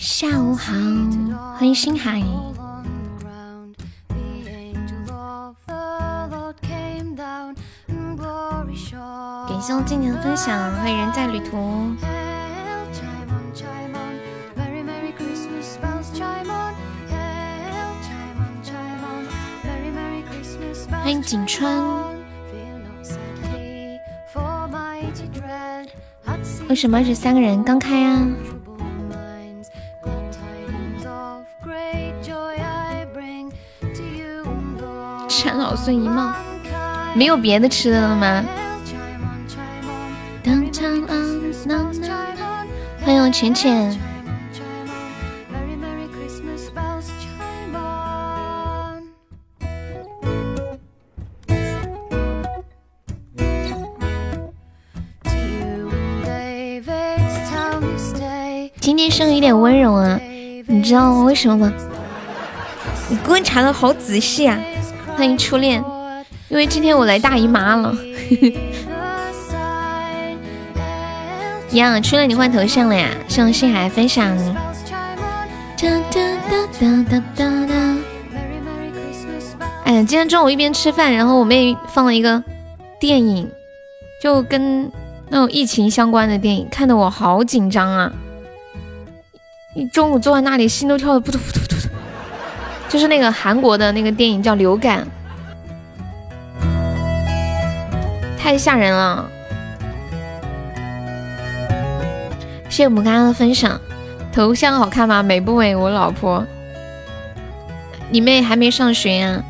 下午好，欢迎星海。感谢我今年的分享，欢迎人在旅途。欢迎景川。为什么是三个人刚开啊？孙一梦，没有别的吃的了吗？欢迎浅浅。今天声有点温柔啊，你知道为什么吗？你观察的好仔细啊！欢迎初恋，因为今天我来大姨妈了。呀，初恋你换头像了呀？向星海分享。哎呀，今天中午一边吃饭，然后我妹放了一个电影，就跟那种疫情相关的电影，看得我好紧张啊！一中午坐在那里，心都跳的扑通扑通。就是那个韩国的那个电影叫《流感》，太吓人了。谢谢我们刚刚的分享，头像好看吗？美不美？我老婆，你妹还没上学呀？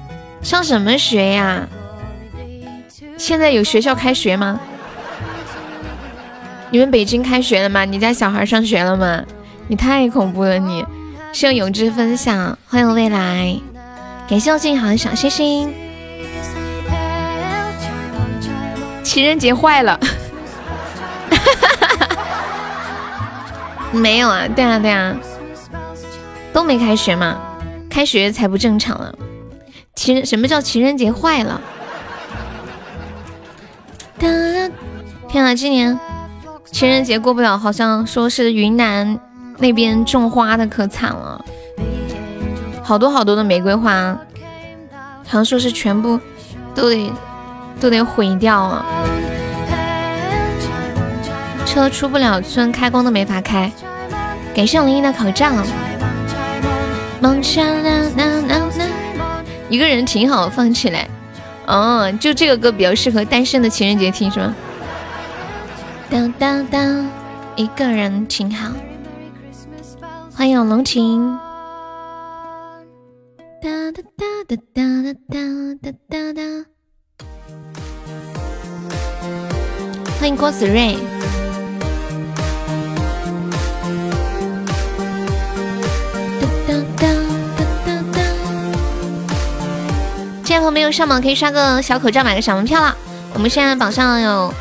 上什么学呀？现在有学校开学吗？你们北京开学了吗？你家小孩上学了吗？你太恐怖了，你。谢永志分享，欢迎未来，感谢我静好的小星星。情人节坏了，没有啊？对啊对啊，都没开学嘛，开学才不正常了。情人什么叫情人节坏了？天啊，今年情人节过不了，好像说是云南。那边种花的可惨了，好多好多的玫瑰花，好像说是全部都得都得毁掉啊！车出不了村，开工都没法开。感谢林一的口罩。一个人挺好，放起来。哦，就这个歌比较适合单身的情人节听，是吗？当当当，一个人挺好。欢迎龙琴，哒哒哒哒哒哒哒哒哒。欢迎郭子睿。哒哒哒哒哒哒。没有上榜，可以刷个小口罩，买个小门票了。我们现在榜上有。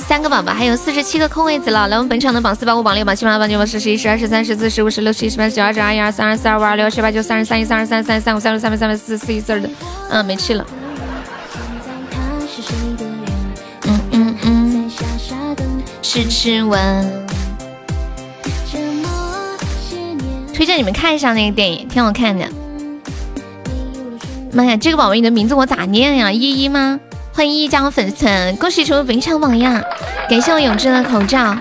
三个宝宝，还有四十七个空位子了。来，我们本场的榜四、榜五、榜六、榜七、榜八、榜九、榜十、十一、十二、十三、十四、十五、十六、十七、十八、十九、二十、二一、二三、二四、二五、二六、二七、八九、三十三、一三、二三、三三、五、三六、三八、三八、四四、一四、二的，嗯，没气了。嗯嗯嗯。试吃完。推荐你们看一下那个电影，挺好看的。妈呀，这个宝宝你的名字我咋念呀？依依吗？欢迎一江粉丝团，恭喜成为本场榜样！感谢我永志的口罩。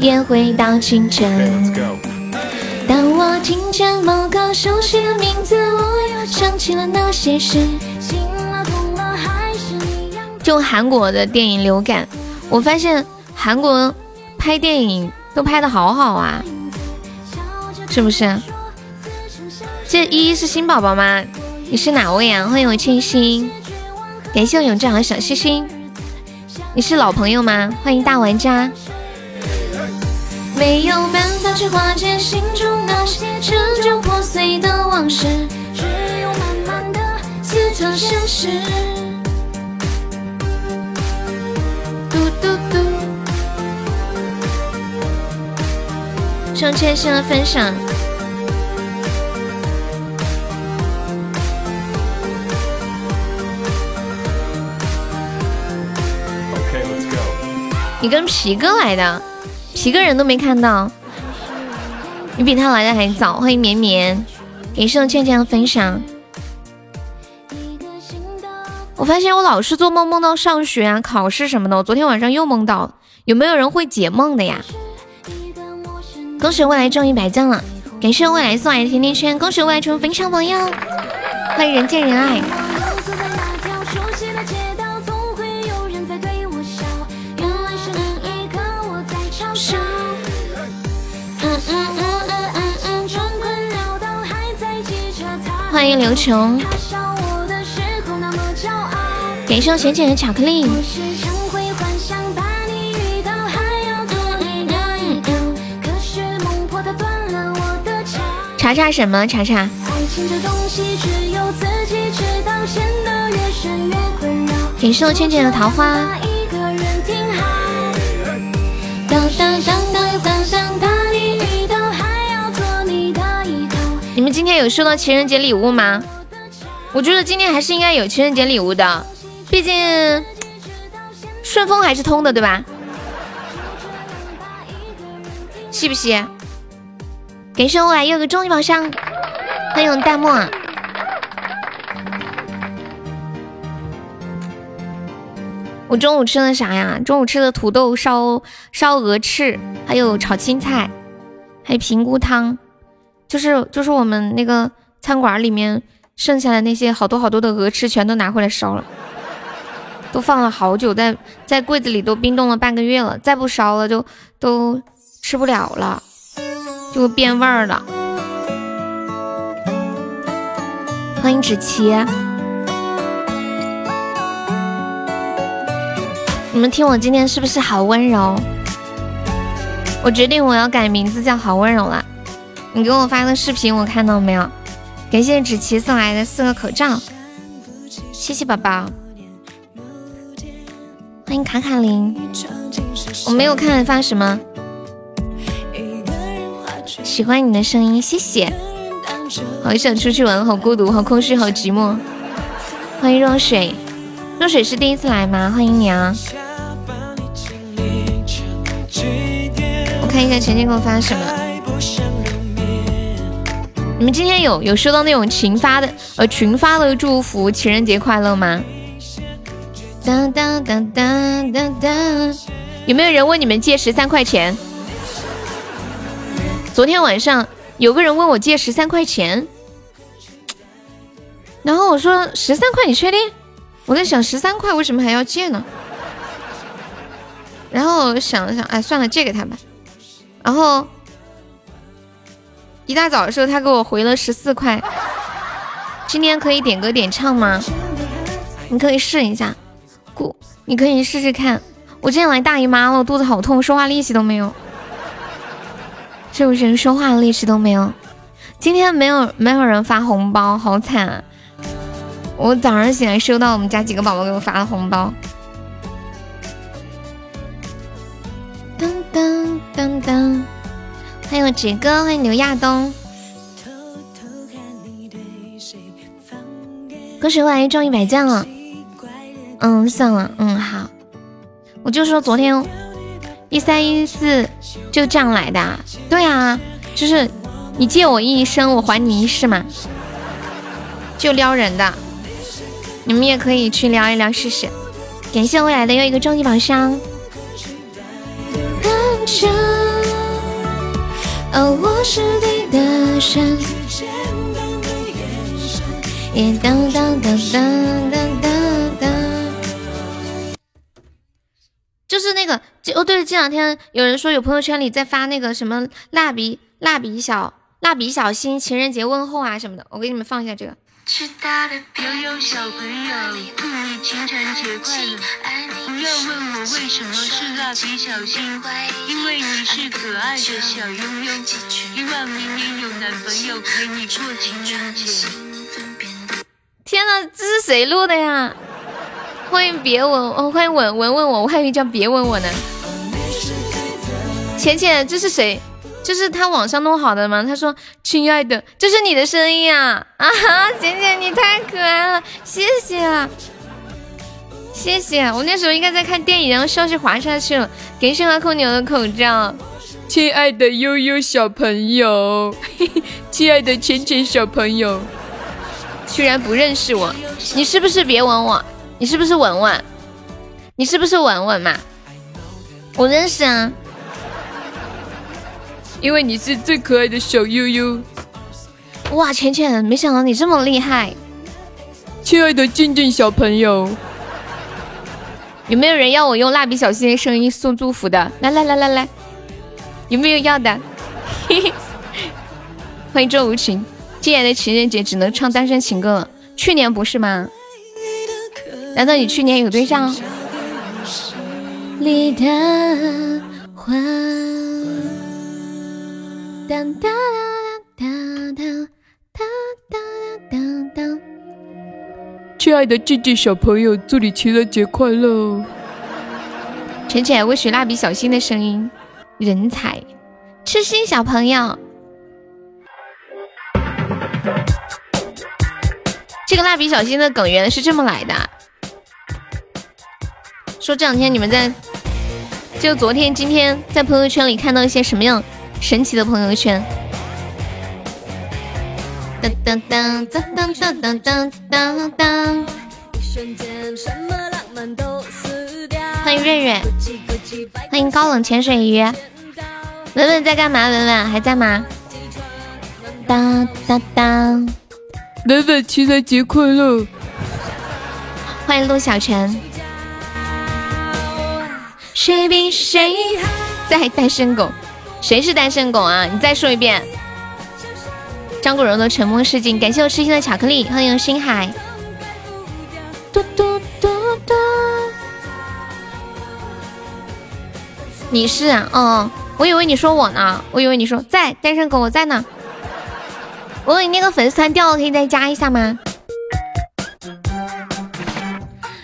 也回到清晨。当我听见某个熟悉的名字，我又想起了那些事。就韩国的电影流感，我发现韩国拍电影都拍的好好啊，是不是？这依依是新宝宝吗？你是哪位啊？欢迎我清新，感谢我永志和小星星。你是老朋友吗？欢迎大玩家。没有办法去化解心中那些陈旧破碎的往事，只有慢慢的撕脱现实。嘟嘟嘟。上千心的分享。你跟皮哥来的，皮哥人都没看到，你比他来的还早。欢迎绵绵，感谢我倩倩的分享。我发现我老是做梦梦到上学啊、考试什么的。我昨天晚上又梦到，有没有人会解梦的呀？恭喜未来中一百赞了，感谢未来送来的甜甜圈，恭喜未来成为分享朋友，欢迎人见人爱。欢迎刘琼，感谢浅浅的巧克力。查查什么？查查。感谢我倩倩的桃花。你们今天有收到情人节礼物吗？我觉得今天还是应该有情人节礼物的，毕竟顺丰还是通的，对吧？是不是？感谢我来又个终极宝箱，欢迎弹幕。我中午吃的啥呀？中午吃的土豆烧烧鹅翅，还有炒青菜，还有平菇汤。就是就是我们那个餐馆里面剩下的那些好多好多的鹅翅，全都拿回来烧了，都放了好久，在在柜子里都冰冻了半个月了，再不烧了就都吃不了了，就变味儿了。欢迎芷琪，你们听我今天是不是好温柔？我决定我要改名字叫好温柔了。你给我发的视频我看到没有？感谢芷琪送来的四个口罩，谢谢宝宝，欢迎卡卡琳。我没有看发什么，喜欢你的声音，谢谢。好想出去玩，好孤独，好空虚，好寂寞。欢迎若水，若水是第一次来吗？欢迎你啊！我看一下前天给我发什么。你们今天有有收到那种群发的呃群发的祝福情人节快乐吗？当当当当当当，有没有人问你们借十三块钱？昨天晚上有个人问我借十三块钱，然后我说十三块你确定？我在想十三块为什么还要借呢？然后我想了想，哎算了借给他吧，然后。一大早的时候，他给我回了十四块。今天可以点歌点唱吗？你可以试一下，姑，你可以试试看。我今天来大姨妈了，肚子好痛，说话力气都没有，是不是？说话力气都没有。今天没有没有人发红包，好惨。我早上醒来收到我们家几个宝宝给我发的红包。当当当当。欢迎我杰哥，欢迎刘亚东。恭喜我来中一百赞了。嗯，算了，嗯，好。我就说昨天一三一四就这样来的。对啊，就是你借我一生，我还你一世嘛。就撩人的，你们也可以去撩一撩试试。感谢未来的又一个终极宝箱。哦，我是你的神。当当当当当当当。就是那个，哦对，这两天有人说有朋友圈里在发那个什么蜡笔蜡笔小蜡笔小新情人节问候啊什么的，我给你们放一下这个。悠悠小朋友，祝你情人节快乐！不要问我为什么是蜡笔小新，因为你是可爱的小悠悠。希望明年有男朋友陪你过情人节。天呐，这是谁录的呀？欢迎别吻，哦，欢迎吻吻吻我，我还以为叫别吻我呢。浅浅，这是谁？这是他网上弄好的吗？他说：“亲爱的，这是你的声音啊！”啊哈，浅浅你太可爱了，谢谢啊，谢谢。我那时候应该在看电影，然后消息滑下去了。感谢阿空牛的口罩，亲爱的悠悠小朋友，亲爱的浅浅小朋友，居然不认识我，你是不是别吻我？你是不是文文？你是不是文文嘛？我认识啊，因为你是最可爱的小悠悠。哇，浅浅，没想到你这么厉害。亲爱的静静小朋友，有没有人要我用蜡笔小新的声音送祝福的？来来来来来，有没有要的？欢迎周无情，今年的情人节只能唱单身情歌了。去年不是吗？难道你去年有对象？里的花，当当当当当当当当。亲爱的静静小朋友，祝你情人节快乐！浅浅我学蜡笔小新的声音，人才，痴心小朋友。这个蜡笔小新的梗原来是这么来的，说这两天你们在。就昨天、今天在朋友圈里看到一些什么样神奇的朋友圈？当当当当当当当当当当！欢迎瑞瑞，欢迎高冷潜水鱼，文文在干嘛？文文还在吗？当当当！文文情人节快乐！欢迎陆小晨。谁比谁好在单身狗？谁是单身狗啊？你再说一遍。张国荣的《沉默是金》，感谢我痴心的巧克力，欢迎我星海。嘟嘟嘟嘟。你是啊？哦，我以为你说我呢，我以为你说在单身狗，我在呢。我问你那个粉丝团掉了，可以再加一下吗？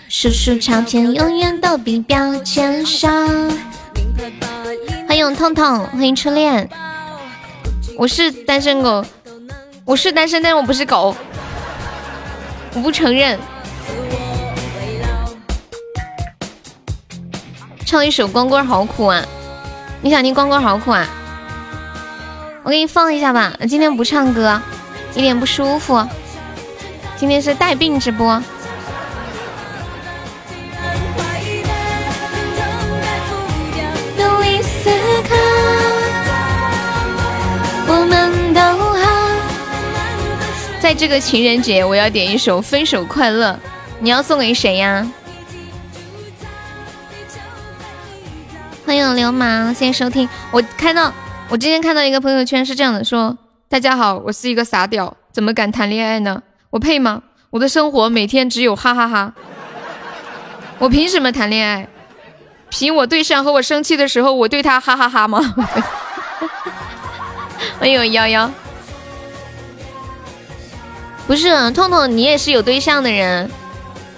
叔叔照片，永远都比标签少。欢迎痛痛，欢迎初恋。我是单身狗，我是单身，但我不是狗，我不承认。唱一首《光棍好苦》啊！你想听《光棍好苦》啊？我给你放一下吧。今天不唱歌，有点不舒服。今天是带病直播。在这个情人节，我要点一首《分手快乐》，你要送给谁呀？欢迎流氓，谢谢收听。我看到，我今天看到一个朋友圈是这样的，说：大家好，我是一个傻屌，怎么敢谈恋爱呢？我配吗？我的生活每天只有哈哈哈，我凭什么谈恋爱？凭我对象和我生气的时候，我对他哈哈哈吗？欢迎幺幺。不是，痛痛，你也是有对象的人，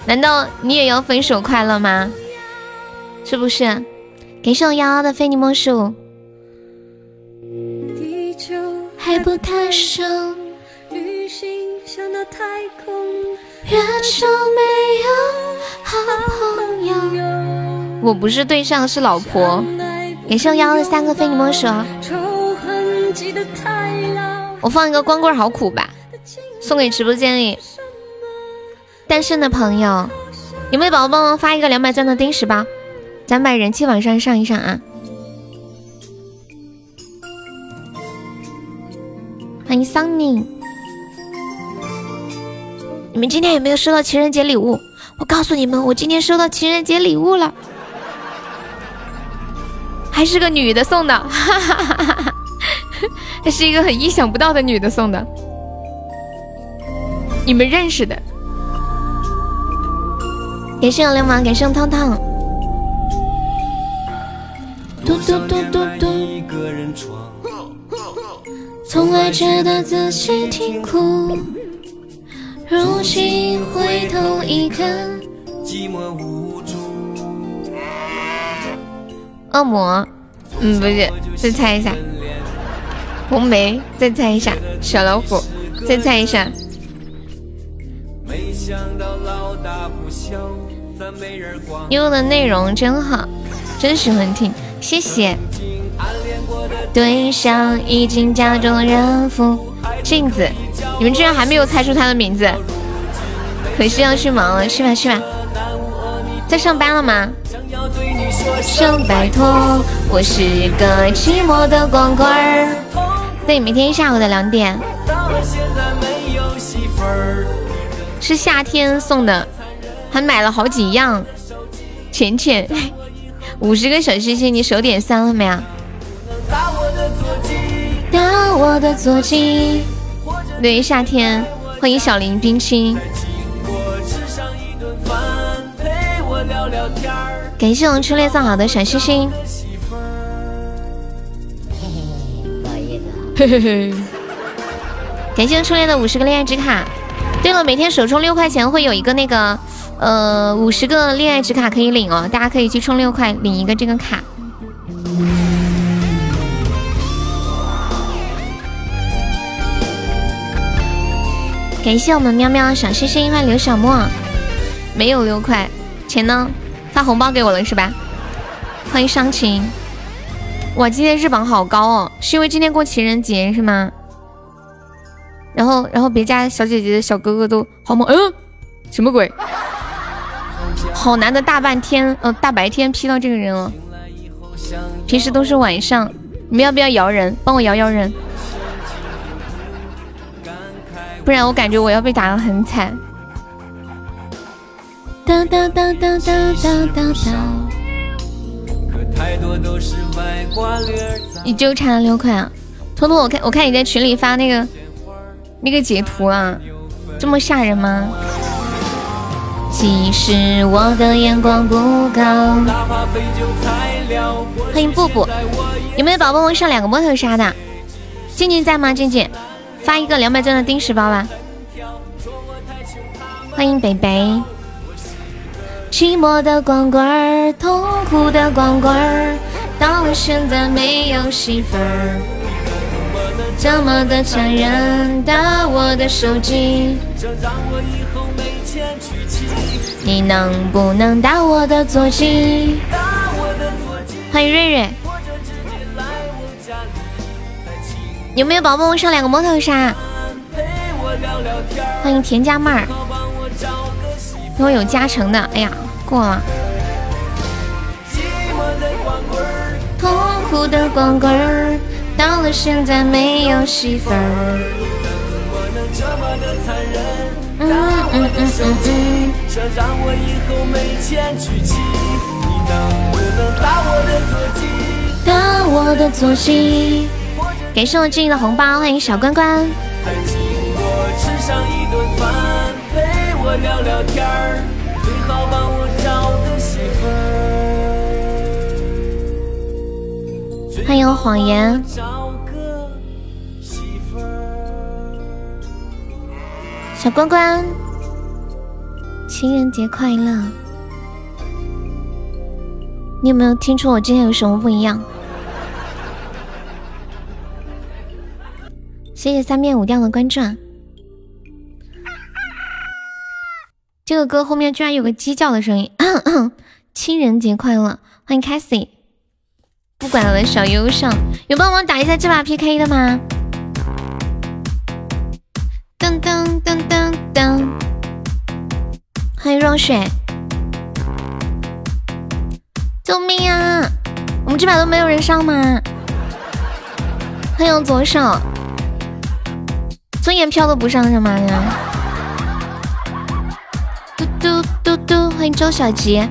难道你也要分手快乐吗？是不是？感谢我幺幺的非你莫属。还不太熟，旅行想到太空，月球没有好朋友。我不是对象，是老婆。感谢我幺幺的三个非你莫属。我放一个光棍好苦吧。送给直播间里单身的朋友，有没有宝宝帮忙发一个两百钻的丁石包？咱把人气往上上一上啊！欢迎桑尼，你们今天有没有收到情人节礼物？我告诉你们，我今天收到情人节礼物了，还是个女的送的，哈哈哈哈哈！还是一个很意想不到的女的送的。你们认识的，感谢我流氓，感谢我汤汤。嘟嘟嘟嘟嘟。从来觉得自己挺酷，如今回头一看，寂寞无助。恶魔，嗯，不是，再猜一下。红梅，再猜一下。小老虎，再猜一下。悠的内容真好，真喜欢听，谢谢。对象已经假装人夫。镜子，你们居然还没有猜出他的名字，可惜要去忙了，去吧去吧。在上班了吗？声拜托，我是个寂寞的光棍儿。对，每天下午的两点。是夏天送的，还买了好几样。浅浅，五十个小心心，你手点三了没啊？打我的座机。对，夏天，欢迎小林冰清。感谢我们初恋送好的小心心。嘿嘿嘿。感谢初恋的五十个恋爱值卡。对了，每天首充六块钱会有一个那个，呃，五十个恋爱值卡可以领哦，大家可以去充六块领一个这个卡。感谢我们喵喵小星星，欢迎刘小莫，没有六块钱呢，发红包给我了是吧？欢迎伤情，哇，今天日榜好高哦，是因为今天过情人节是吗？然后，然后别家小姐姐、小哥哥都好猛，嗯，什么鬼？好难的大半天，呃，大白天 P 到这个人了。平时都是晚上，你们要不要摇人？帮我摇摇人，不然我感觉我要被打的很惨。哒哒哒哒哒哒哒哒。你纠缠了六块啊，托托，我看我看你在群里发那个。那个截图啊，这么吓人吗？其实我的眼光不高。欢迎布布，有没有宝宝们上两个摸头杀的？静静在吗？静静，发一个两百钻的定时包吧。欢迎北北。寂寞的光棍儿，痛苦的光棍儿，到了现在没有媳妇儿。这么的残忍，打我的手机。你能不能打我的座机？欢迎瑞瑞。有没有宝宝上两个摩头杀？欢迎田家妹儿。给我有加成的，哎呀，过了。痛苦的光棍儿。到了现在没有媳妇儿。打我的手机，想让我以后没钱娶妻。你能不能打我的座机？打我的座机。感谢我静怡的红包，欢迎小关关。欢迎谎言。小关关，情人节快乐！你有没有听出我今天有什么不一样？谢谢三面五调的关注。这个歌后面居然有个鸡叫的声音，情人节快乐！欢迎 Cassie。不管了，小优上有帮忙打一下这把 PK 的吗？噔噔噔噔噔，欢迎若水，救命啊！我们这把都没有人上吗？欢迎左手，尊严飘都不上是吗？嘟嘟嘟嘟，欢迎周小杰。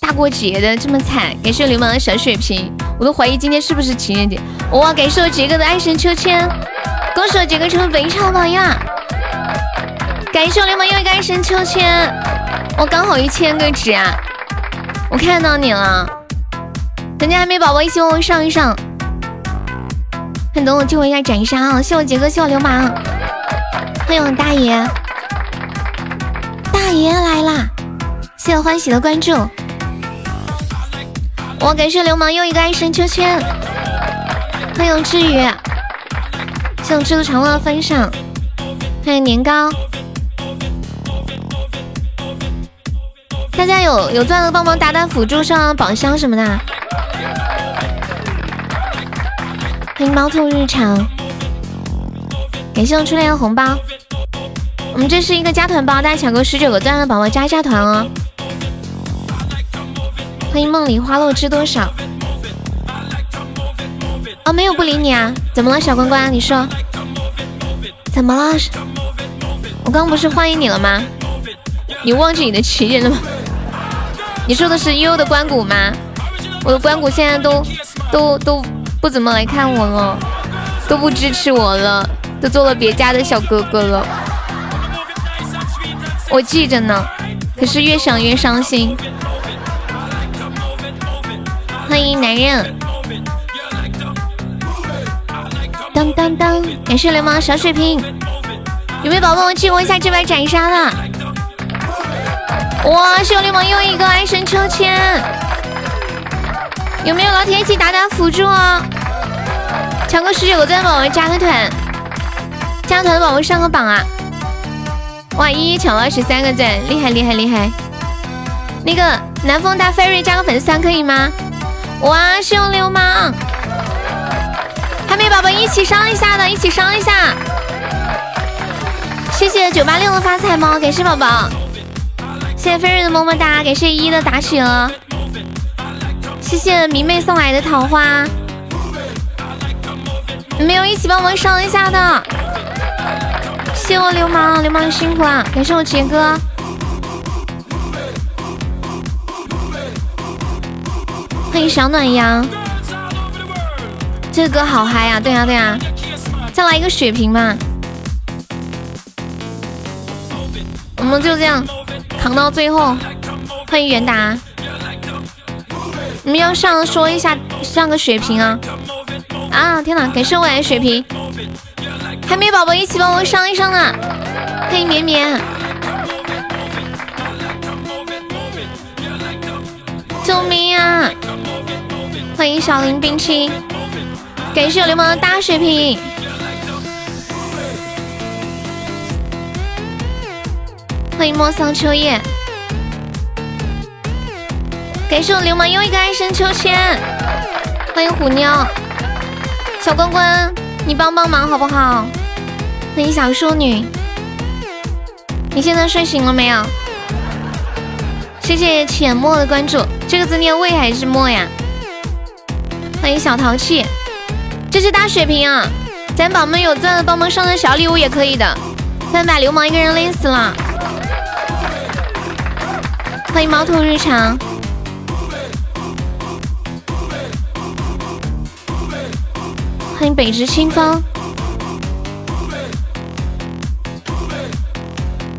大过节的这么惨，感谢流氓的小血瓶，我都怀疑今天是不是情人节。哇，感谢我杰哥的爱神秋千，恭喜我杰哥成为本场榜样。感谢我流氓又一个爱神秋千，我刚好一千个值啊！我看到你了，等家还没宝宝一起往上一上。你等我救我一下斩杀啊！谢我杰哥，谢我流氓，欢迎我大爷，大爷来啦！谢我欢喜的关注。我感谢流氓又一个爱神秋千，欢迎志宇，谢我知足常乐分享，欢迎年糕，大家有有钻的帮忙打打辅助上宝箱什么的，欢迎猫兔日常，感谢我初恋的红包。我们这是一个加团包，大家抢够十九个钻的宝宝加一下团哦。欢迎梦里花落知多少。哦，没有不理你啊，怎么了，小关关？你说怎么了？我刚不是欢迎你了吗？你忘记你的奇人了吗？你说的是悠悠的关谷吗？我的关谷现在都都都不怎么来看我了，都不支持我了，都做了别家的小哥哥了。我记着呢，可是越想越伤心。欢迎男人。当当当！感谢流氓小水瓶，有没有宝宝们激活一下这把斩杀的？哇！谢流氓又一个爱神秋千，有没有老铁一起打打辅助啊？抢个十九个钻宝宝加个团，加团的宝宝上个榜啊！哇！一一抢了二十三个钻，厉害厉害厉害！那个南风大飞瑞加个粉丝团可以吗？哇！是用流氓。还没宝宝一起上一下的，一起上一下。谢谢九八六的发财猫，感谢宝宝。谢谢飞瑞的么么哒，感谢依依的打企鹅。谢谢迷妹送来的桃花。没有一起帮忙上一下的，谢我流氓，流氓辛苦了。感谢我杰哥。欢迎小暖阳。这歌好嗨呀！对呀对呀，再来一个血瓶吧。我们就这样扛到最后。欢迎袁达，你们要上说一下上个血瓶啊！啊天哪，感谢我来血瓶，还没宝宝一起帮我上一上呢。欢迎绵绵，救命啊！欢迎小林冰清。感谢我流氓的大血瓶，欢迎莫桑秋叶，感谢我流氓又一个爱神秋千，欢迎虎妞，小关关，你帮帮忙好不好？欢迎小淑女，你现在睡醒了没有？谢谢浅墨的关注，这个字念魏还是墨呀？欢迎小淘气。这是大血瓶啊！咱宝宝们有钻的帮忙上上小礼物也可以的。咱把流氓一个人勒死了。欢迎猫头日常。欢迎北直清风。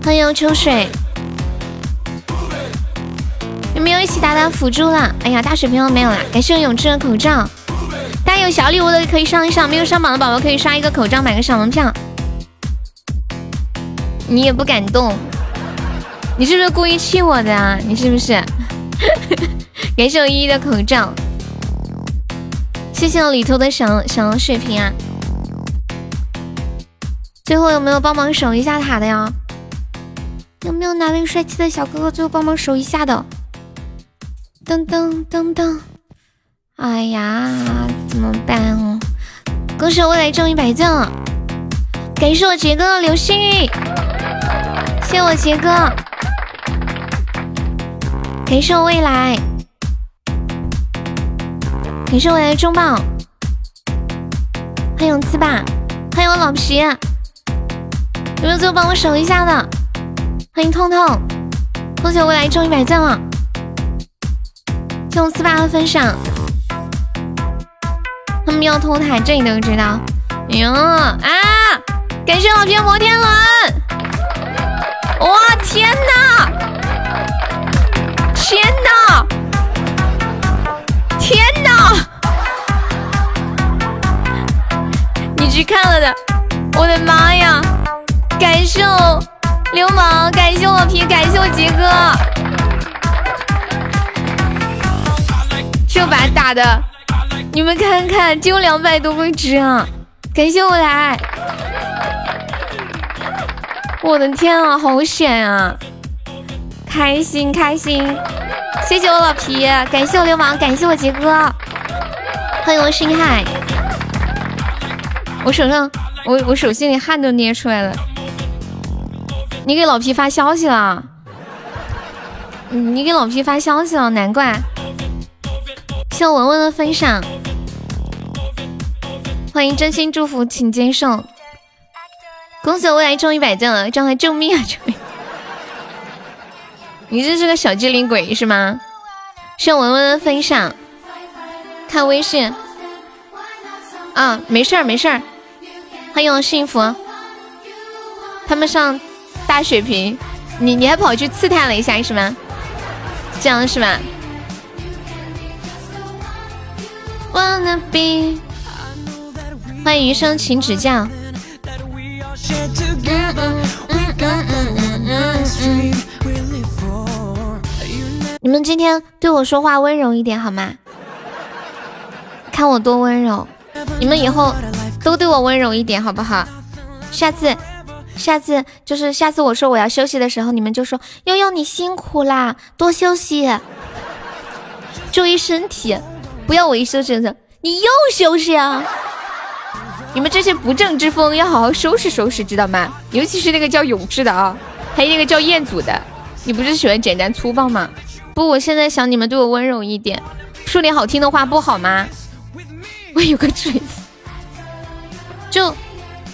欢迎秋水。有没有一起打打辅助了？哎呀，大血瓶没有了。感谢我永志的口罩。有小礼物的可以上一上，没有上榜的宝宝可以刷一个口罩，买个小门票。你也不敢动，你是不是故意气我的啊？你是不是？感谢我依依的口罩，谢谢我里头的小小水瓶啊。最后有没有帮忙守一下塔的呀？有没有哪位帅气的小哥哥最后帮忙守一下的？噔噔噔噔。哎呀，怎么办哦？恭喜我未来中一百钻了！感谢我杰哥的流星雨，谢我杰哥，感谢我未来，感谢我未来中宝，欢迎刺吧，欢迎我老皮，有没有最后帮我守一下的？欢迎痛痛，恭喜我未来中一百钻了！谢我四八的分享。他们要偷塔，这你都知道。哟啊！感谢老皮摩天轮！哇天哪！天哪！天哪！你去看了的，我的妈呀！感谢我流氓，感谢我皮，感谢我杰哥，这把打的。你们看看，就两百多个值啊！感谢我来，我的天啊，好险啊！开心开心，谢谢我老皮，感谢我流氓，感谢我杰哥，欢迎我星海，我手上，我我手心里汗都捏出来了。你给老皮发消息了？你给老皮发消息了？难怪。谢文文的分享，欢迎真心祝福，请接受。恭喜我未来中一百赞了，这还救命啊！救命！你这是个小机灵鬼是吗？谢文文的分享，看微信。啊，没事儿没事儿。欢迎我幸福，他们上大血瓶，你你还跑去刺探了一下是吗？这样是吧？Wanna be，欢迎余生，请指教。你们今天对我说话温柔一点好吗？看我多温柔，你们以后。都对我温柔一点，好不好？下次，下次就是下次我说我要休息的时候，你们就说悠悠你辛苦啦，多休息，注意身体，不要我一休息的时候你又休息啊！你们这些不正之风要好好收拾收拾，知道吗？尤其是那个叫永志的啊，还有那个叫彦祖的，你不是喜欢简单粗暴吗？不，我现在想你们对我温柔一点，说点好听的话不好吗？我有个锤子。就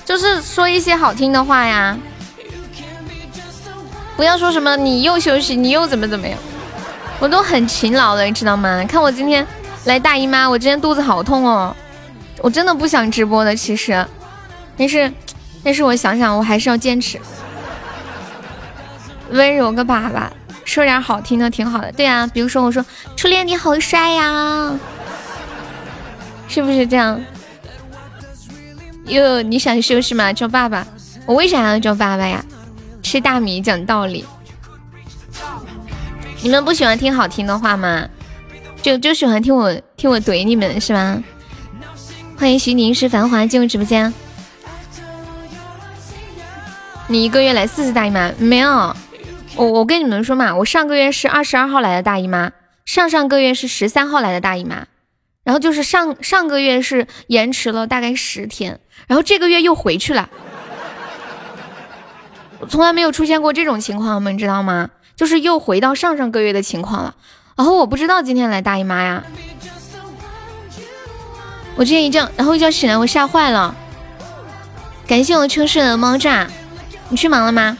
就是说一些好听的话呀，不要说什么你又休息，你又怎么怎么样，我都很勤劳了，你知道吗？看我今天来大姨妈，我今天肚子好痛哦，我真的不想直播的，其实，但是但是我想想，我还是要坚持，温柔个粑粑，说点好听的挺好的，对啊，比如说我说初恋你好帅呀，是不是这样？哟，你想休息吗？叫爸爸。我为啥要叫爸爸呀？吃大米讲道理。你们不喜欢听好听的话吗？就就喜欢听我听我怼你们是吗？欢迎徐宁是繁华进入直播间。你一个月来四次大姨妈？没有。我我跟你们说嘛，我上个月是二十二号来的大姨妈，上上个月是十三号来的大姨妈，然后就是上上个月是延迟了大概十天。然后这个月又回去了，从来没有出现过这种情况，你们知道吗？就是又回到上上个月的情况了。然后我不知道今天来大姨妈呀，我今天一觉，然后一觉醒来我吓坏了。感谢我秋水的猫炸，你去忙了吗？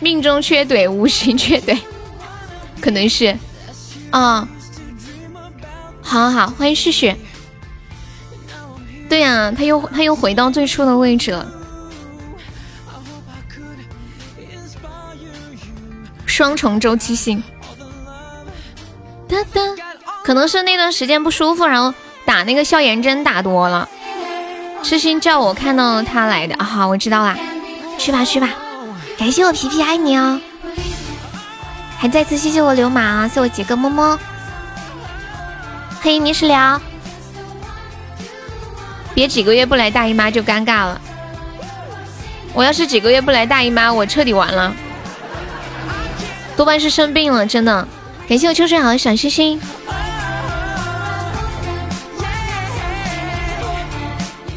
命中缺怼，无心缺怼，可能是，啊，好好好，欢迎旭旭。对呀，他又他又回到最初的位置了。双重周期性，哒哒，可能是那段时间不舒服，然后打那个消炎针打多了。痴心叫我看到他来的啊，好，我知道啦，去吧去吧，感谢我皮皮爱你哦，还再次谢谢我流马啊，谢我杰哥么么，欢迎泥石聊。别几个月不来大姨妈就尴尬了。我要是几个月不来大姨妈，我彻底完了。多半是生病了，真的。感谢我秋水好的小心心。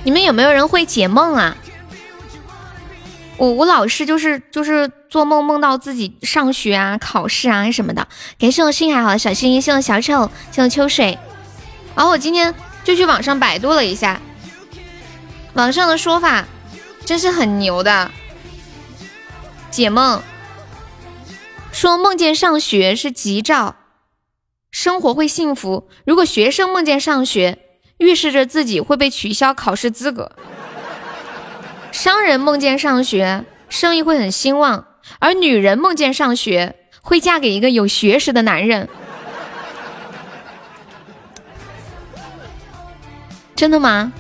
你们有没有人会解梦啊？我我老是就是就是做梦梦到自己上学啊、考试啊什么的。感谢我心海好的小心心，谢我小丑，谢我秋水。然后我今天就去网上百度了一下。网上的说法真是很牛的，解梦说梦见上学是吉兆，生活会幸福。如果学生梦见上学，预示着自己会被取消考试资格；商人梦见上学，生意会很兴旺；而女人梦见上学，会嫁给一个有学识的男人。真的吗？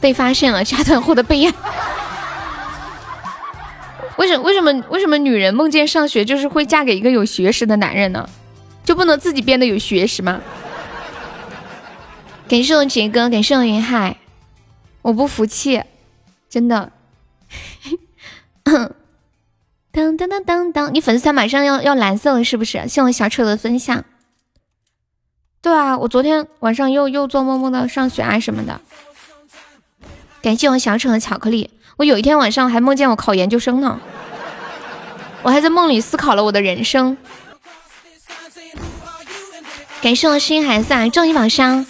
被发现了，加团获得备案。为什为什么为什么女人梦见上学就是会嫁给一个有学识的男人呢？就不能自己变得有学识吗？感谢我杰哥，感谢我云海，我不服气，真的。当 当当当当，你粉丝团马上要要蓝色了是不是？谢我小丑的分享。对啊，我昨天晚上又又做梦梦到上学啊什么的。感谢我小丑的巧克力。我有一天晚上还梦见我考研究生呢，我还在梦里思考了我的人生。感谢我心孩子啊，正义宝箱。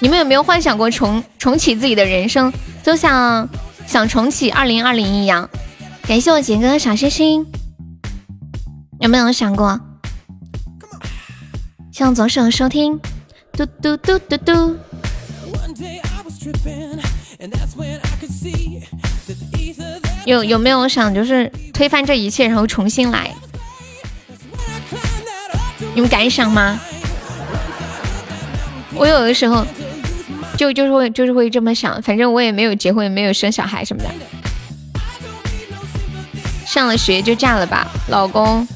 你们有没有幻想过重重启自己的人生，就像想重启二零二零一样？感谢我杰哥的小心心，有没有想过？向左手收听，嘟嘟嘟嘟嘟。有有没有想就是推翻这一切，然后重新来？你们敢想吗？我有的时候就就是会就是会这么想，反正我也没有结婚，没有生小孩什么的。上了学就嫁了吧，老公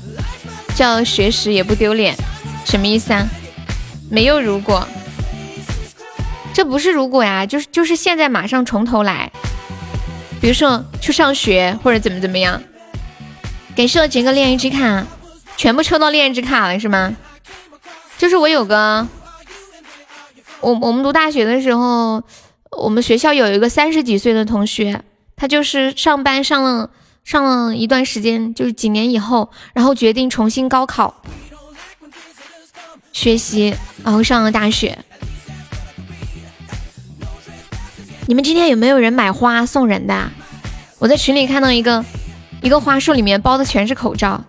叫学识也不丢脸，什么意思啊？没有如果，这不是如果呀，就是就是现在马上从头来。比如说去上学或者怎么怎么样，给设几个恋爱之卡，全部抽到恋爱之卡了是吗？就是我有个，我我们读大学的时候，我们学校有一个三十几岁的同学，他就是上班上了上了一段时间，就是几年以后，然后决定重新高考学习，然后上了大学。你们今天有没有人买花送人的？我在群里看到一个，一个花束里面包的全是口罩。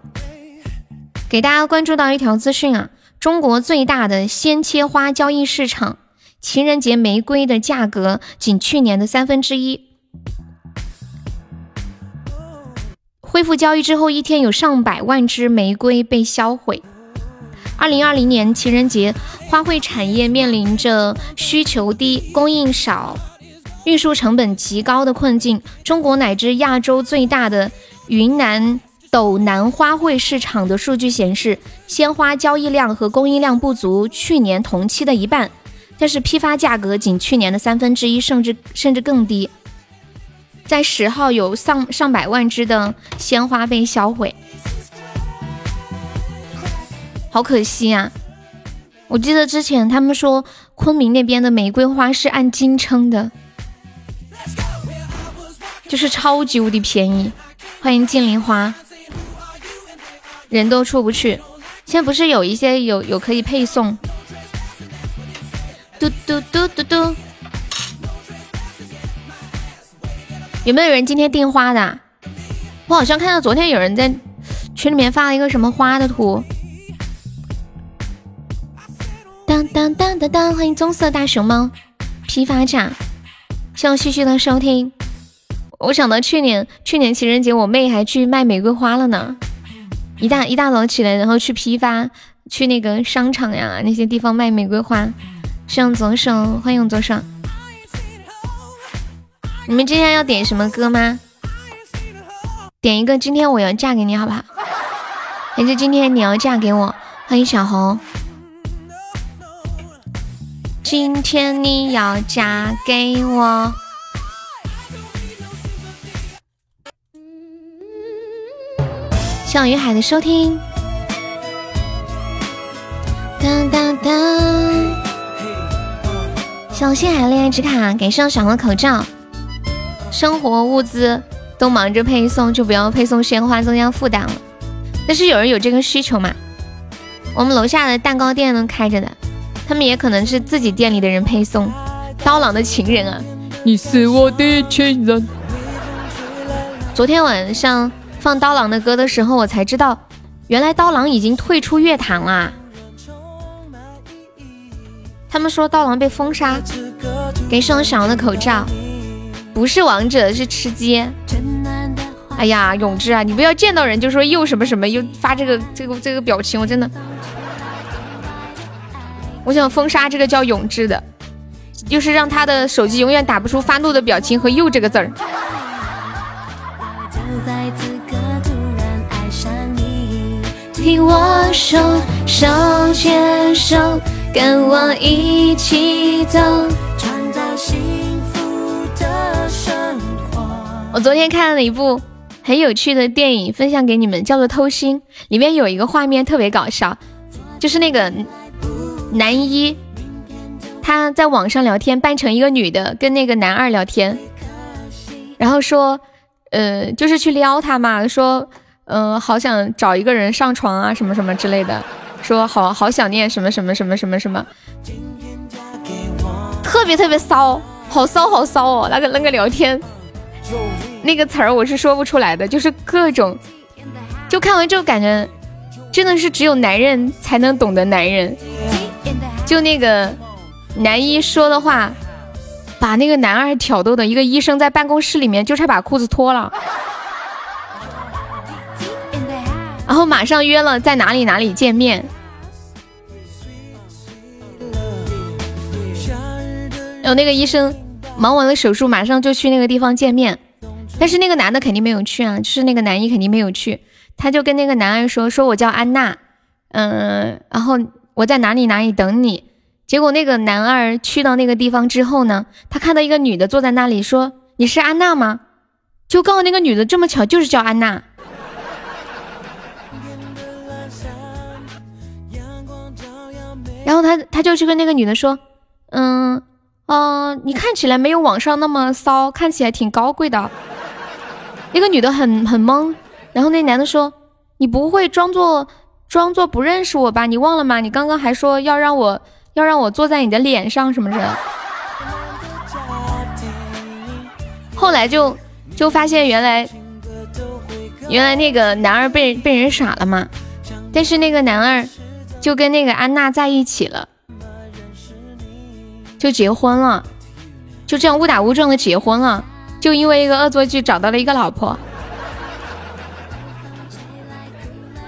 给大家关注到一条资讯啊，中国最大的鲜切花交易市场，情人节玫瑰的价格仅去年的三分之一。恢复交易之后，一天有上百万支玫瑰被销毁。二零二零年情人节，花卉产业面临着需求低、供应少。运输成本极高的困境，中国乃至亚洲最大的云南斗南花卉市场的数据显示，鲜花交易量和供应量不足去年同期的一半，但是批发价格仅去年的三分之一，甚至甚至更低。在十号有上上百万只的鲜花被销毁，好可惜呀！我记得之前他们说昆明那边的玫瑰花是按斤称的。就是超级无敌便宜，欢迎金铃花，人都出不去。现在不是有一些有有可以配送，嘟嘟嘟嘟嘟，有没有人今天订花的？我好像看到昨天有人在群里面发了一个什么花的图。当当当当当，欢迎棕色大熊猫，批发价，希望继续的收听。我想到去年，去年情人节，我妹还去卖玫瑰花了呢。一大一大早起来，然后去批发，去那个商场呀那些地方卖玫瑰花。向左手，欢迎左手。你们今天要点什么歌吗？点一个，今天我要嫁给你，好不好？还是今天你要嫁给我？欢迎小红。今天你要嫁给我。向于海的收听，当当当，小心海恋爱之卡，给上小的口罩，生活物资都忙着配送，就不要配送鲜花，增加负担了。但是有人有这个需求嘛？我们楼下的蛋糕店都开着的，他们也可能是自己店里的人配送。刀郎的情人啊，你是我的情人。昨天晚上。放刀郎的歌的时候，我才知道，原来刀郎已经退出乐坛啦。他们说刀郎被封杀，给双小的口罩，不是王者是吃鸡。哎呀，永志啊，你不要见到人就说又什么什么，又发这个这个这个表情，我真的，我想封杀这个叫永志的，就是让他的手机永远打不出发怒的表情和又这个字儿。听我手手牵手，跟我一起走，创造幸福的生活。我昨天看了一部很有趣的电影，分享给你们，叫做《偷心》。里面有一个画面特别搞笑，就是那个男一，他。在网上聊天，扮成一个女的跟那个男二聊天，然后说，呃，就是去撩他嘛，说，嗯，好想找一个人上床啊，什么什么之类的，说好好想念什么什么什么什么什么，特别特别骚，好骚好骚哦，那个那个聊天，那个词儿我是说不出来的，就是各种，就看完之后感觉，真的是只有男人才能懂得男人，就那个。男一说的话，把那个男二挑逗的一个医生在办公室里面就差把裤子脱了，然后马上约了在哪里哪里见面，然后那个医生忙完了手术，马上就去那个地方见面，但是那个男的肯定没有去啊，就是那个男一肯定没有去，他就跟那个男二说说我叫安娜，嗯，然后我在哪里哪里等你。结果那个男二去到那个地方之后呢，他看到一个女的坐在那里，说：“你是安娜吗？”就告诉那个女的，这么巧就是叫安娜。然后他他就去跟那个女的说：“嗯，哦，你看起来没有网上那么骚，看起来挺高贵的。”那个女的很很懵。然后那男的说：“你不会装作装作不认识我吧？你忘了吗？你刚刚还说要让我。”要让我坐在你的脸上，什么的。后来就就发现原来原来那个男二被被人耍了嘛，但是那个男二就跟那个安娜在一起了，就结婚了，就这样误打误撞的结婚了，就因为一个恶作剧找到了一个老婆。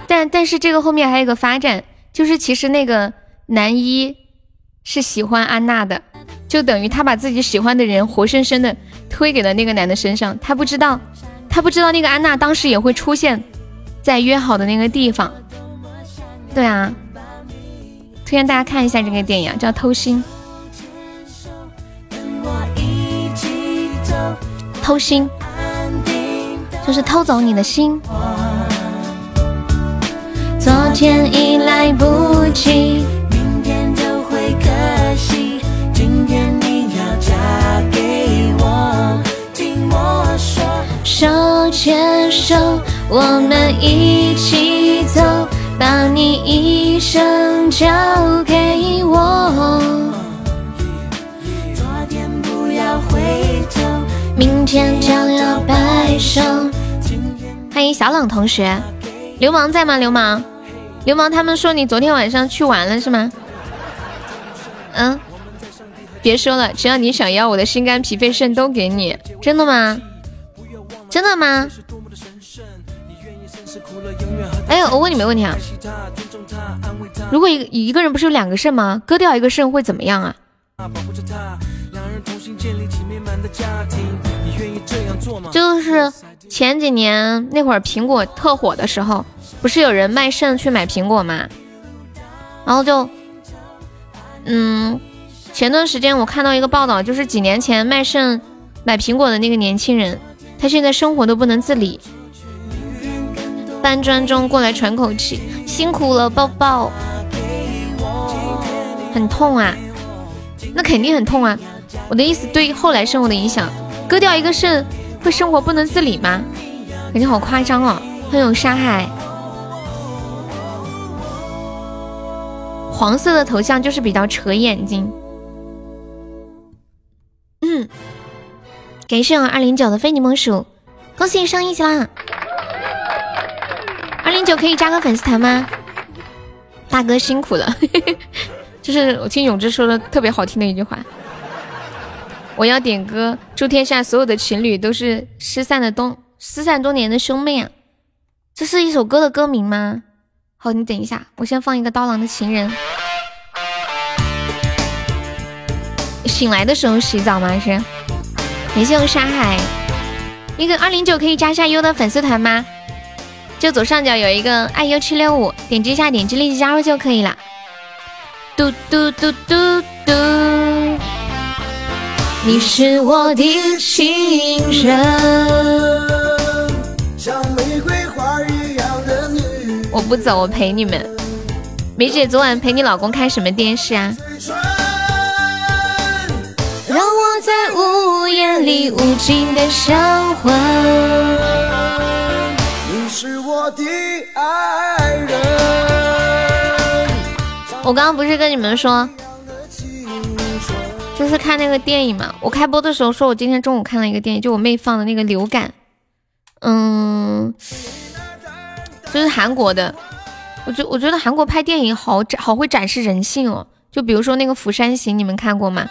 但但是这个后面还有个发展，就是其实那个男一。是喜欢安娜的，就等于他把自己喜欢的人活生生的推给了那个男的身上。他不知道，他不知道那个安娜当时也会出现在约好的那个地方。对啊，推荐大家看一下这个电影，叫《偷心》。偷心，就是偷走你的心。昨天已来不及。明天就会可惜。今天你要嫁给我，听我说手牵手，我们一起走，把你一生交给我。昨天不要回头，明天将要白首。欢迎小冷同学，流氓在吗？流氓，流氓，他们说你。昨天晚上去玩了是吗？嗯，别说了，只要你。想要，我的心肝脾肺肾都给你。真的吗？真的吗？哎，我问你们个问题啊，如果一一个人不是有两个肾吗？割掉一个肾会怎么样啊？就是前几年那会儿苹果特火的时候，不是有人卖肾去买苹果吗？然后就，嗯，前段时间我看到一个报道，就是几年前卖肾买苹果的那个年轻人。他现在生活都不能自理，搬砖中过来喘口气，辛苦了，抱抱。很痛啊，那肯定很痛啊。我的意思，对后来生活的影响，割掉一个肾会生活不能自理吗？感觉好夸张哦，很有伤害。黄色的头像就是比较扯眼睛。嗯。感谢我二零九的非你莫属，恭喜你上一级啦！二零九可以加个粉丝团吗？大哥辛苦了，就是我听永志说的特别好听的一句话。我要点歌，祝天下所有的情侣都是失散的多失散多年的兄妹啊！这是一首歌的歌名吗？好，你等一下，我先放一个刀郎的情人。醒来的时候洗澡吗？是。感谢我沙海，那个二零九可以加下优的粉丝团吗？就左上角有一个爱优七六五，点击一下，点击立即加入就可以了。嘟嘟嘟嘟嘟，你是我的情人。像玫瑰花一样的女我不走，我陪你们。梅姐昨晚陪你老公看什么电视啊？让我在午夜里无尽的伤怀。是我的爱人。我刚刚不是跟你们说，就是看那个电影嘛。我开播的时候说我今天中午看了一个电影，就我妹放的那个流感，嗯，就是韩国的。我觉我觉得韩国拍电影好展好会展示人性哦。就比如说那个《釜山行》，你们看过吗？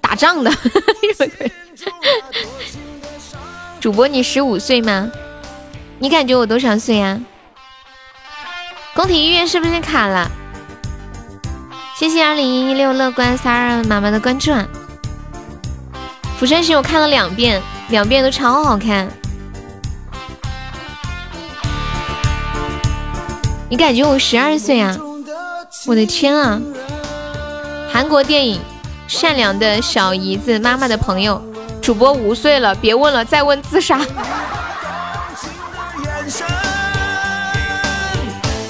打仗的。主播，你十五岁吗？你感觉我多少岁呀？宫廷医院是不是卡了？谢谢二零一六乐观三二妈妈的关注啊。《釜山行》我看了两遍，两遍都超好看。你感觉我十二岁啊？我的天啊！韩国电影《善良的小姨子》，妈妈的朋友，主播五岁了，别问了，再问自杀。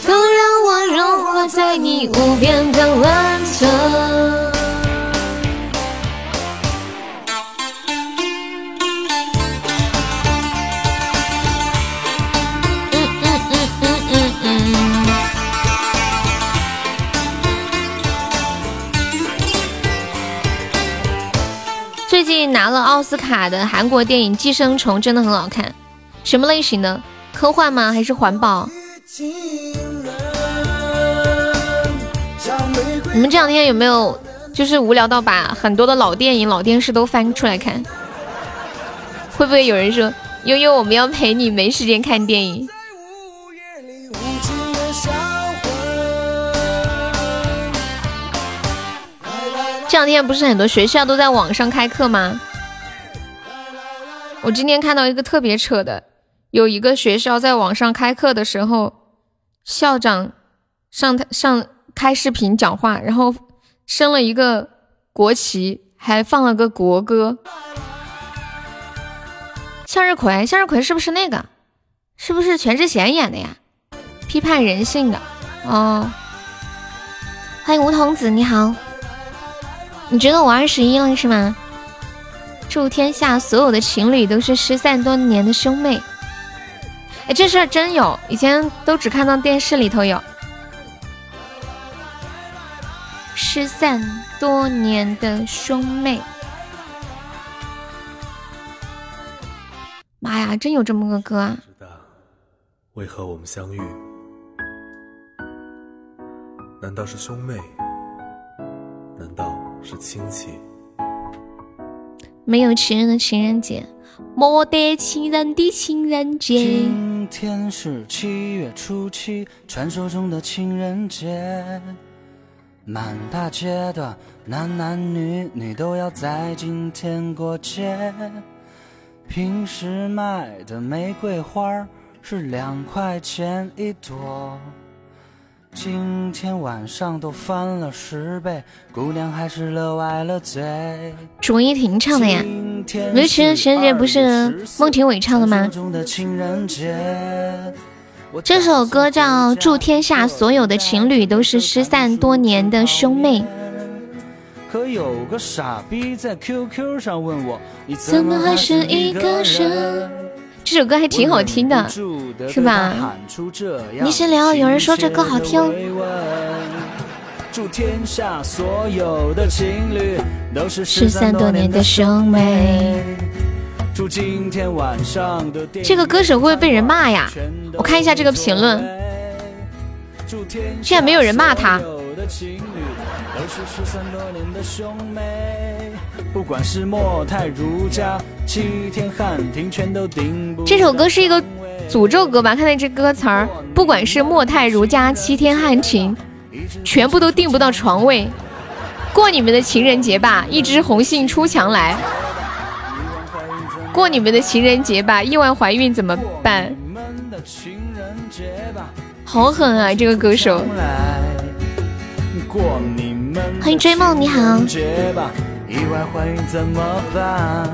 都让我融化在你无边的蓝色。最近拿了奥斯卡的韩国电影《寄生虫》真的很好看，什么类型的？科幻吗？还是环保？你们这两天有没有就是无聊到把很多的老电影、老电视都翻出来看？会不会有人说悠悠我们要陪你，没时间看电影？这两天不是很多学校都在网上开课吗？我今天看到一个特别扯的，有一个学校在网上开课的时候，校长上台上开视频讲话，然后升了一个国旗，还放了个国歌。向日葵，向日葵是不是那个？是不是全智贤演的呀？批判人性的哦。欢迎梧桐子，你好。你觉得我二十一了是吗？祝天下所有的情侣都是失散多年的兄妹。哎，这事儿真有，以前都只看到电视里头有。失散多年的兄妹，妈呀，真有这么个歌啊！为何我们相遇？难道是兄妹？难道？是亲戚。没有情人的情人节，没得情人的情人节。今天是七月初七，传说中的情人节。满大街的男男女女都要在今天过节。平时卖的玫瑰花是两块钱一朵。今天晚上都翻了十倍，姑娘还是乐歪了嘴。卓依婷唱的呀，没情人节不是孟庭苇唱的吗？这首歌叫《祝天下所有的情侣都是失散多年的兄妹》。可有个傻逼在 QQ 上问我，你怎么还是一个人？这首歌还挺好听的，是吧？你先聊，有人说这歌好听。失散多年的兄妹。这个歌手会不会被人骂呀？我看一下这个评论，居然没有人骂他。不管是莫泰儒家，七天汉庭，全都顶不。这首歌是一个诅咒歌吧？看那这歌词儿，不管是莫泰如家，七天汉庭，全部都订不到床位。过你们的情人节吧，一只红杏出墙来。过你们的情人节吧，意外怀孕怎么办？好狠啊，这个歌手。欢迎追梦，你好。意外怀孕怎么办？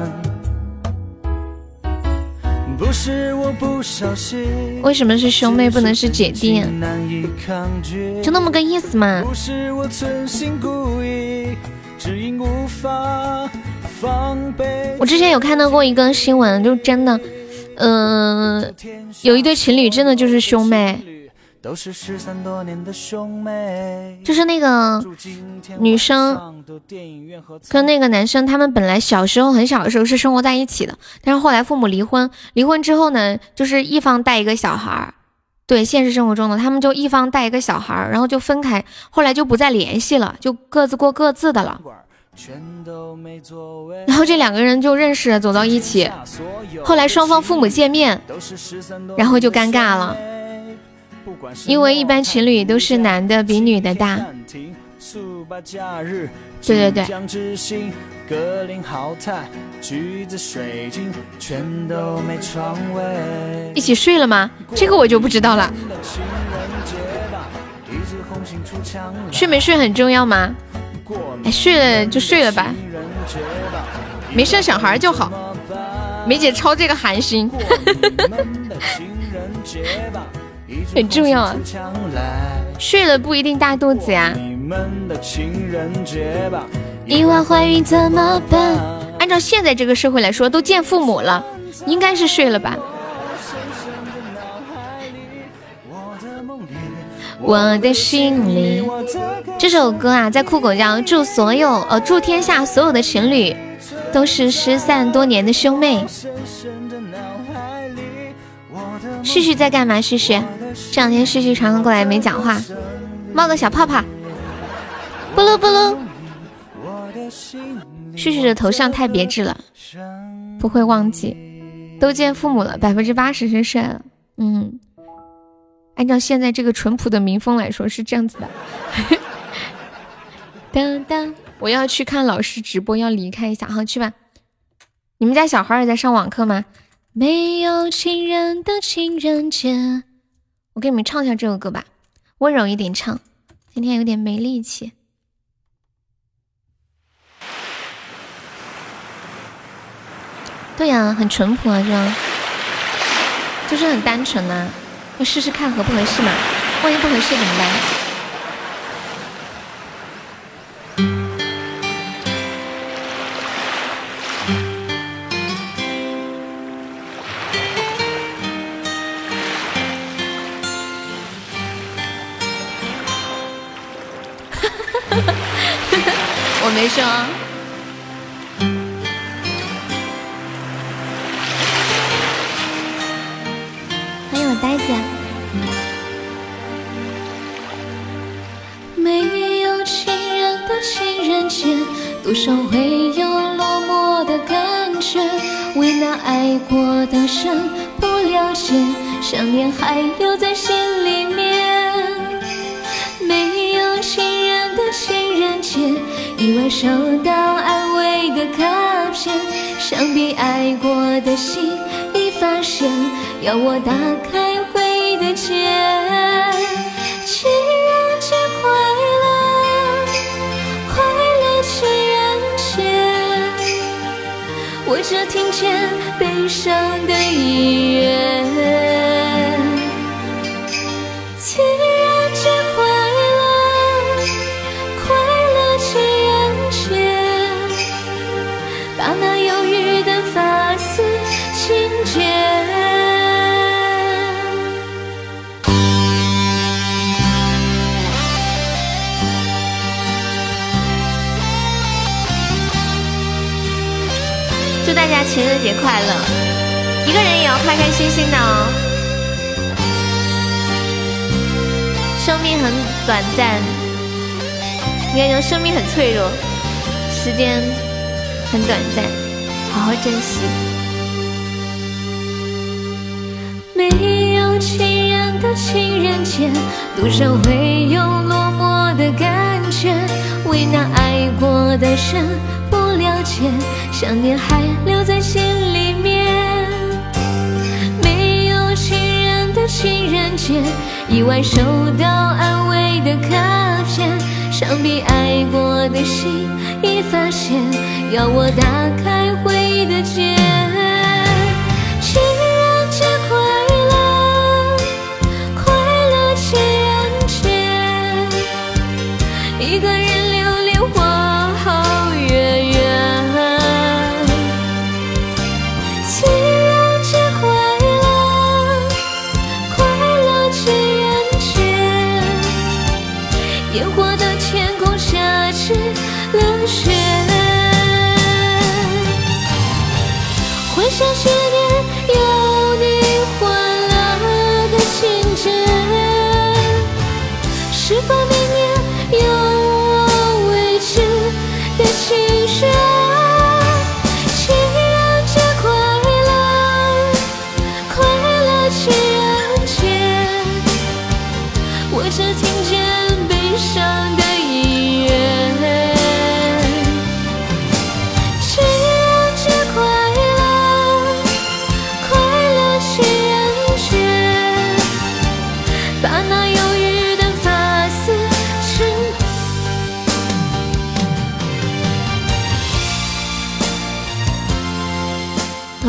不是我不小心。为什么是兄妹不能是姐弟？就那么个意思嘛。不是我存心故意，只因无法我之前有看到过一个新闻，就真的，嗯，有一对情侣真的就是兄妹，就是那个女生跟那个男生，他们本来小时候很小的时候是生活在一起的，但是后来父母离婚，离婚之后呢，就是一方带一个小孩儿，对，现实生活中的他们就一方带一个小孩儿，然后就分开，后来就不再联系了，就各自过各自的了。然后这两个人就认识，走到一起。后来双方父母见面，然后就尴尬了，因为一般情侣都是男的比女的大。对对对。一起睡了吗？这个我就不知道了。睡没睡很重要吗？哎，睡了就睡了吧，没生小孩就好。梅姐抄这个寒心，很重要啊。睡了不一定大肚子呀。意外怀孕怎么办？按照现在这个社会来说，都见父母了，应该是睡了吧。我的心里，这首歌啊，在酷狗叫祝所有呃祝天下所有的情侣都是失散多年的兄妹。旭旭在干嘛？旭旭，这两天旭旭常常过来没讲话，冒个小泡泡，不噜不噜。旭旭的头像太别致了，不会忘记，都见父母了，百分之八十是帅了，嗯。按照现在这个淳朴的民风来说，是这样子的。当当，我要去看老师直播，要离开一下，好去吧。你们家小孩也在上网课吗？没有情人的情人节，我给你们唱一下这首歌吧，温柔一点唱，今天有点没力气。对呀，很淳朴啊，这样就是很单纯呐。要试试看合不合适嘛？万一不合适怎么办？爱过的人不了解，想念还留在心里面。没有情人的情人节，意外收到安慰的卡片，想必爱过的心已发现，要我打开。回忆的结悲伤的音乐。节快乐！一个人也要开开心心的哦。生命很短暂，应该说生命很脆弱，时间很短暂，好好珍惜。没有情人的情人节，多少会有落寞的感觉，为那爱过的人。前，想念还留在心里面。没有情人的情人节，意外收到安慰的卡片，想必爱过的心已发现，要我打开回忆的结。sos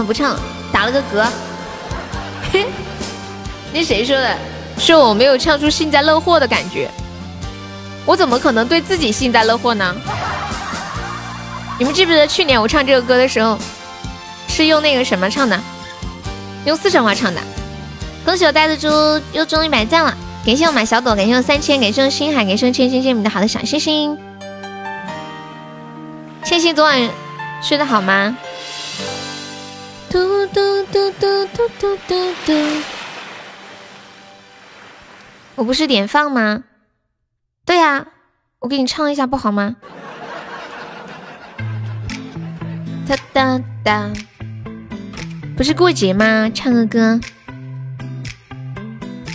不唱，打了个嗝。嘿，那谁说的？是我没有唱出幸灾乐祸的感觉。我怎么可能对自己幸灾乐祸呢？你们记不记得去年我唱这个歌的时候，是用那个什么唱的？用四川话唱的。恭喜我呆子猪又中一百赞了，感谢我马小朵，感谢我三千，感谢我星海，感谢我千星星，你的好的小心心。千玺昨晚睡得好吗？嘟嘟嘟嘟嘟嘟嘟嘟。我不是点放吗？对呀、我给你唱一下不好吗？哒哒哒，不是过节吗？唱个歌。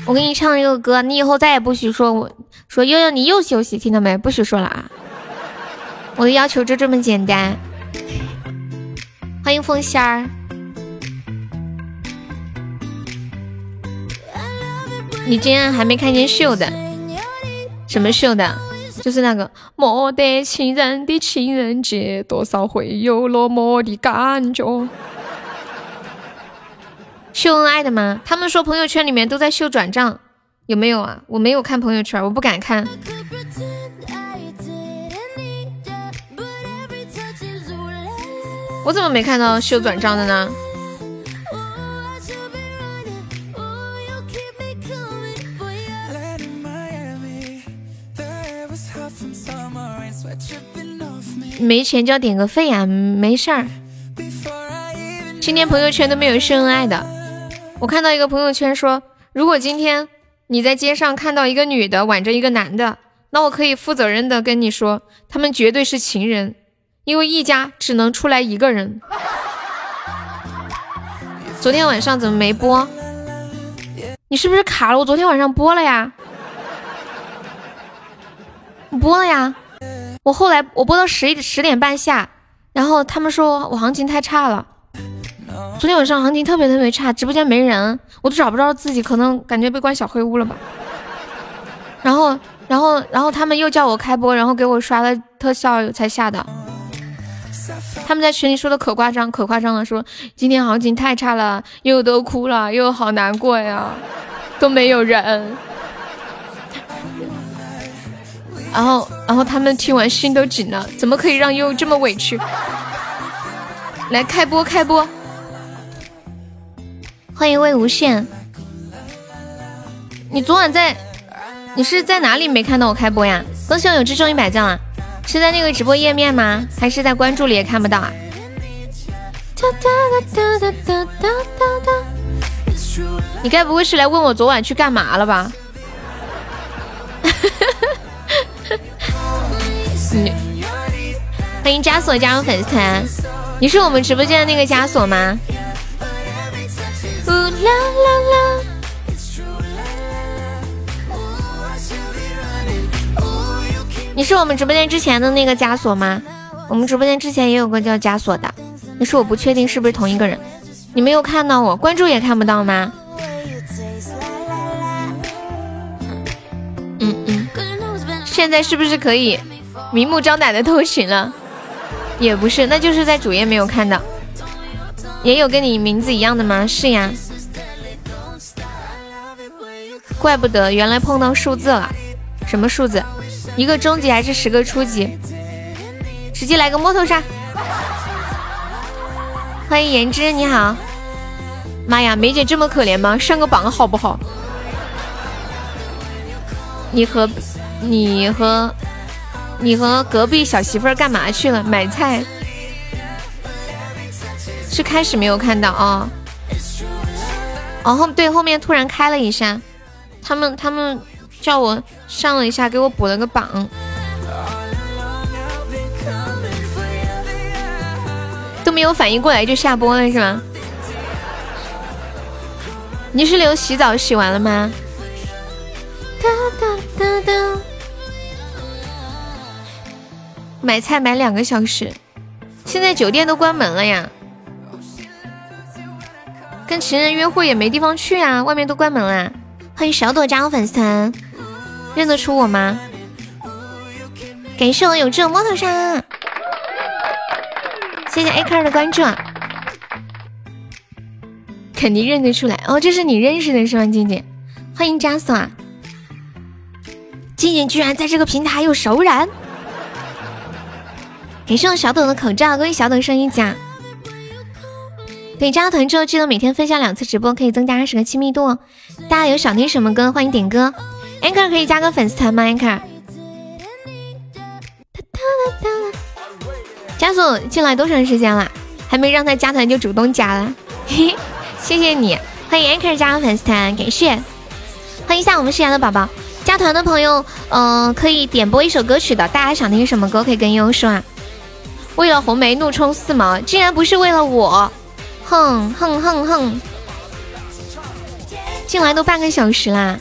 我给你唱一个歌，你以后再也不许说我说悠悠你又休息，听到没？不许说了啊！我的要求就这么简单。欢迎风仙儿。你竟然还没看见秀的？什么秀的？就是那个没得情人的情人节，多少会有落寞的感觉。秀恩爱的吗？他们说朋友圈里面都在秀转账，有没有啊？我没有看朋友圈，我不敢看。我怎么没看到秀转账的呢？没钱就要点个费呀、没事儿。今天朋友圈都没有秀恩爱的。我看到一个朋友圈说，如果今天你在街上看到一个女的挽着一个男的，那我可以负责任的跟你说，他们绝对是情人，因为一家只能出来一个人。昨天晚上怎么没播？你是不是卡了？我昨天晚上播了呀，播了呀。我后来我播到十一十点半下，然后他们说我行情太差了。昨天晚上行情特别特别差，直播间没人，我都找不着自己，可能感觉被关小黑屋了吧。然后，然后，然后他们又叫我开播，然后给我刷了特效才下的。他们在群里说的可夸张，可夸张了，说今天行情太差了，又都哭了，又好难过呀，都没有人。然后，然后他们听完心都紧了，怎么可以让悠悠这么委屈？来开播，开播！欢迎魏无羡。你昨晚在，你是在哪里没看到我开播呀？恭喜我有志中一百赞啊！是在那个直播页面吗？还是在关注里也看不到啊？你该不会是来问我昨晚去干嘛了吧？你欢迎枷锁加入粉丝团，你是我们直播间的那个枷锁吗？呜啦啦啦！你是我们直播间之前的那个枷锁吗？我们直播间之前也有个叫枷锁的，但是我不确定是不是同一个人。你没有看到我，关注也看不到吗？嗯嗯，现在是不是可以明目张胆的偷情了？也不是，那就是在主页没有看到。也有跟你名字一样的吗？是呀。怪不得，原来碰到数字了。什么数字？一个中级还是十个初级？直接来个摸头杀！欢迎言之，你好。妈呀，梅姐这么可怜吗？上个榜好不好？你和你和你和隔壁小媳妇儿干嘛去了？买菜？是开始没有看到啊？哦后对，后面突然开了一下，他们他们叫我上了一下，给我补了个榜，都没有反应过来就下播了是吗？你是留洗澡洗完了吗？哒哒哒哒。买菜买两个小时，现在酒店都关门了呀。跟情人约会也没地方去啊，外面都关门了。欢迎小朵加入粉丝团，认得出我吗？感谢我有这摩托车，谢谢 A 克的关注啊，肯定认得出来哦，这是你认识的是吗，静静？欢迎加索，静静居然在这个平台有熟人，感谢我小董的口罩，恭喜小朵升一加。对，加了团之后记得每天分享两次直播，可以增加二十个亲密度。大家有想听什么歌，欢迎点歌。Anker 可以加个粉丝团吗？Anker，加速进来多长时间了？还没让他加团就主动加了，嘿嘿，谢谢你。欢迎 Anker 加入粉丝团，感谢。欢迎一下我们新来的宝宝，加团的朋友，嗯，可以点播一首歌曲的。大家想听什么歌，可以跟悠悠说啊。为了红梅怒冲四毛，竟然不是为了我。哼哼哼哼，进来都半个小时啦！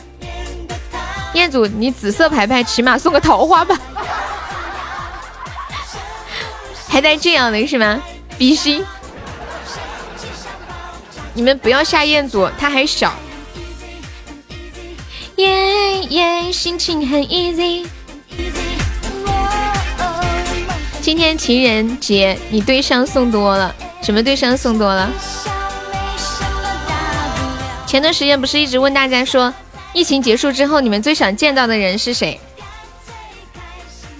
彦祖，你紫色牌牌起码送个桃花吧，还带这样的是吗？比心，你们不要吓彦祖，他还小。耶耶，心情很 easy。今天情人节，你对象送多了。什么对象送多了？前段时间不是一直问大家说，疫情结束之后你们最想见到的人是谁？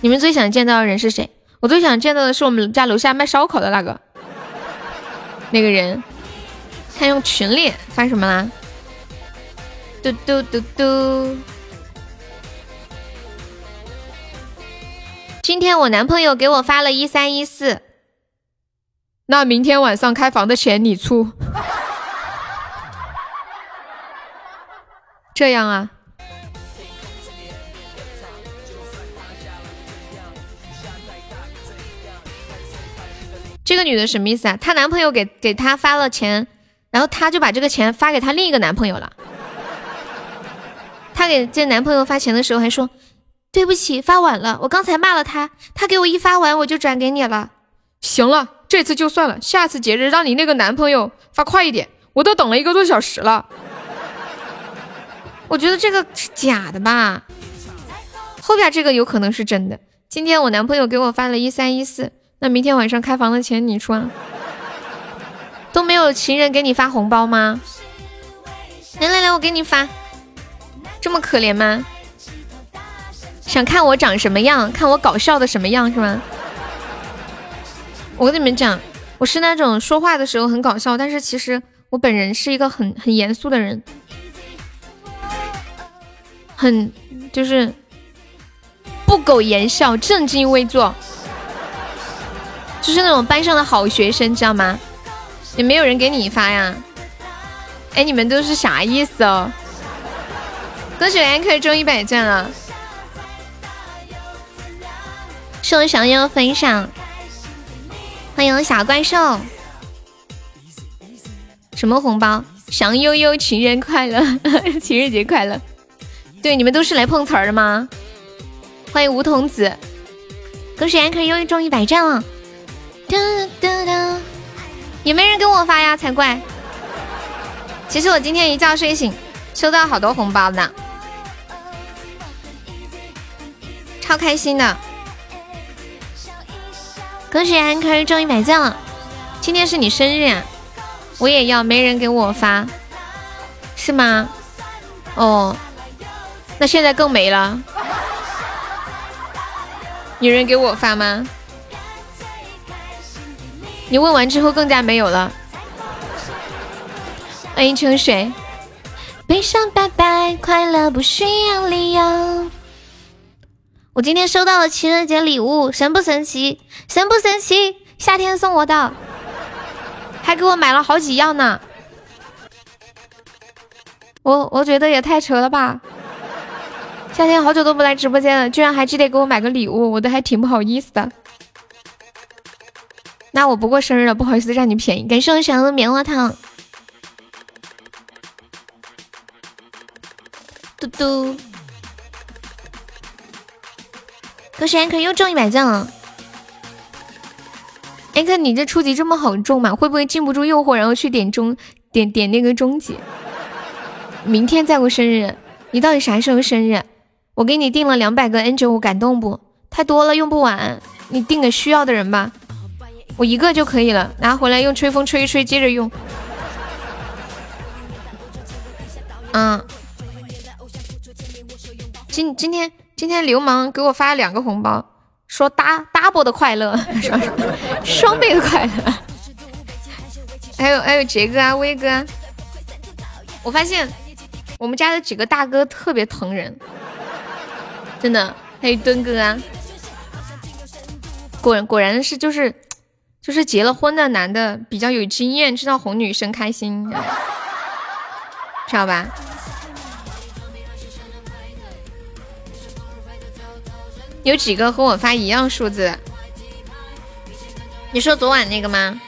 你们最想见到的人是谁？我最想见到的是我们家楼下卖烧烤的那个那个人。他用群里发什么啦？嘟嘟嘟嘟。今天我男朋友给我发了一三一四。那明天晚上开房的钱你出，这样啊？这个女的什么意思啊？她男朋友给给她发了钱，然后她就把这个钱发给她另一个男朋友了。她给这男朋友发钱的时候还说：“对不起，发晚了，我刚才骂了他，他给我一发完我就转给你了。”行了。这次就算了，下次节日让你那个男朋友发快一点，我都等了一个多小时了。我觉得这个是假的吧，后边这个有可能是真的。今天我男朋友给我发了一三一四，那明天晚上开房的钱你出啊？都没有情人给你发红包吗？来来来，我给你发，这么可怜吗？想看我长什么样，看我搞笑的什么样是吗？我跟你们讲，我是那种说话的时候很搞笑，但是其实我本人是一个很很严肃的人，很就是不苟言笑，正襟危坐，就是那种班上的好学生，知道吗？也没有人给你发呀？哎，你们都是啥意思哦？恭喜安可以中一百赞了，是我想要分享。欢迎小怪兽，什么红包？祥悠悠情人快乐，情人节快乐！对，你们都是来碰瓷儿的吗？欢迎梧桐子，恭喜安可悠悠中一百战了！哒哒哒，也没人给我发呀，才怪！其实我今天一觉睡醒，收到好多红包呢，超开心的。恭喜安可中一百赞了！今天是你生日呀，我也要，没人给我发，是吗？哦，那现在更没了，有人给我发吗？你问完之后更加没有了。欢迎秋水，悲伤拜拜，快乐不需要理由。我今天收到了情人节礼物，神不神奇？神不神奇？夏天送我的，还给我买了好几样呢。我我觉得也太扯了吧！夏天好久都不来直播间了，居然还记得给我买个礼物，我都还挺不好意思的。那我不过生日了，不好意思占你便宜。感谢我小的棉花糖。嘟嘟，可是安可又中一百赞了。安可，你这初级这么好中吗？会不会禁不住诱惑，然后去点终点点那个终极？明天再过生日，你到底啥时候生日？我给你订了两百个 N 九五，感动不？太多了，用不完，你订给需要的人吧。我一个就可以了，拿回来用吹风吹一吹，接着用。嗯，今今天今天流氓给我发了两个红包，说 d double 的快乐，双双倍的快乐。还有还有杰哥啊，威哥，我发现。我们家的几个大哥特别疼人，真的，还有墩哥啊，果果然是就是就是结了婚的男的比较有经验，知道哄女生开心，知道吧？有几个和我发一样数字？你说昨晚那个吗？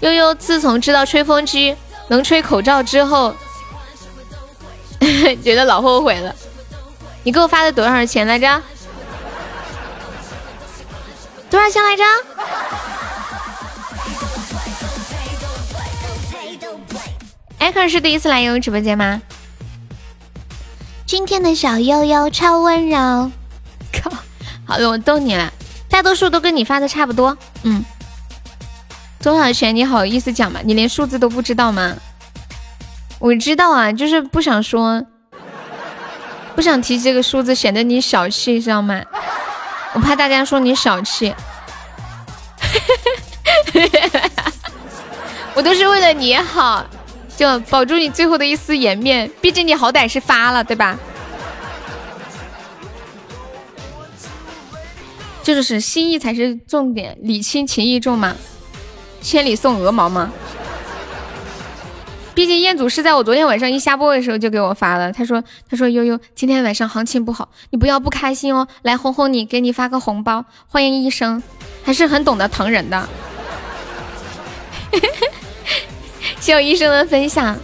悠悠自从知道吹风机能吹口罩之后，觉得老后悔了。你给我发的多少钱来着？多少钱来着？艾克是第一次来悠悠直播间吗？今天的小悠悠超温柔。靠，好了，我逗你了。大多数都跟你发的差不多。嗯。多少钱？你好意思讲吗？你连数字都不知道吗？我知道啊，就是不想说，不想提这个数字，显得你小气，知道吗？我怕大家说你小气。我都是为了你好，就保住你最后的一丝颜面。毕竟你好歹是发了，对吧？这就是心意才是重点，礼轻情意重嘛。千里送鹅毛吗？毕竟彦祖是在我昨天晚上一下播的时候就给我发了，他说：“他说悠悠今天晚上行情不好，你不要不开心哦，来哄哄你，给你发个红包，欢迎医生，还是很懂得疼人的。”谢我医生的分享，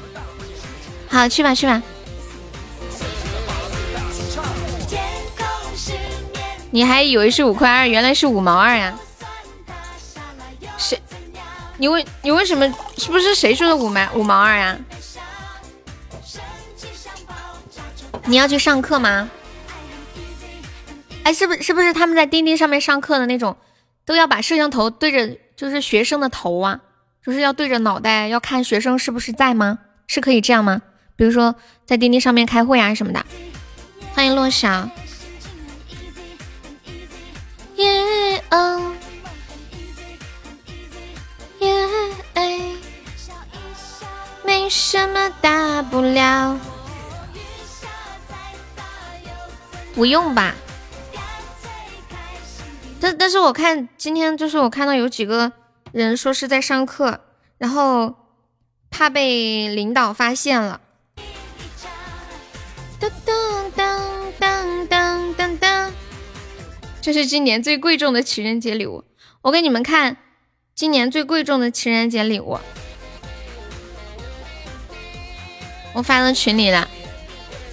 好去吧去吧。你还以为是五块二，原来是五毛二呀？是。你为你为什么是不是谁说的五毛五毛二呀？你要去上课吗？哎，是不是是不是他们在钉钉上面上课的那种，都要把摄像头对着就是学生的头啊，就是要对着脑袋，要看学生是不是在吗？是可以这样吗？比如说在钉钉上面开会啊什么的。欢迎落霞。耶哦。没什么大不了，不用吧？但但是我看今天就是我看到有几个人说是在上课，然后怕被领导发现了。噔噔噔噔噔噔噔，这是今年最贵重的情人节礼物，我给你们看。今年最贵重的情人节礼物，我发到群里了。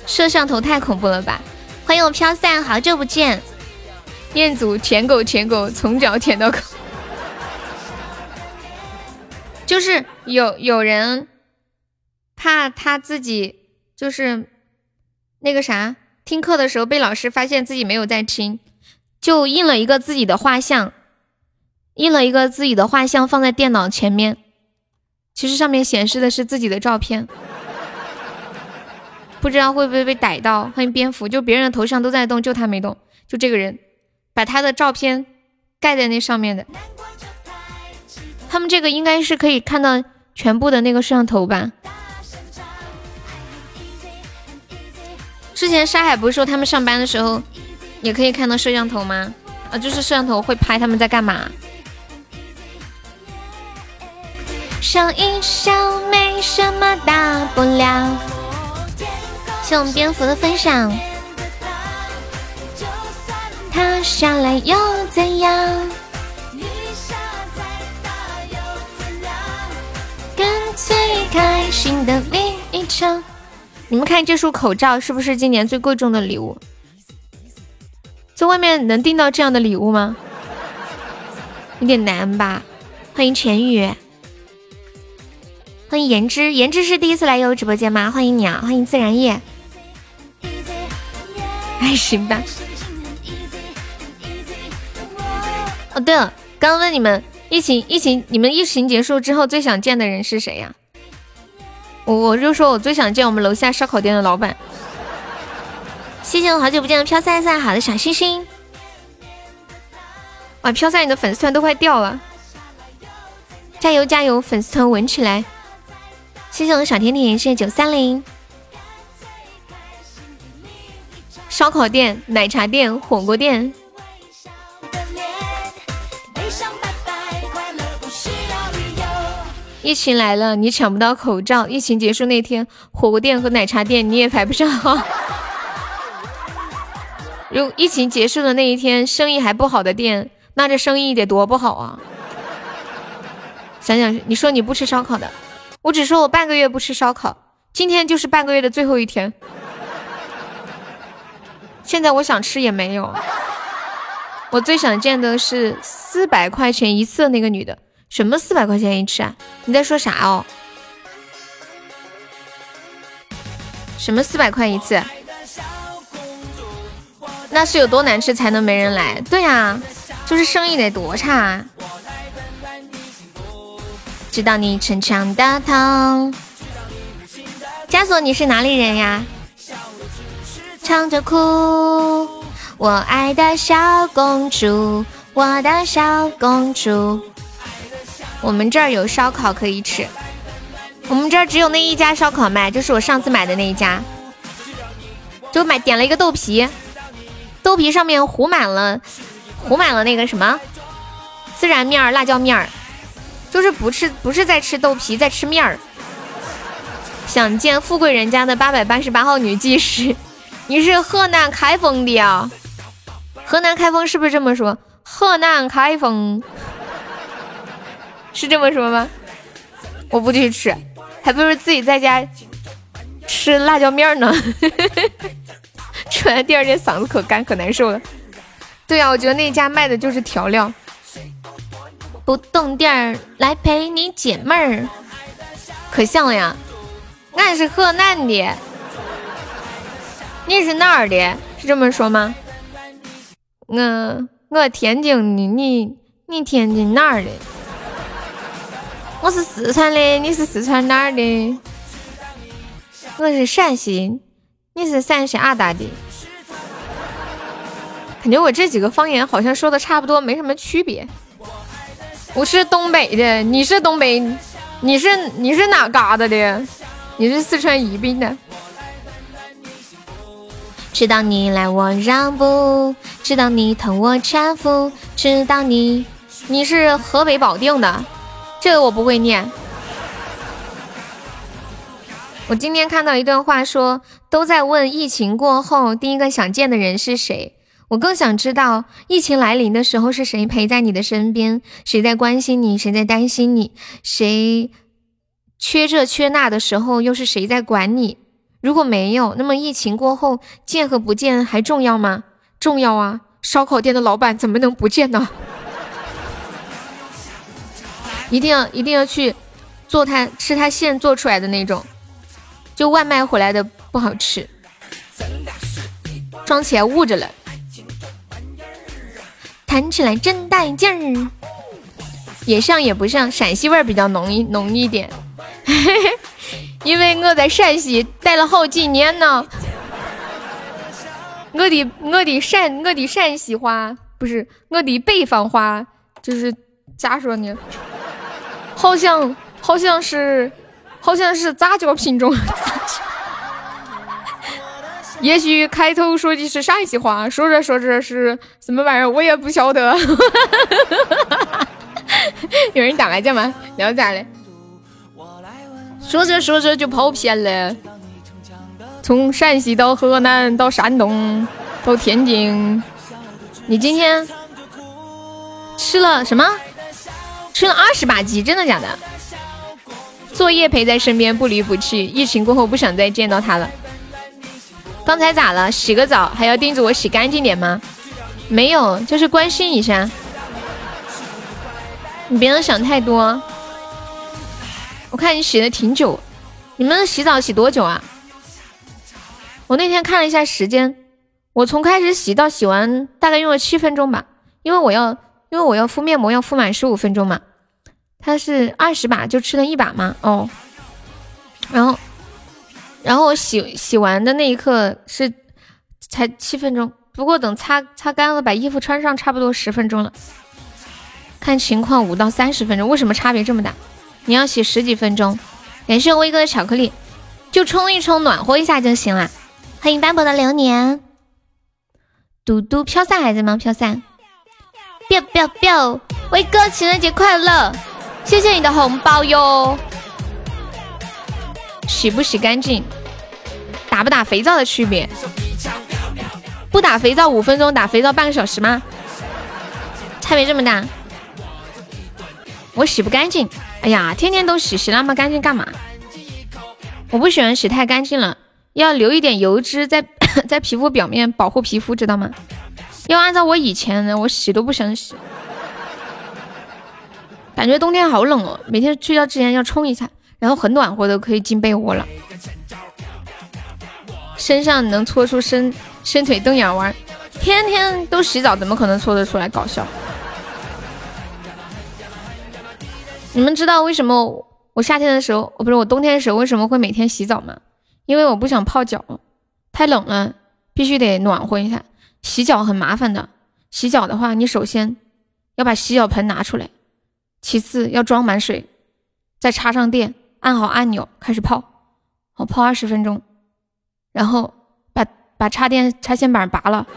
摄像头太恐怖了吧！欢迎我飘散，好久不见。彦祖舔狗舔狗，从脚舔到口。就是有有人怕他自己就是那个啥，听课的时候被老师发现自己没有在听，就印了一个自己的画像。印了一个自己的画像放在电脑前面，其实上面显示的是自己的照片，不知道会不会被逮到。欢迎蝙蝠，就别人的头像都在动，就他没动，就这个人把他的照片盖在那上面的。他们这个应该是可以看到全部的那个摄像头吧？之前沙海不是说他们上班的时候也可以看到摄像头吗？啊，就是摄像头会拍他们在干嘛？笑一笑，没什么大不了。谢我们蝙蝠的分享。他下来又怎样？最开心的另一场。你们看这束口罩是不是今年最贵重的礼物？在外面能订到这样的礼物吗？有点难吧。欢迎钱宇。欢迎言之，言之是第一次来悠悠直播间吗？欢迎你啊！欢迎自然叶。还行吧。哦，对了，刚刚问你们，疫情疫情，你们疫情结束之后最想见的人是谁呀？我我就说我最想见我们楼下烧烤店的老板。谢谢我好久不见的飘散散，好的小星星。哇，飘散你的粉丝团都快掉了，加油加油，粉丝团稳起来。谢谢我的小甜甜，谢谢九三零。烧烤店、奶茶店、火锅店。疫情来了，你抢不到口罩；疫情结束那天，火锅店和奶茶店你也排不上号。如疫情结束的那一天，生意还不好的店，那这生意得多不好啊！想想，你说你不吃烧烤的。我只说我半个月不吃烧烤，今天就是半个月的最后一天。现在我想吃也没有。我最想见的是四百块钱一次那个女的。什么四百块钱一次啊？你在说啥哦？什么四百块一次？那是有多难吃才能没人来？对呀，就是生意得多差。知道你逞强的疼。枷锁，你是哪里人呀？唱着哭，我爱的小公主，我的小公主。我们这儿有烧烤可以吃，我们这儿只有那一家烧烤卖，就是我上次买的那一家。就买点了一个豆皮，豆皮上面糊满了，糊满了那个什么孜然面儿、辣椒面儿。就是不吃，不是在吃豆皮，在吃面儿。想见富贵人家的八百八十八号女技师，你是河南开封的啊？河南开封是不是这么说？河南开封是这么说吗？我不去吃，还不如自己在家吃辣椒面呢。吃完第二天嗓子可干可难受了。对呀，我觉得那家卖的就是调料。不动地儿来陪你解闷儿，可像了呀！俺是河南的，你是哪儿的？是这么说吗？我我天津的，你你天津哪儿的？我是四川的，你是四川哪儿的？我是陕西，你是陕西阿达的？感觉我这几个方言好像说的差不多，没什么区别。我是东北的，你是东北，你是你是哪嘎达的？你是四川宜宾的。知道你来我让步，知道你疼我搀扶，知道你你是河北保定的，这个我不会念。我今天看到一段话，说都在问疫情过后第一个想见的人是谁。我更想知道，疫情来临的时候是谁陪在你的身边，谁在关心你，谁在担心你，谁缺这缺那的时候又是谁在管你？如果没有，那么疫情过后见和不见还重要吗？重要啊！烧烤店的老板怎么能不见呢？一定要一定要去做他吃他现做出来的那种，就外卖回来的不好吃，装起来捂着了。弹起来真带劲儿，也像也不像，陕西味儿比较浓一浓一点，因为我在陕西待了好几年呢。我的我的陕我的陕西话不是我的北方话，就是咋说呢？好像好像是好像是杂交品种。也许开头说的是陕西话，说着说着是什么玩意儿，我也不晓得。有人打麻将吗？聊咋嘞？说着说着就跑偏了，从陕西到河南到山东到天津，你今天吃了什么？吃了二十把鸡，真的假的？作业陪在身边不离不弃，疫情过后不想再见到他了。刚才咋了？洗个澡还要叮嘱我洗干净点吗？没有，就是关心一下。你别想太多。我看你洗的挺久，你们洗澡洗多久啊？我那天看了一下时间，我从开始洗到洗完大概用了七分钟吧，因为我要因为我要敷面膜要敷满十五分钟嘛。他是二十把就吃了一把吗？哦，然后然后我洗洗完的那一刻是才七分钟，不过等擦擦干了把衣服穿上差不多十分钟了，看情况五到三十分钟，为什么差别这么大？你要洗十几分钟，感谢威哥的巧克力，就冲一冲，暖和一下就行了。欢迎斑驳的流年，嘟嘟飘散还在吗？飘散，biu biu biu，威哥情人节快乐，谢谢你的红包哟。洗不洗干净，打不打肥皂的区别？不打肥皂五分钟，打肥皂半个小时吗？差别这么大？我洗不干净。哎呀，天天都洗，洗那么干净干嘛？我不喜欢洗太干净了，要留一点油脂在 在皮肤表面保护皮肤，知道吗？要按照我以前的，我洗都不想洗。感觉冬天好冷哦，每天睡觉之前要冲一下，然后很暖和的可以进被窝了。身上能搓出伸伸腿蹬眼弯，天天都洗澡，怎么可能搓得出来？搞笑。你们知道为什么我夏天的时候，不是我冬天的时候为什么会每天洗澡吗？因为我不想泡脚，太冷了，必须得暖和一下。洗脚很麻烦的，洗脚的话，你首先要把洗脚盆拿出来，其次要装满水，再插上电，按好按钮开始泡，好泡二十分钟，然后把把插电插线板拔了，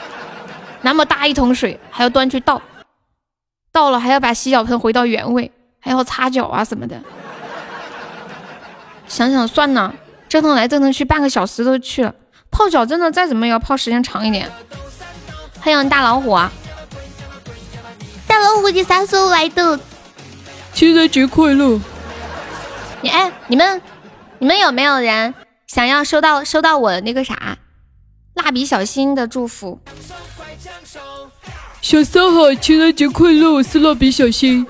那么大一桶水还要端去倒，倒了还要把洗脚盆回到原位。还要擦脚啊什么的，想想算了，折腾来折腾去半个小时都去了。泡脚真的再怎么也要泡时间长一点。欢迎大老虎啊！大老虎，你啥时候来的？情人节快乐！你哎，你们你们有没有人想要收到收到我的那个啥蜡笔小新的祝福？小三好，情人节快乐！我是蜡笔小新。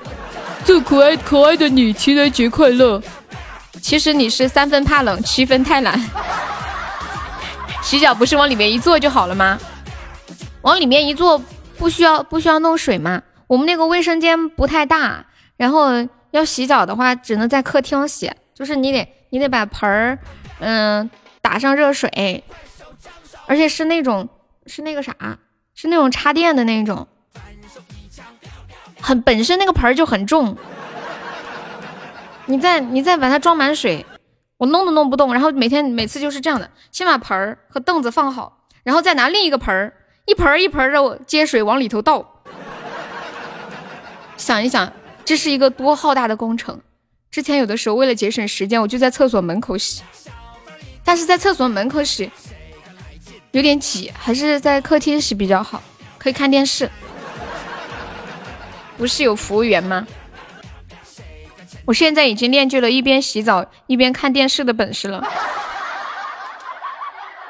祝可爱可爱的你情人节快乐！其实你是三分怕冷，七分太懒。洗脚不是往里面一坐就好了吗？往里面一坐不需要不需要弄水吗？我们那个卫生间不太大，然后要洗澡的话只能在客厅洗，就是你得你得把盆儿嗯打上热水，而且是那种是那个啥，是那种插电的那种。很本身那个盆儿就很重，你再你再把它装满水，我弄都弄不动。然后每天每次就是这样的，先把盆儿和凳子放好，然后再拿另一个盆儿，一盆儿一盆儿的接水往里头倒。想一想，这是一个多浩大的工程。之前有的时候为了节省时间，我就在厕所门口洗，但是在厕所门口洗有点挤，还是在客厅洗比较好，可以看电视。不是有服务员吗？我现在已经练就了一边洗澡一边看电视的本事了。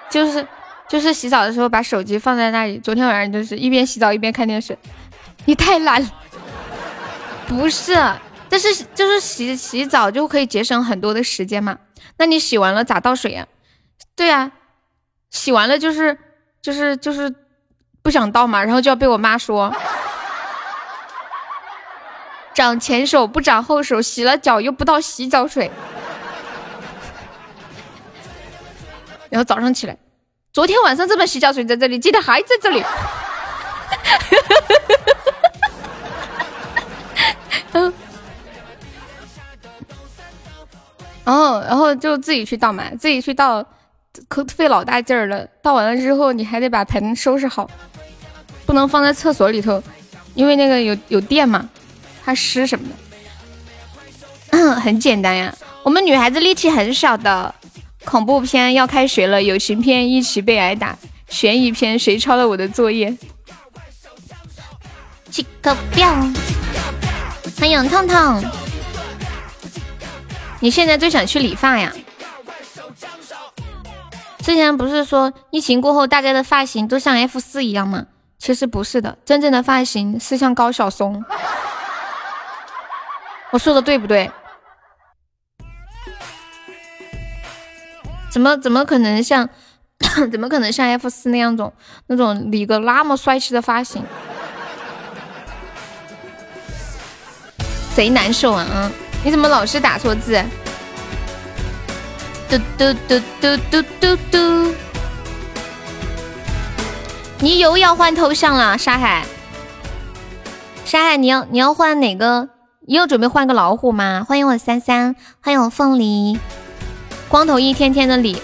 就是就是洗澡的时候把手机放在那里。昨天晚上就是一边洗澡一边看电视。你太懒了。不是，但是就是洗洗澡就可以节省很多的时间嘛。那你洗完了咋倒水呀？对呀，洗完了就是就是就是不想倒嘛，然后就要被我妈说。长前手不长后手，洗了脚又不倒洗脚水，然后早上起来，昨天晚上这盆洗脚水在这里，今天还在这里，然后然后就自己去倒嘛，自己去倒可费老大劲儿了。倒完了之后，你还得把盆收拾好，不能放在厕所里头，因为那个有有电嘛，怕湿什么的。很简单呀，我们女孩子力气很小的。恐怖片要开学了，友情片一起被挨打，悬疑片谁抄了我的作业？几个彪，欢迎痛痛。你现在最想去理发呀？之前不是说疫情过后大家的发型都像 F 四一样吗？其实不是的，真正的发型是像高晓松。我说的对不对？怎么怎么可能像？怎么可能像 F 四那样种那种理个那么帅气的发型？贼难受啊！你怎么老是打错字？嘟嘟嘟嘟嘟嘟嘟！你又要换头像了，沙海。沙海，你要你要换哪个？你又准备换个老虎吗？欢迎我三三，欢迎我凤梨。光头一天天的理，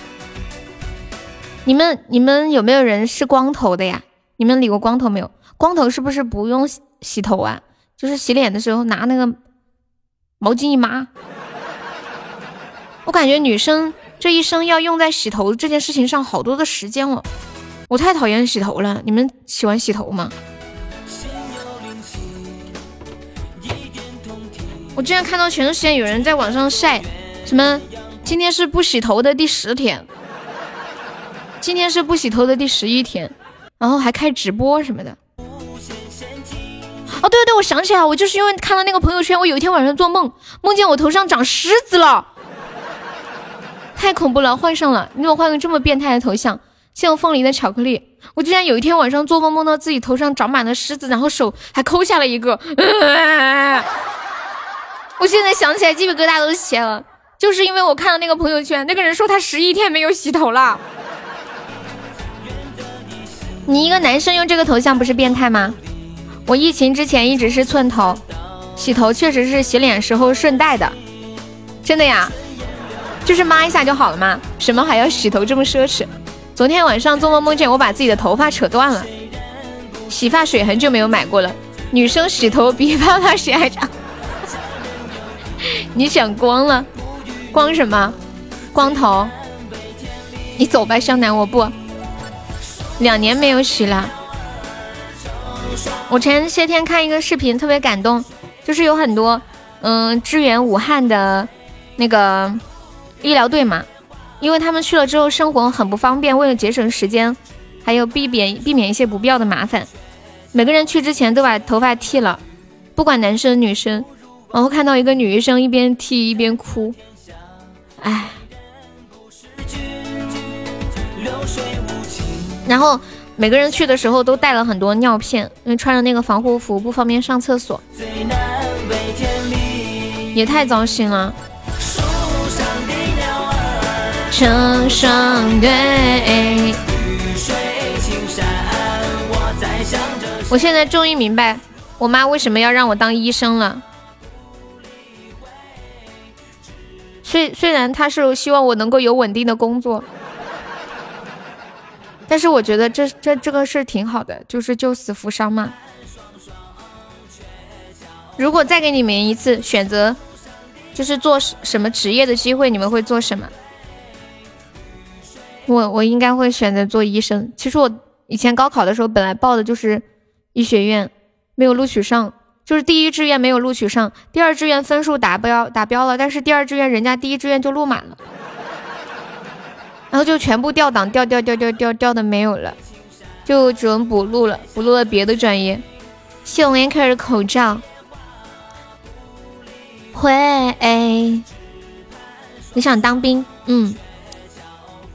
你们你们有没有人是光头的呀？你们理过光头没有？光头是不是不用洗洗头啊？就是洗脸的时候拿那个毛巾一抹。我感觉女生这一生要用在洗头这件事情上好多的时间了，我太讨厌洗头了。你们喜欢洗头吗？我之前看到前段时间有人在网上晒什么。今天是不洗头的第十天，今天是不洗头的第十一天，然后还开直播什么的。哦，对对对，我想起来，我就是因为看到那个朋友圈，我有一天晚上做梦，梦见我头上长虱子了，太恐怖了，换上了，你怎么换个这么变态的头像？像凤梨的巧克力，我竟然有一天晚上做梦，梦到自己头上长满了虱子，然后手还抠下了一个，我现在想起来鸡皮疙瘩都起来了。就是因为我看到那个朋友圈，那个人说他十一天没有洗头了。你一个男生用这个头像不是变态吗？我疫情之前一直是寸头，洗头确实是洗脸时候顺带的，真的呀，就是抹一下就好了嘛，什么还要洗头这么奢侈？昨天晚上做梦梦见我把自己的头发扯断了，洗发水很久没有买过了，女生洗头比发发水还长，你想光了？光什么？光头？你走吧，湘南，我不。两年没有洗了。我前些天看一个视频，特别感动，就是有很多嗯支援武汉的那个医疗队嘛，因为他们去了之后生活很不方便，为了节省时间，还有避免避免一些不必要的麻烦，每个人去之前都把头发剃了，不管男生女生。然后看到一个女医生一边剃一边哭。哎，然后每个人去的时候都带了很多尿片，因为穿着那个防护服不方便上厕所，也太糟心了。成双对。我现在终于明白我妈为什么要让我当医生了。虽虽然她是希望我能够有稳定的工作，但是我觉得这这这个是挺好的，就是救死扶伤嘛。如果再给你们一次选择，就是做什么职业的机会，你们会做什么？我我应该会选择做医生。其实我以前高考的时候本来报的就是医学院，没有录取上。就是第一志愿没有录取上，第二志愿分数达标达标了，但是第二志愿人家第一志愿就录满了，然后就全部调档调调调调调调的没有了，就只能补录了，补录了别的专业。谢我 Anker 的口罩，会，你想当兵？嗯，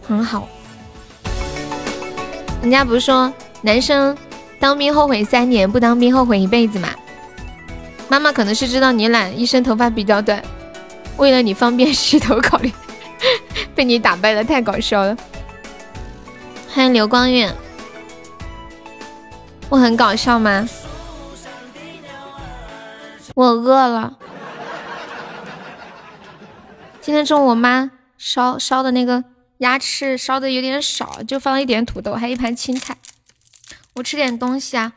很好。人家不是说男生当兵后悔三年，不当兵后悔一辈子吗？妈妈可能是知道你懒，一身头发比较短，为了你方便洗头考虑，被你打败了，太搞笑了。欢迎刘光远，我很搞笑吗？我饿了。今天中午我妈烧烧的那个鸭翅烧的有点少，就放了一点土豆，还有一盘青菜。我吃点东西啊。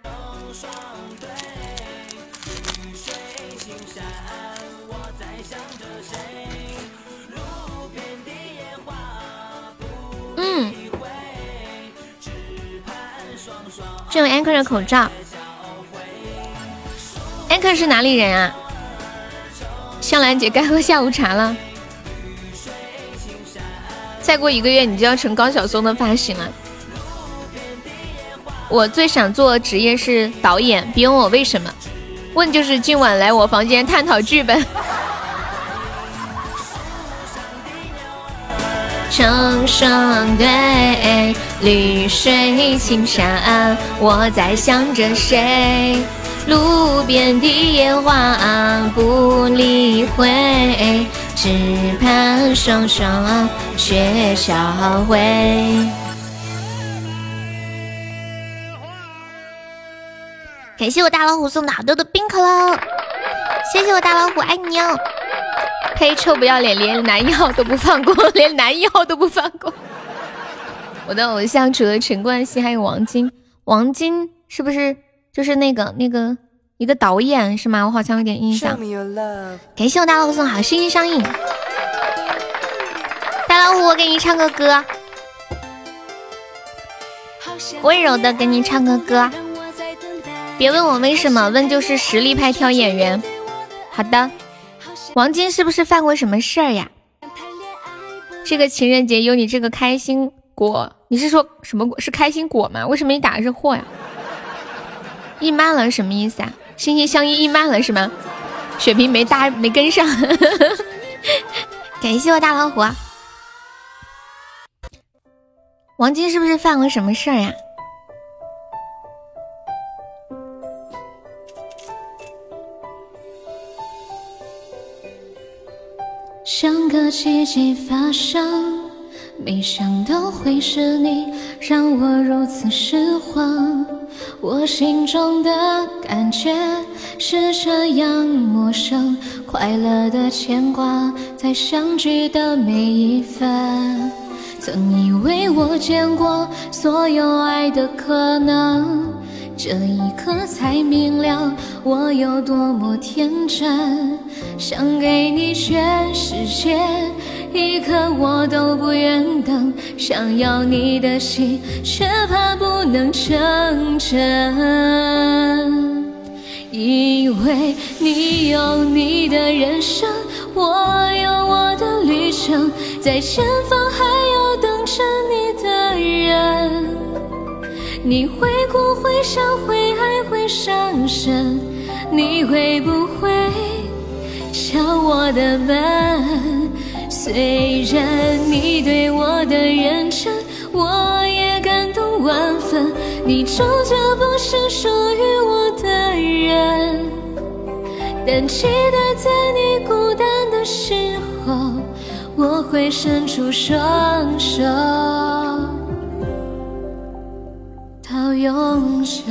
这有 anchor 的口罩。anchor 是哪里人啊？香兰姐该喝下午茶了。再过一个月，你就要成高晓松的发型了。我最想做职业是导演，别问我为什么，问就是今晚来我房间探讨剧本。成双对，绿水青山，我在想着谁？路边的野花不理会。只盼双双却销毁。感谢我大老虎送的好多的冰可乐，谢谢我大老虎，爱你哦！呸，臭不要脸，连男一号都不放过，连男一号都不放过。我的偶像除了陈冠希，还有王晶。王晶是不是就是那个那个？一个导演是吗？我好像有点印象。感谢我大老虎送好声音上映。大老虎，我给你唱个歌，温柔的给你唱个歌。别问我为什么，问就是实力派挑演员。好的，王晶是不是犯过什么事儿呀？这个情人节有你这个开心果，你是说什么果？是开心果吗？为什么你打的是货呀？印慢了什么意思啊？心心相印印慢了是吗？血瓶没搭没跟上，感谢我大老虎。王晶是不是犯过什么事儿呀？像个奇迹发生，没想到会是你，让我如此失望。我心中的感觉是这样陌生，快乐的牵挂在相聚的每一分。曾以为我见过所有爱的可能，这一刻才明了我有多么天真，想给你全世界。一刻我都不愿等，想要你的心，却怕不能成真。因为你有你的人生，我有我的旅程，在前方还有等着你的人。你会哭会笑会爱会伤神，你会不会敲我的门？虽然你对我的认真，我也感动万分。你终究不是属于我的人，但期待在你孤单的时候，我会伸出双手到永久。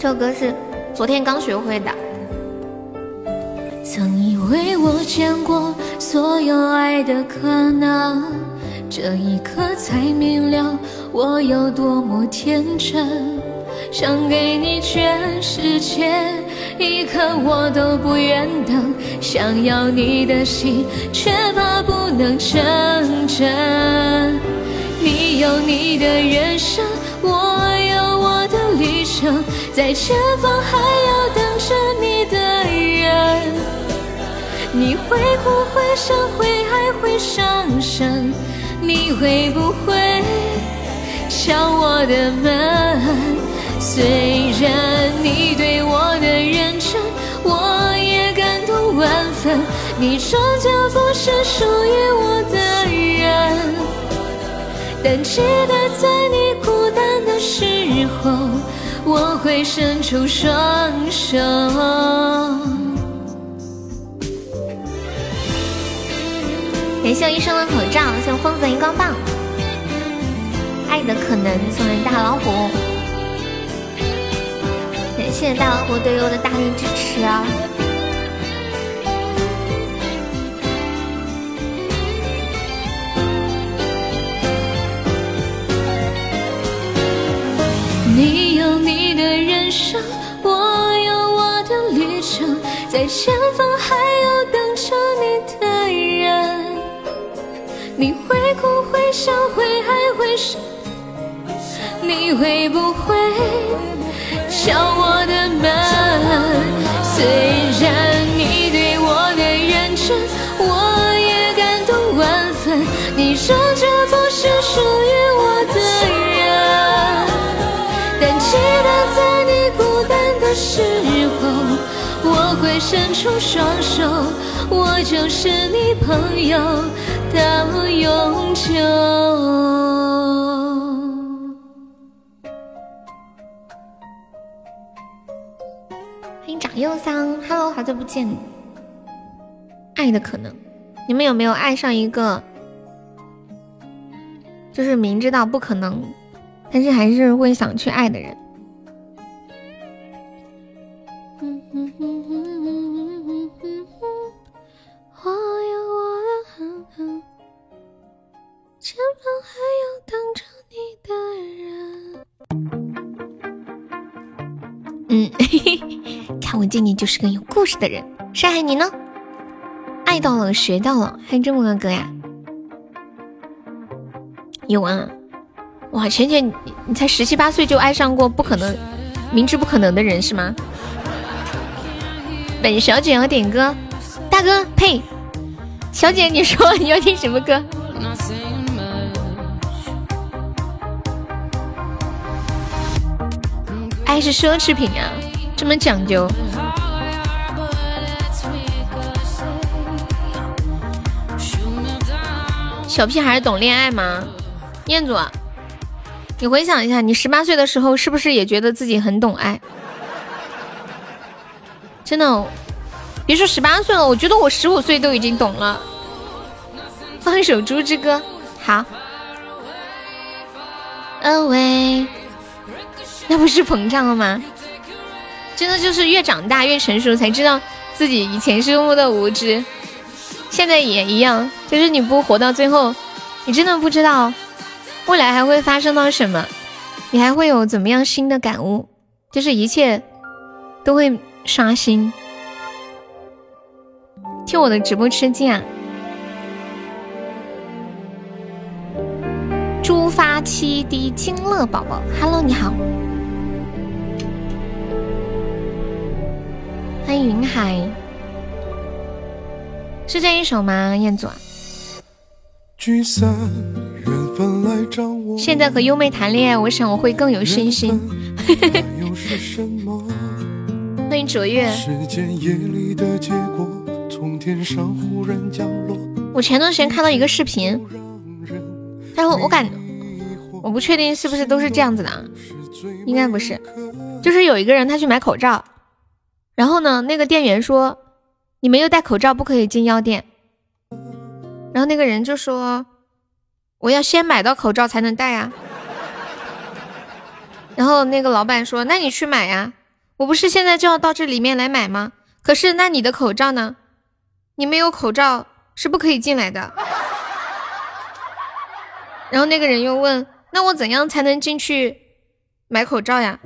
这首歌是昨天刚学会的。曾以为我见过所有爱的可能，这一刻才明了我有多么天真。想给你全世界，一刻我都不愿等。想要你的心，却怕不能成真。你有你的人生，我有我的旅程，在前方还有等着你的人。你会哭会笑会爱会伤神，你会不会敲我的门？虽然你对我的认真，我也感动万分。你终究不是属于我的人，但记得在你孤单的时候，我会伸出双手。感谢我医生的口罩，谢我疯子荧光棒，爱的可能送给大老虎，谢谢大伙对我的大力支持啊。你有你的人生我有我的旅程在前方还有等着你的人。你会哭会笑会爱会伤你会不会敲我的门？虽然你对我的认真，我也感动万分。你说这不是属于我的人，但记得在你孤单的时候，我会伸出双手，我就是你朋友到永久。忧桑，Hello，好久不见。爱的可能，你们有没有爱上一个，就是明知道不可能，但是还是会想去爱的人？我有我的狠狠，前方还有等着你的人。嗯，嘿嘿，看我见你就是个有故事的人。山海，你呢？爱到了，学到了，还有这么个歌呀？有啊！哇，浅浅，你你才十七八岁就爱上过不可能、明知不可能的人是吗？本小姐要点歌，大哥呸！小姐，你说你要听什么歌？爱是奢侈品啊，这么讲究。小屁孩懂恋爱吗？彦祖，你回想一下，你十八岁的时候是不是也觉得自己很懂爱？真的，别说十八岁了，我觉得我十五岁都已经懂了。放一首《猪之歌》，好。Away，那不是膨胀了吗？真的就是越长大越成熟，才知道自己以前是多么的无知。现在也一样，就是你不活到最后，你真的不知道未来还会发生到什么，你还会有怎么样新的感悟，就是一切都会刷新。听我的直播吃鸡啊！猪发七滴金乐宝宝，Hello，你好，欢迎云海。是这一首吗，彦祖？现在和优妹谈恋爱，我想我会更有信心。欢迎卓越。我前段时间看到一个视频，但是我感我不确定是不是都是这样子的，应该不是。就是有一个人他去买口罩，然后呢，那个店员说。你没有戴口罩不可以进药店，然后那个人就说：“我要先买到口罩才能戴啊。” 然后那个老板说：“那你去买呀，我不是现在就要到这里面来买吗？可是那你的口罩呢？你没有口罩是不可以进来的。”然后那个人又问：“那我怎样才能进去买口罩呀？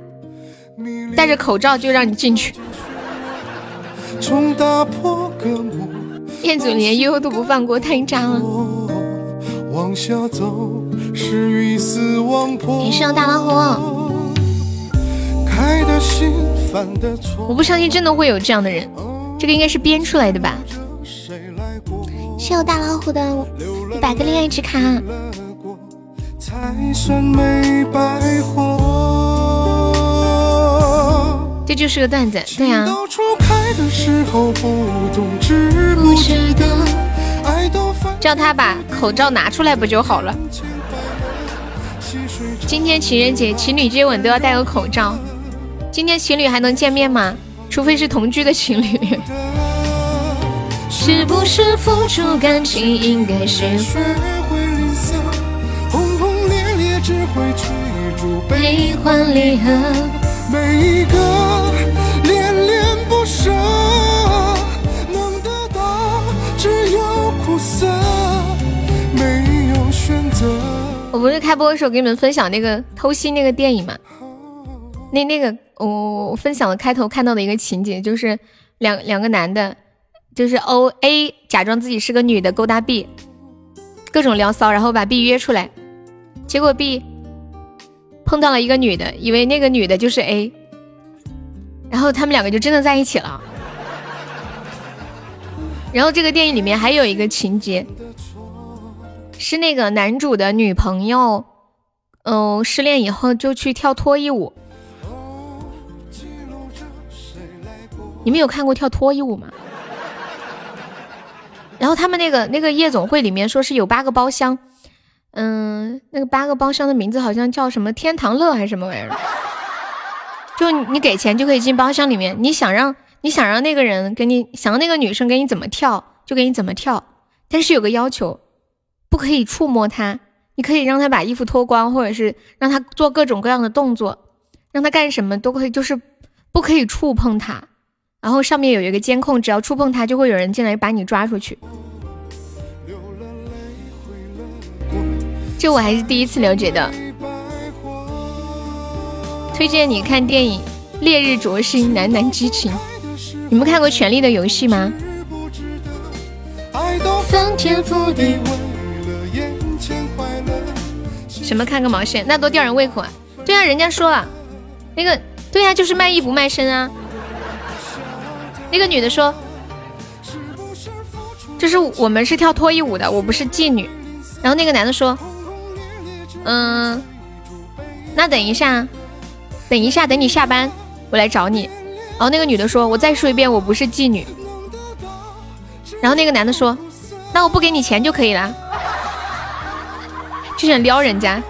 戴着口罩就让你进去。”彦祖连悠悠都不放过，太渣了。你是大老虎。我不相信真的会有这样的人，这个应该是编出来的吧？谢谢大老虎的一百个恋爱值卡。这就是个段子，对呀。叫他把口罩拿出来不就好了？今天情人节，情侣接吻都要戴个口罩。今天情侣还能见面吗？除非是同居的情侣。是不是付出感情应该学会吝啬？轰轰烈烈只会追逐悲欢离合。每一个恋恋不舍，能得到只有苦涩，没有选择。我不是开播的时候给你们分享那个偷袭那个电影嘛？那那个我我分享了开头看到的一个情节，就是两两个男的，就是 O A 假装自己是个女的勾搭 B，各种聊骚，然后把 B 约出来，结果 B 碰到了一个女的，以为那个女的就是 A，然后他们两个就真的在一起了。然后这个电影里面还有一个情节，是那个男主的女朋友，嗯，失恋以后就去跳脱衣舞。你们有看过跳脱衣舞吗？然后他们那个那个夜总会里面说是有八个包厢，嗯，那个八个包厢的名字好像叫什么天堂乐还是什么玩意儿？就你给钱就可以进包厢里面，你想让你想让那个人给你想让那个女生给你怎么跳就给你怎么跳，但是有个要求，不可以触摸她，你可以让她把衣服脱光，或者是让她做各种各样的动作，让她干什么都可以，就是不可以触碰她。然后上面有一个监控，只要触碰它，就会有人进来把你抓出去。这我还是第一次了解的。推荐你看电影《烈日灼心》，男男激情。你们看过《权力的游戏》吗？什么看个毛线？那多吊人胃口啊！对啊，人家说了，那个对啊，就是卖艺不卖身啊。那个女的说：“就是我们是跳脱衣舞的，我不是妓女。”然后那个男的说：“嗯，那等一下，等一下，等你下班，我来找你。”然后那个女的说：“我再说一遍，我不是妓女。”然后那个男的说：“那我不给你钱就可以了。”就想撩人家。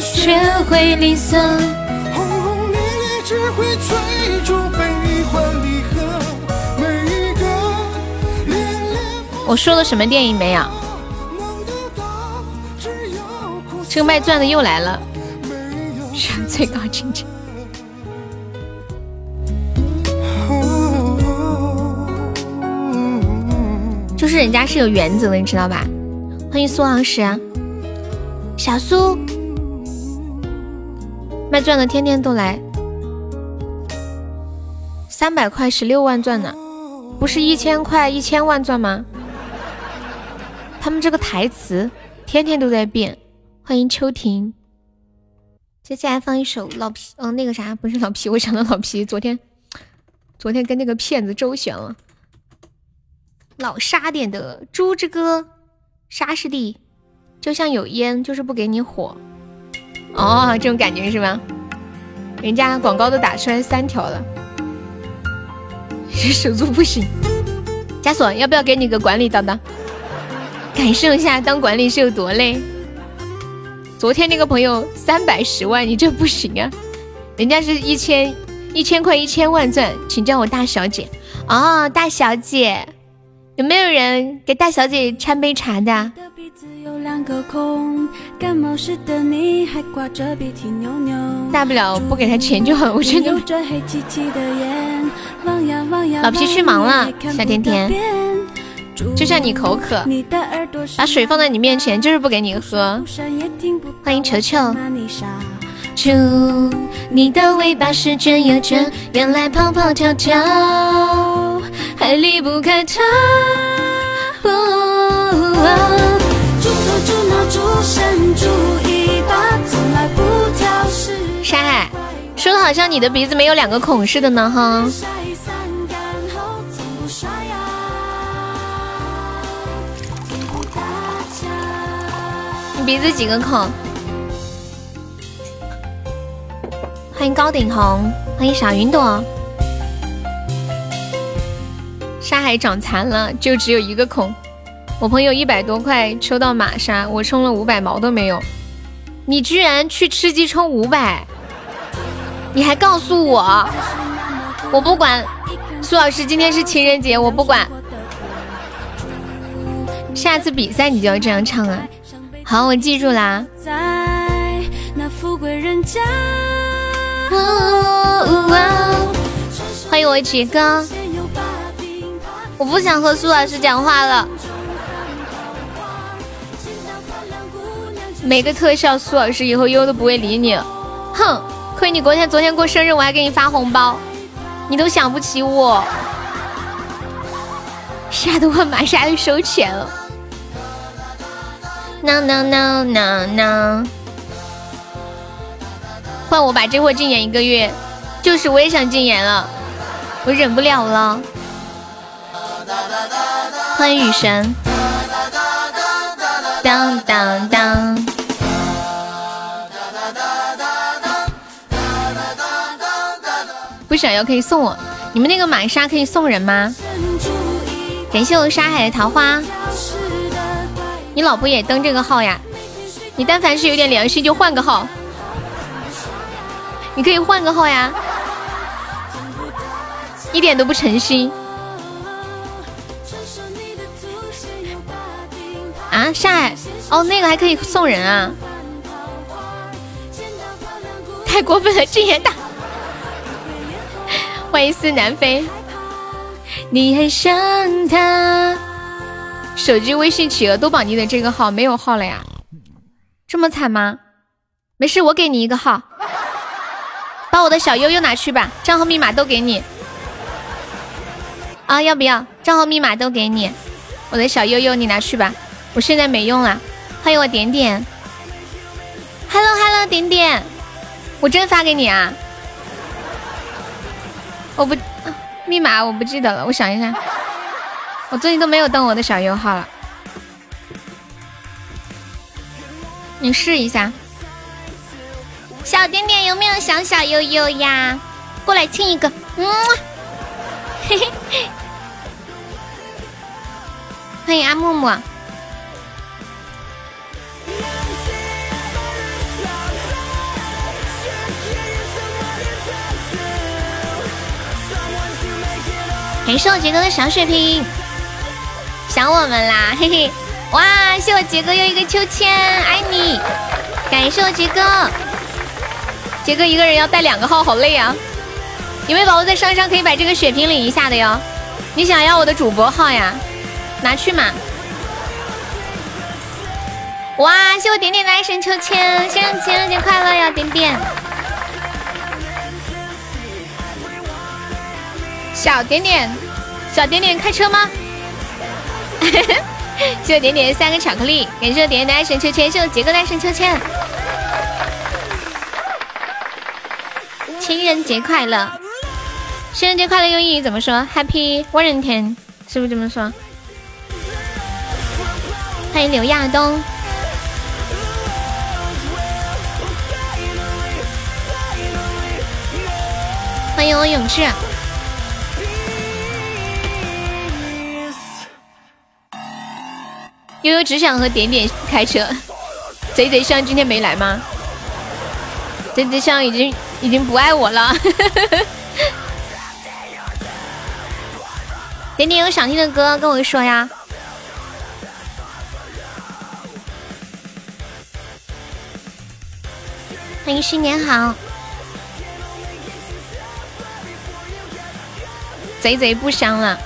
学会吝啬。我说了什么电影没有？这个卖钻的又来了，上 最高境界，就是人家是有原则的，你知道吧？欢迎苏老师，小苏，卖钻的天天都来，三百块十六万钻呢，不是一千块一千万钻吗？他们这个台词天天都在变。欢迎秋婷，接下来放一首老皮，嗯，那个啥不是老皮，我想到老皮，昨天昨天跟那个骗子周旋了。老沙点的《猪之歌》，沙师弟，就像有烟，就是不给你火。哦，这种感觉是吧？人家广告都打出来三条了，手速不行。枷锁，要不要给你个管理当当？感受一下当管理是有多累。昨天那个朋友三百十万，你这不行啊！人家是一千一千块一千万钻，请叫我大小姐哦，大小姐，有没有人给大小姐掺杯茶的？大不了不给他钱就好，我真的。老皮去忙了，小甜甜。就像你口渴，把水放在你面前，就是不给你喝。欢迎球球。猪你的尾巴是卷又卷，原来跑跑跳跳还离不开它。沙海说的好像你的鼻子没有两个孔似的呢，哈。鼻子几个孔？欢迎高顶红，欢迎小云朵。沙海长残了，就只有一个孔。我朋友一百多块抽到玛莎，我充了五百毛都没有。你居然去吃鸡充五百？你还告诉我？我不管。苏老师，今天是情人节，我不管。下次比赛你就要这样唱啊！好，我记住啦。欢迎我曲哥，我不想和苏老师讲话了。每个特效，苏老师以后优都不会理你。哼，亏你昨天昨天过生日，我还给你发红包，你都想不起我。吓得我马上要收钱了。No no no no no，换我把这货禁言一个月，就是我也想禁言了，我忍不了了。欢迎雨神，当当当。不想要可以送我，你们那个玛莎可以送人吗？感谢我沙海的桃花。你老婆也登这个号呀？你但凡是有点良心就换个号，你可以换个号呀，一点都不诚心。啊，沙海，哦，那个还可以送人啊？太过分了，禁言大。欢迎思南飞。你很像他。手机微信企鹅都绑定的这个号没有号了呀？这么惨吗？没事，我给你一个号，把我的小悠悠拿去吧，账号密码都给你。啊，要不要？账号密码都给你，我的小悠悠你拿去吧，我现在没用了。欢迎我点点，Hello Hello 点点，我真发给你啊？我不，密码我不记得了，我想一下。我最近都没有登我的小优号了，你试一下。小点点有没有想小悠悠呀？过来亲一个，嗯，嘿嘿。欢迎阿木木。感谢我杰哥的小血瓶。想我们啦，嘿嘿！哇，谢我杰哥又一个秋千，爱你！感谢我杰哥，杰哥一个人要带两个号，好累啊！有没有宝宝在上一上可以把这个血瓶领一下的哟？你想要我的主播号呀？拿去嘛！哇，谢我点点的爱神秋千，先生情人节快乐呀，点点！小点点，小点点开车吗？谢我点点三个巧克力，感谢点点的爱神秋千，谢我杰哥的爱神秋千。情人节快乐，情人节快乐用英语怎么说？Happy Valentine 是不是这么说？欢迎刘亚东，欢迎我永志。悠悠只想和点点开车，贼贼香今天没来吗？贼贼香已经已经不爱我了。点点有想听的歌跟我说呀。欢迎新年好，贼贼不香了。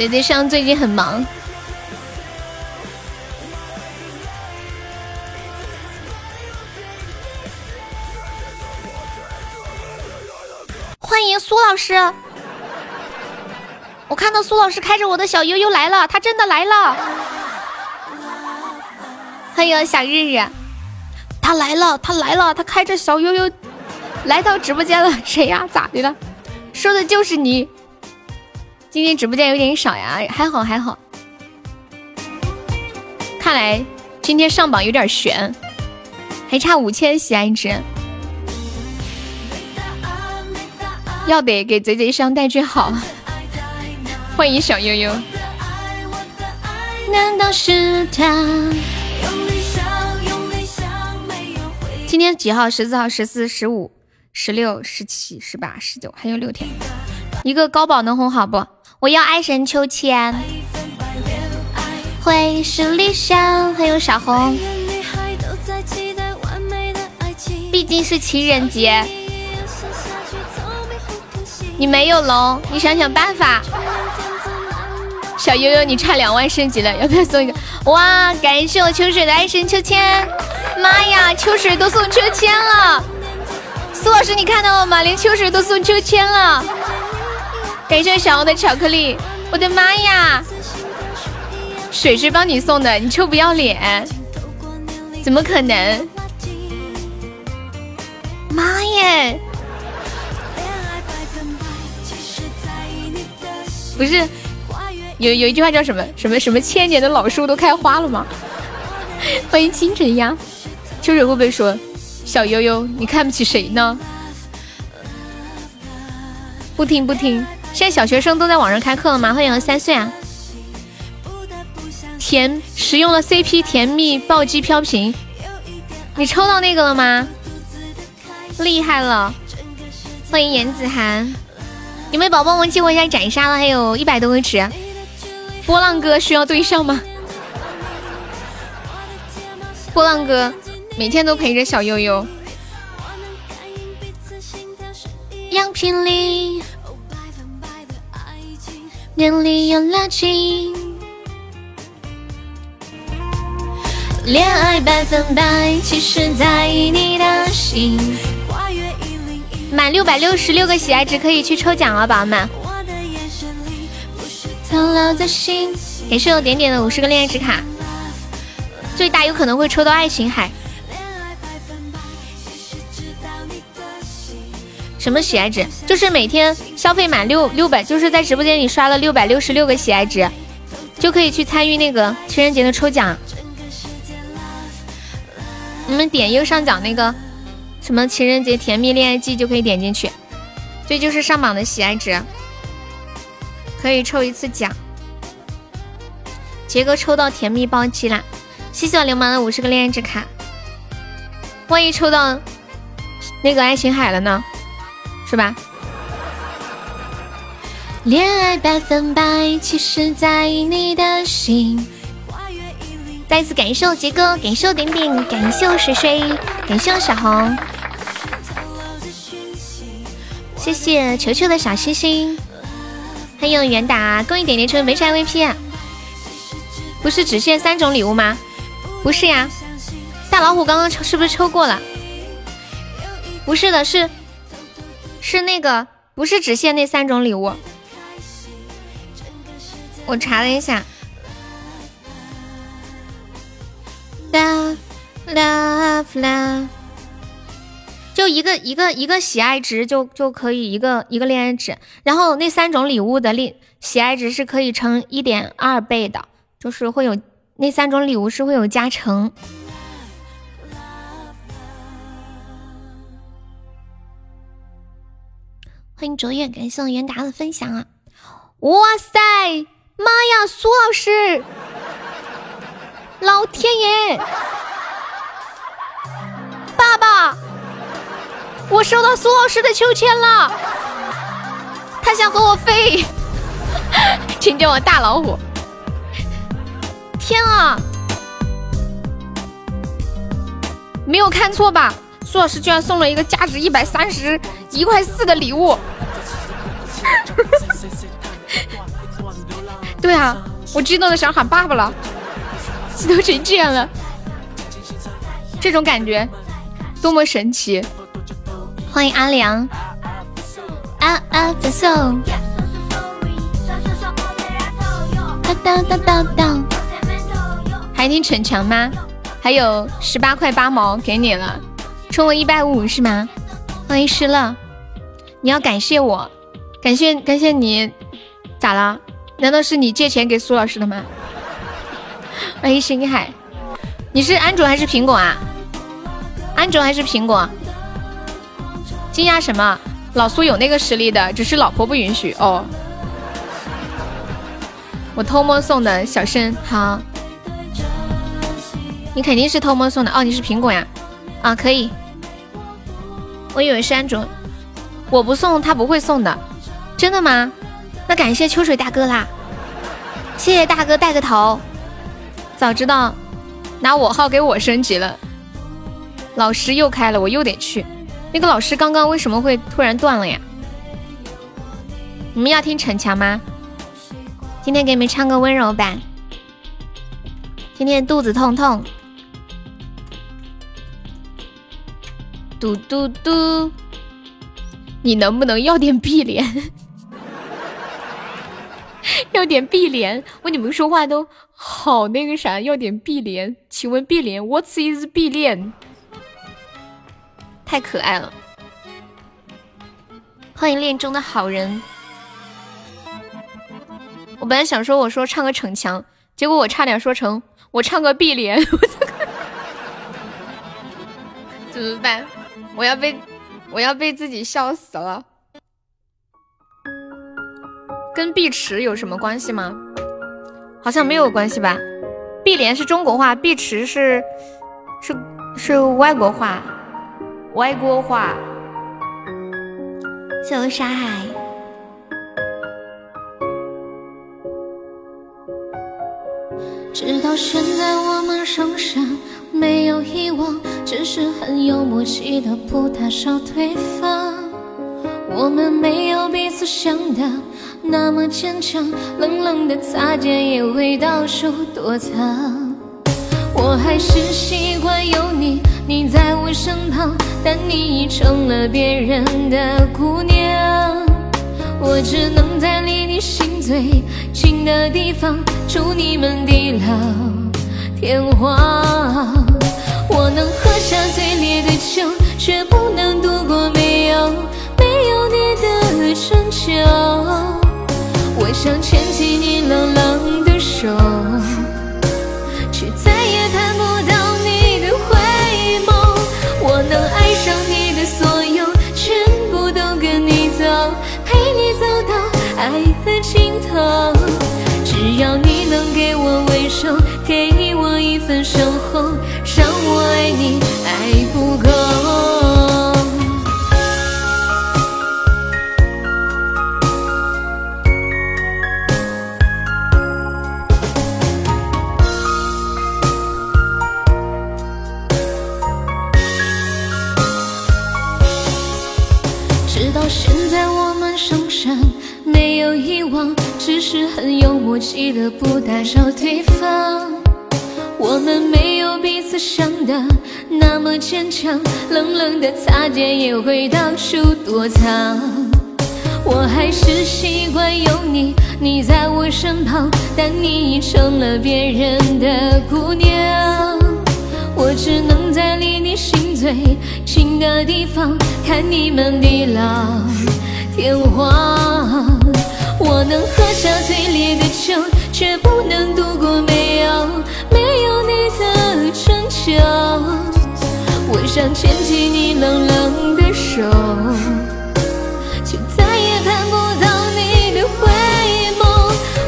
姐姐上最近很忙，欢迎苏老师。我看到苏老师开着我的小悠悠来了，他真的来了。欢迎小日日，他来了，他来了，他开着小悠悠来到直播间了。谁呀？咋的了？说的就是你。今天直播间有点少呀，还好还好。看来今天上榜有点悬，还差五千喜爱值，要得给贼贼上带句好。欢迎小悠悠。难道是他？今天几号？十四号、十四、十五、十六、十七、十八、十九，还有六天。一个高保能红好不？我要爱神秋千，会是理想。还有小红，毕竟是情人节，你没有龙，你想想办法。小悠悠，你差两万升级了，要不要送一个？哇，感谢我秋水的爱神秋千，妈呀，秋水都送秋千了！苏老师，你看到了吗？连秋水都送秋千了！感谢小欧的巧克力，我的妈呀！水是帮你送的，你臭不要脸！怎么可能？妈耶！不是，有有一句话叫什么什么什么千年的老树都开花了吗？欢迎清晨呀！秋水会不会说小悠悠你看不起谁呢？不听不听。现在小学生都在网上开课了吗？欢迎三岁啊！甜使用了 CP 甜蜜暴击飘屏，你抽到那个了吗？厉害了！欢迎严子涵，有没有宝宝们激活一下斩杀了？还有一百多个值，波浪哥需要对象吗？波浪哥每天都陪着小悠悠。样品里。眼里有拉近，恋爱百分百，其实在意你的心。满六百六十六个喜爱值可以去抽奖了，宝宝们。感谢我点点的五十个恋爱值卡，最大有可能会抽到爱情海。什么喜爱值？就是每天消费满六六百，就是在直播间里刷了六百六十六个喜爱值，就可以去参与那个情人节的抽奖。你们点右上角那个什么情人节甜蜜恋爱季就可以点进去，这就是上榜的喜爱值，可以抽一次奖。杰哥抽到甜蜜暴击啦！谢谢我流氓的五十个恋爱值卡，万一抽到那个爱琴海了呢？是吧？恋爱百分百，其实在你的心。再次感谢杰哥，感谢我点点，感谢我水水，感谢我小红，谢谢球球的小心心，还有元达，恭喜点点成为没啥 VP 啊。不是只限三种礼物吗？不是呀，大老虎刚刚抽是不是抽过了？不是的，是。是那个，不是只限那三种礼物。我查了一下，love love love，就一个一个一个喜爱值就就可以一个一个恋爱值，然后那三种礼物的恋喜爱值是可以乘一点二倍的，就是会有那三种礼物是会有加成。欢迎卓越，感谢我元达的分享啊！哇塞，妈呀，苏老师，老天爷，爸爸，我收到苏老师的秋千了，他想和我飞，请叫我大老虎！天啊，没有看错吧？苏老师居然送了一个价值一百三十一块四的礼物。对啊，我激动的想喊爸爸了，激动成这样了，这种感觉多么神奇！欢迎阿良，啊啊粉送，当当当当当，还听逞强吗？还有十八块八毛给你了，充了一百五是吗？欢迎失乐，你要感谢我。感谢感谢你，咋了？难道是你借钱给苏老师的吗？欢迎星海，你是安卓还是苹果啊？安卓还是苹果？惊讶什么？老苏有那个实力的，只是老婆不允许哦。我偷摸送的，小申好。你肯定是偷摸送的哦，你是苹果呀？啊，可以。我以为是安卓，我不送他不会送的。真的吗？那感谢秋水大哥啦，谢谢大哥带个头。早知道拿我号给我升级了。老师又开了，我又得去。那个老师刚刚为什么会突然断了呀？你们要听逞强吗？今天给你们唱个温柔版。今天肚子痛痛，嘟嘟嘟，你能不能要点碧莲？要点碧莲？我你们说话都好那个啥，要点碧莲？请问碧莲，What is 碧莲？太可爱了！欢迎恋中的好人。我本来想说，我说唱个逞强，结果我差点说成我唱个碧莲，怎么办？我要被我要被自己笑死了。跟碧池有什么关系吗？好像没有关系吧。碧莲是中国话，碧池是是是外国话，外国话。谢谢沙海。直到现在，我们仍然没有遗忘，只是很有默契的不打扰对方。我们没有彼此想的那么坚强，冷冷的擦肩也会到处躲藏。我还是习惯有你，你在我身旁，但你已成了别人的姑娘。我只能在离你心最近的地方，祝你们地老天荒。我能喝下最烈的酒，却不能度过没有没有你的春秋。我想牵起你冷冷的手，守候，让我爱你爱不够。直到现在，我们仍然没有遗忘，只是很有默契的不打扰对方。我们没有彼此想的那么坚强，冷冷的擦肩也会到处躲藏。我还是习惯有你，你在我身旁，但你已成了别人的姑娘。我只能在离你心最近的地方，看你们地老天荒。我能喝下最烈的酒，却不能度过没有没有的春秋。我想牵起你冷冷的手，却再也看不到你的回眸。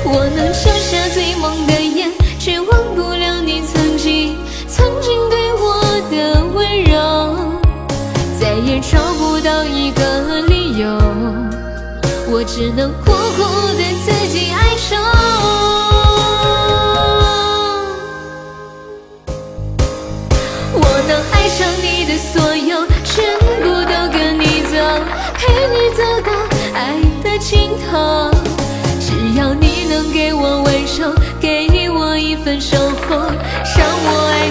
我能抽下最猛的烟，却忘不了你曾经曾经对我的温柔。再也找不到一个理由，我只能苦苦的自己哀愁。想你的所有，全部都跟你走，陪你走到爱的尽头。只要你能给我温柔，给我一份守候，让我爱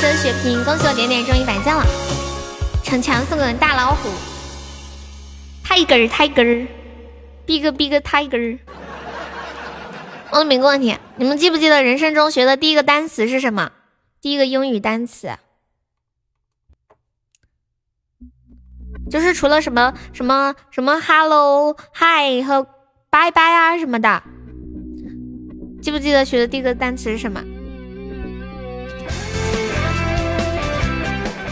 升血瓶，恭喜我点点中一百赞了。逞强送个大老虎，tiger tiger。big big tiger。问你们一个问题，你们记不记得人生中学的第一个单词是什么？第一个英语单词，就是除了什么什么什么 hello、hi 和 bye bye 啊什么的，记不记得学的第一个单词是什么？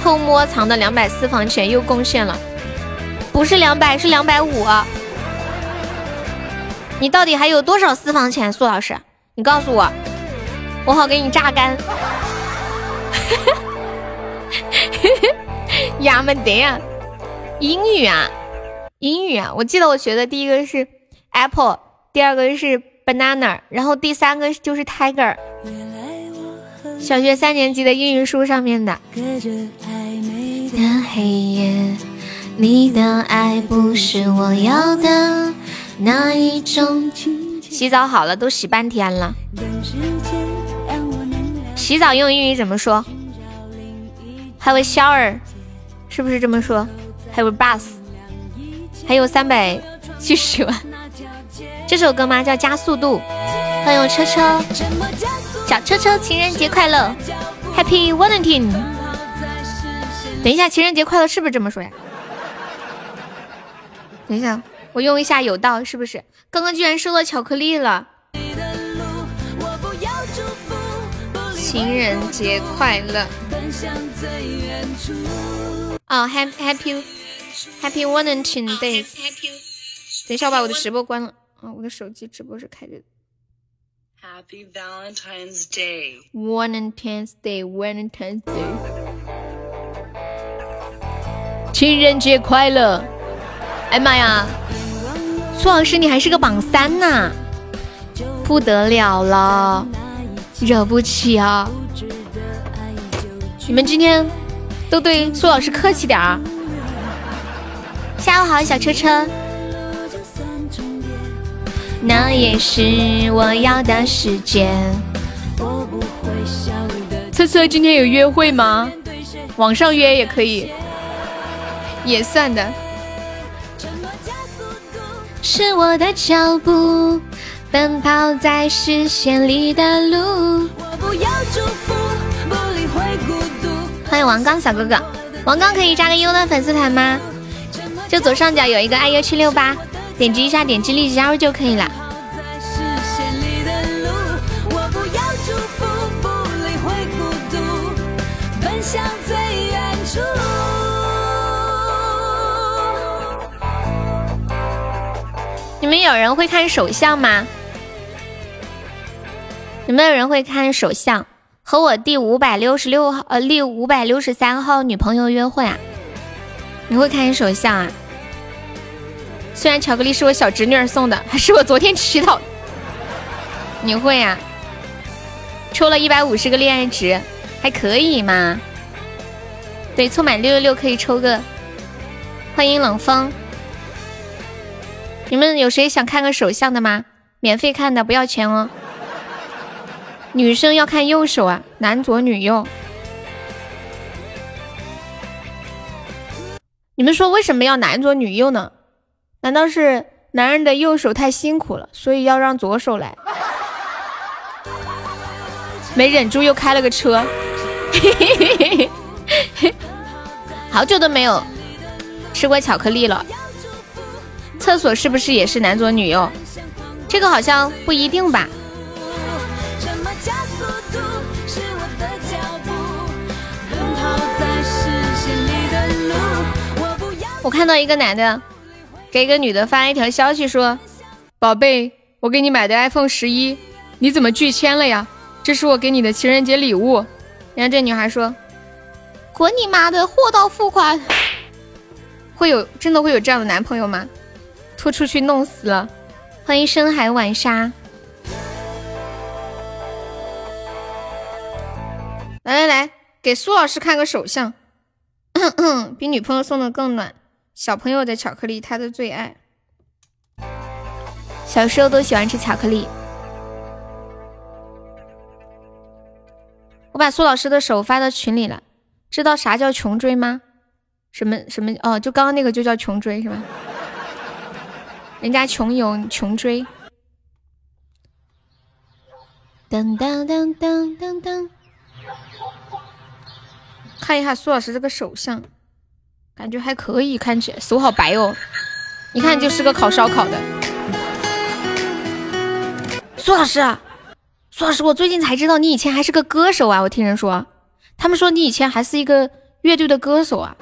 偷摸藏的两百私房钱又贡献了，不是两百，是两百五。你到底还有多少私房钱，苏老师？你告诉我，我好给你榨干。呀么得呀，英语啊，英语啊！我记得我学的第一个是 apple，第二个是 banana，然后第三个就是 tiger。小学三年级的英语书上面的。的黑夜，你的爱不是我要的那一种。洗澡好了，都洗半天了。洗澡用英语怎么说？Have a shower，是不是这么说？Have a bath，还有三百七十万。这首歌吗？叫加速度。欢迎我车车，小车车，情人节快乐，Happy Valentine。等一下，情人节快乐是不是这么说呀？等一下，我用一下有道，是不是？刚刚居然收到巧克力了。情人节快乐。啊，Happy Happy Happy Valentine Day。等一下，我把我的直播关了。啊，我的手机直播是开着的。Happy Valentine's Day. Valentine's Day. Valentine's Day. 情人节快乐！哎妈呀，苏老师你还是个榜三呐，不得了了，惹不起啊！你们今天都对苏老师客气点儿。下午好，小车车。那也是我要的时间。车车今天有约会吗？网上约也可以，也算的。是我的脚步，奔跑在视线里的路。欢迎王刚小哥哥，王刚可以加个优的粉丝团吗？就左上角有一个爱优七六八。点击一下，点击立即加入就可以了。你们有人会看手相吗？有没有人会看手相？和我第五百六十六号呃第五百六十三号女朋友约会啊？你会看手相啊？虽然巧克力是我小侄女儿送的，还是我昨天吃到。你会呀？抽了一百五十个恋爱值，还可以嘛？对，凑满六六六可以抽个。欢迎冷风。你们有谁想看个手相的吗？免费看的，不要钱哦。女生要看右手啊，男左女右。你们说为什么要男左女右呢？难道是男人的右手太辛苦了，所以要让左手来？没忍住又开了个车，好久都没有吃过巧克力了。厕所是不是也是男左女右？这个好像不一定吧。我看到一个男的。给一个女的发了一条消息说：“宝贝，我给你买的 iPhone 十一，你怎么拒签了呀？这是我给你的情人节礼物。”然后这女孩说：“滚你妈的，货到付款。”会有真的会有这样的男朋友吗？拖出去弄死了！欢迎深海晚沙。来来来，给苏老师看个手相，比女朋友送的更暖。小朋友的巧克力，他的最爱。小时候都喜欢吃巧克力。我把苏老师的手发到群里了。知道啥叫穷追吗？什么什么？哦，就刚刚那个就叫穷追是吧？人家穷游穷追。噔噔噔噔噔噔。看一下苏老师这个手相。感觉还可以，看起来手好白哦，一看就是个烤烧烤的。苏老师，苏老师，我最近才知道你以前还是个歌手啊！我听人说，他们说你以前还是一个乐队的歌手啊，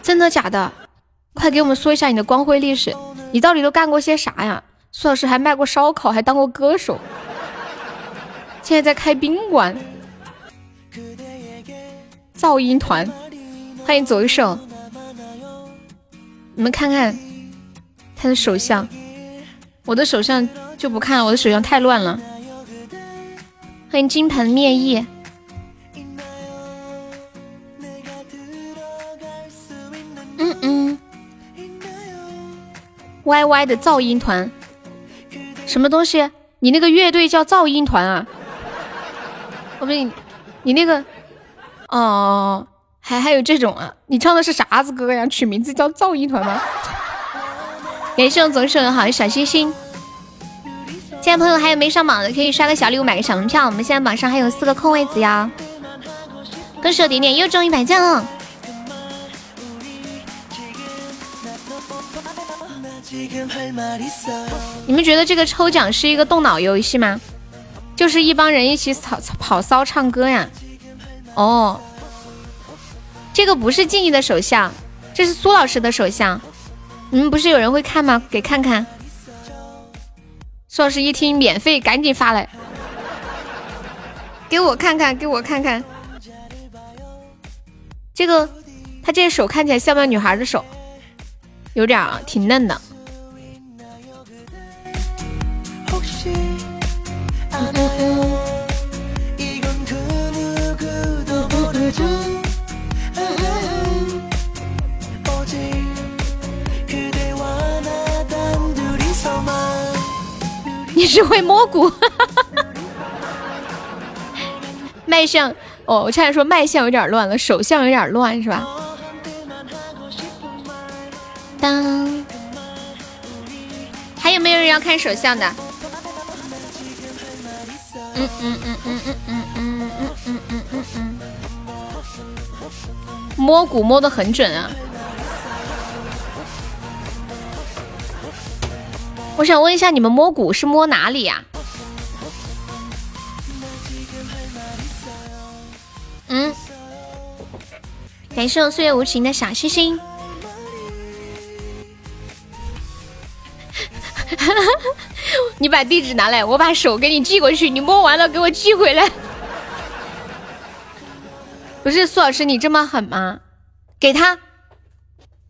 真的假的？快给我们说一下你的光辉历史，你到底都干过些啥呀？苏老师还卖过烧烤，还当过歌手，现在在开宾馆。噪音团，欢迎走一秀，你们看看他的手相，我的手相就不看了，我的手相太乱了。欢迎金盆灭翼，嗯嗯，Y Y 的噪音团，什么东西？你那个乐队叫噪音团啊？我问你，你那个。哦，还还有这种啊？你唱的是啥子歌呀？取名字叫噪音团吗？感谢我左手的好小心心。现在朋友还有没上榜的，可以刷个小礼物，买个小门票。我们现在榜上还有四个空位子呀。歌手点点又中一百赞了。你们觉得这个抽奖是一个动脑游戏吗？就是一帮人一起跑跑骚唱歌呀？哦，这个不是静怡的手相，这是苏老师的手相。你们不是有人会看吗？给看看。苏老师一听免费，赶紧发来，给我看看，给我看看，这个他这个手看起来像不像女孩的手？有点啊，挺嫩的。你是会摸骨，卖相哦！我差点说卖相有点乱了，手相有点乱是吧？当，还有没有人要看手相的？嗯嗯嗯嗯嗯。摸骨摸的很准啊。我想问一下，你们摸骨是摸哪里呀？嗯，感谢我岁月无情的小星星。你把地址拿来，我把手给你寄过去，你摸完了给我寄回来。不是苏老师，你这么狠吗？给他，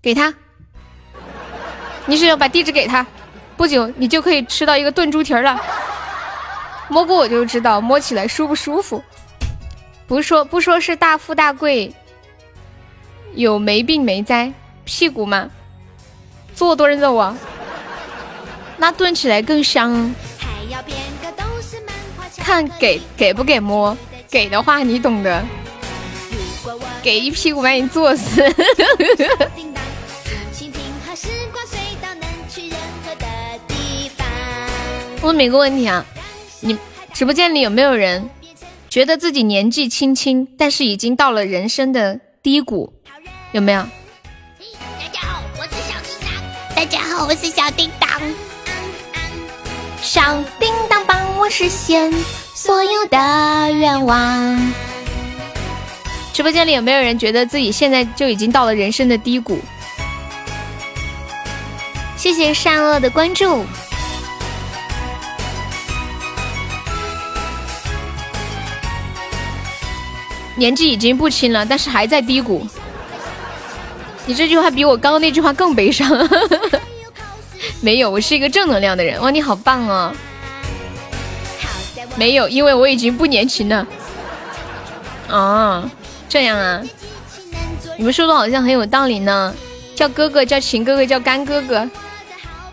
给他，你是要把地址给他。不久，你就可以吃到一个炖猪蹄了。摸过我就知道，摸起来舒不舒服。不说不说是大富大贵，有没病没灾，屁股吗？做多人肉啊，那炖起来更香。看给给不给摸，给的话你懂的，给一屁股把你坐死。问每个问题啊，你直播间里有没有人觉得自己年纪轻轻，但是已经到了人生的低谷？有没有？大家好，我是小叮当。大家好，我是小叮当。小叮当帮我实现所有的愿望。直播间里有没有人觉得自己现在就已经到了人生的低谷？谢谢善恶的关注。年纪已经不轻了，但是还在低谷。你这句话比我刚刚那句话更悲伤。没有，我是一个正能量的人。哇，你好棒哦！没有，因为我已经不年轻了。哦，这样啊？你们说的好像很有道理呢。叫哥哥，叫秦哥哥，叫干哥哥，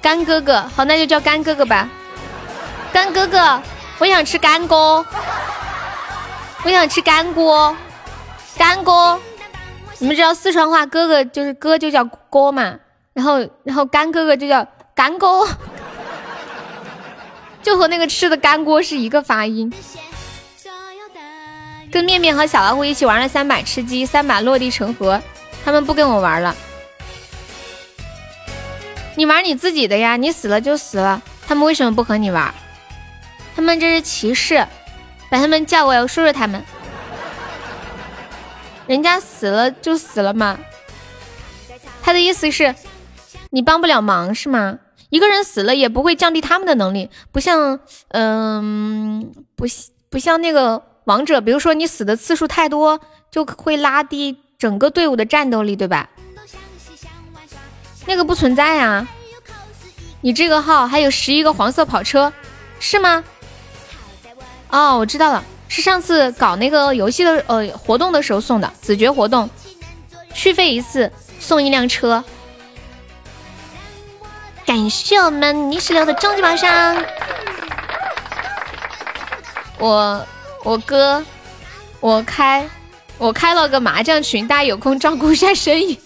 干哥哥。好，那就叫干哥哥吧。干哥哥，我想吃干锅。我想吃干锅，干锅，你们知道四川话哥哥就是哥就叫锅嘛，然后然后干哥哥就叫干锅，就和那个吃的干锅是一个发音。跟面面和小老虎一起玩了三把吃鸡，三把落地成盒，他们不跟我玩了。你玩你自己的呀，你死了就死了，他们为什么不和你玩？他们这是歧视。把他们叫过来，我说说他们。人家死了就死了嘛。他的意思是，你帮不了忙是吗？一个人死了也不会降低他们的能力，不像，嗯，不不像那个王者，比如说你死的次数太多，就会拉低整个队伍的战斗力，对吧？那个不存在呀。你这个号还有十一个黄色跑车，是吗？哦，我知道了，是上次搞那个游戏的呃活动的时候送的子爵活动，续费一次送一辆车。感谢我们泥石流的终极宝箱。我我哥，我开我开了个麻将群，大家有空照顾一下生意。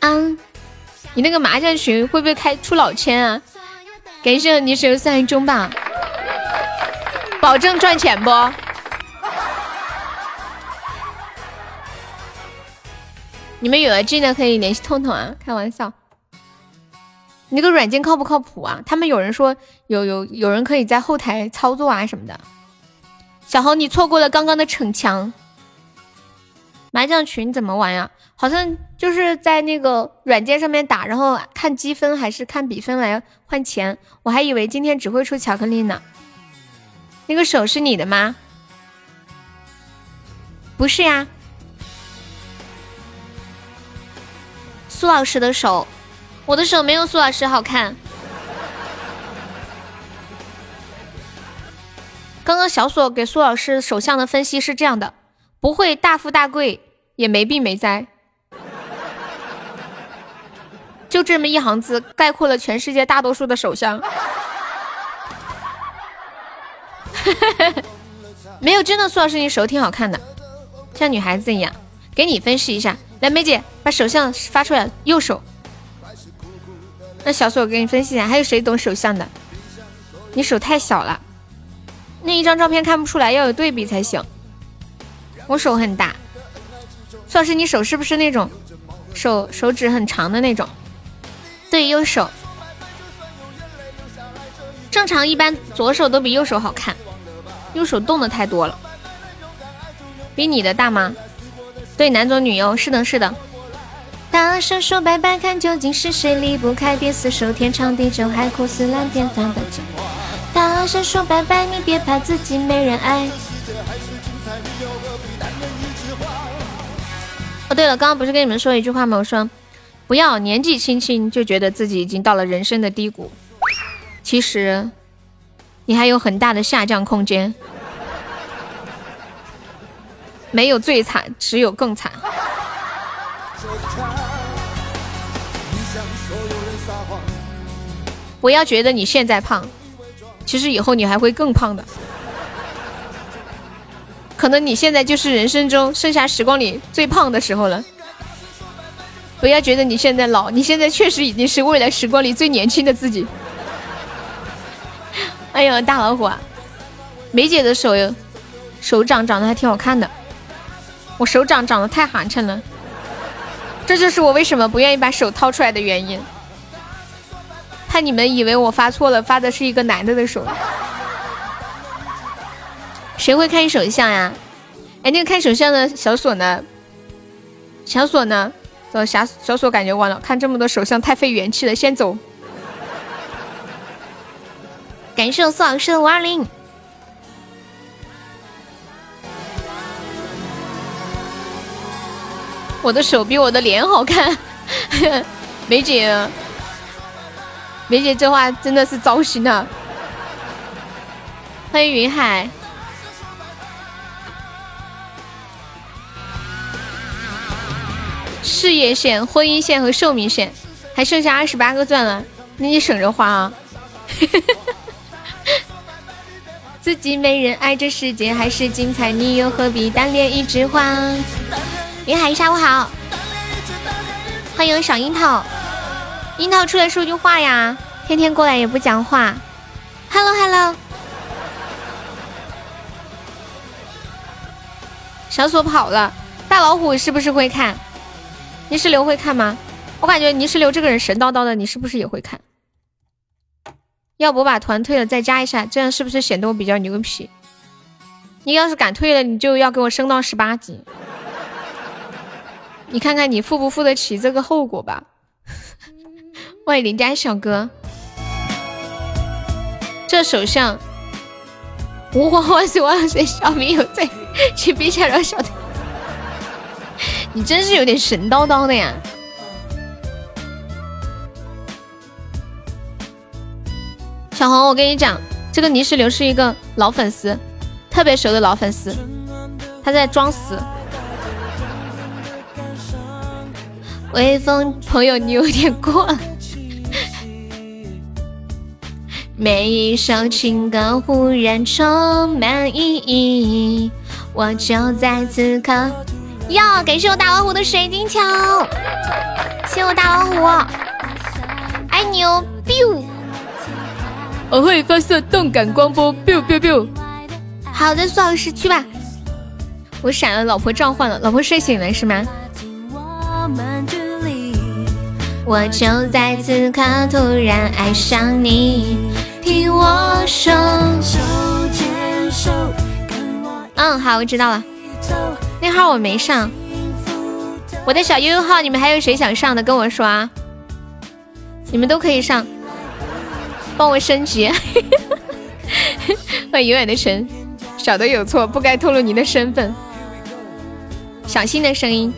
嗯，你那个麻将群会不会开出老千啊？感谢泥石流三中吧，保证赚钱不？你们有了进的可以联系痛痛啊，开玩笑。你那个软件靠不靠谱啊？他们有人说有有有人可以在后台操作啊什么的。小红，你错过了刚刚的逞强。麻将群怎么玩呀？好像就是在那个软件上面打，然后看积分还是看比分来换钱。我还以为今天只会出巧克力呢。那个手是你的吗？不是呀。苏老师的手，我的手没有苏老师好看。刚刚小索给苏老师手相的分析是这样的：不会大富大贵，也没病没灾，就这么一行字概括了全世界大多数的手相。没有真的，苏老师你手挺好看的，像女孩子一样。给你分析一下。来，梅姐把手相发出来，右手。那小苏我给你分析一下，还有谁懂手相的？你手太小了，那一张照片看不出来，要有对比才行。我手很大，苏老师，你手是不是那种手手指很长的那种？对，右手。正常一般左手都比右手好看，右手动的太多了。比你的大吗？对，男左女右，是的，是的。大声说拜拜，看究竟是谁离不开，别死守天长地久，海枯石烂，天翻地覆。大声说拜拜，你别怕自己没人爱。哦，对了，刚刚不是跟你们说一句话吗？我说，不要年纪轻轻就觉得自己已经到了人生的低谷，其实你还有很大的下降空间。没有最惨，只有更惨。不要觉得你现在胖，其实以后你还会更胖的。可能你现在就是人生中剩下时光里最胖的时候了。不要觉得你现在老，你现在确实已经是未来时光里最年轻的自己。哎呦，大老虎啊！梅姐的手手掌长得还挺好看的。我手掌长得太寒碜了，这就是我为什么不愿意把手掏出来的原因。怕你们以为我发错了，发的是一个男的的手。谁会看手相呀？哎，那个看手相的小锁呢？小锁呢？走，小小锁感觉完了，看这么多手相太费元气了，先走。感谢我苏老师的五二零。我的手比我的脸好看，梅姐，梅姐这话真的是糟心啊！欢迎云海，事业线、婚姻线和寿命线还剩下二十八个钻了，那你省着花啊！自己没人爱，这世界还是精彩，你又何必单恋一枝花？云海，下午好，欢迎小樱桃。樱桃出来说句话呀，天天过来也不讲话。Hello，Hello。小锁跑了，大老虎是不是会看？泥石流会看吗？我感觉泥石流这个人神叨叨的，你是不是也会看？要不我把团退了再加一下，这样是不是显得我比较牛皮？你要是敢退了，你就要给我升到十八级。你看看你付不付得起这个后果吧？欢迎邻家小哥，这手相吾皇万岁万岁，小民有罪，请陛下饶小的。你真是有点神叨叨的呀！小红，我跟你讲，这个泥石流是一个老粉丝，特别熟的老粉丝，他在装死。微风，朋友你有点过了。每一首情歌忽然充满意义，我就在此刻。哟，感谢我大老虎的水晶球，谢我大老虎，爱你哦，biu。我会发射动感光波，biu biu biu。好的，苏老师去吧。我闪了，老婆召唤了，老婆睡醒了是吗？我就在此刻突然爱上你，听我说。嗯，好，我知道了。那号我没上，我的小悠悠号，你们还有谁想上的？跟我说啊，你们都可以上，帮我升级。欢迎永远的神，小的有错，不该透露你的身份。小新的声音，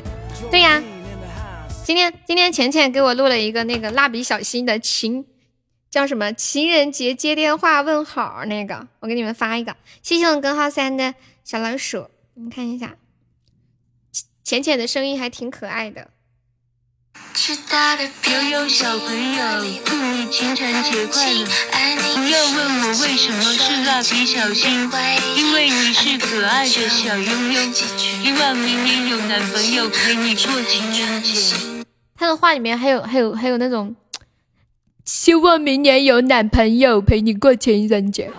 对呀，今天今天浅浅给我录了一个那个蜡笔小新的情，叫什么情人节接电话问好那个，我给你们发一个。谢谢我根号三的小老鼠，你们看一下。浅浅的声音还挺可爱的。悠悠小朋友，祝你情人节快乐！不要问我为什么是蜡笔小新，因为你是可爱的小悠悠。希望明年有男朋友陪你过情人节。他的话里面还有还有还有那种，希望明年有男朋友陪你过情人节。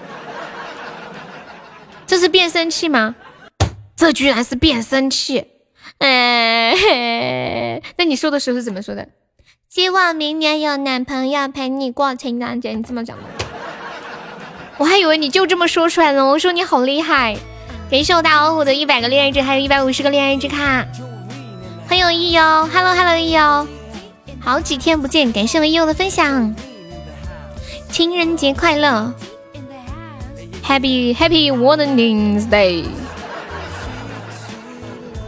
这是变声器吗？这居然是变声器！哎，那你说的时候是怎么说的？希望明年有男朋友陪你过情人节，你这么讲的？我还以为你就这么说出来了。我说你好厉害，感谢我大老虎的一百个恋爱值，还有一百五十个恋爱值卡，很有意义哦。Hello Hello，意哦，好几天不见，感谢我悠悠的分享，情人节快乐，Happy Happy Women's Day。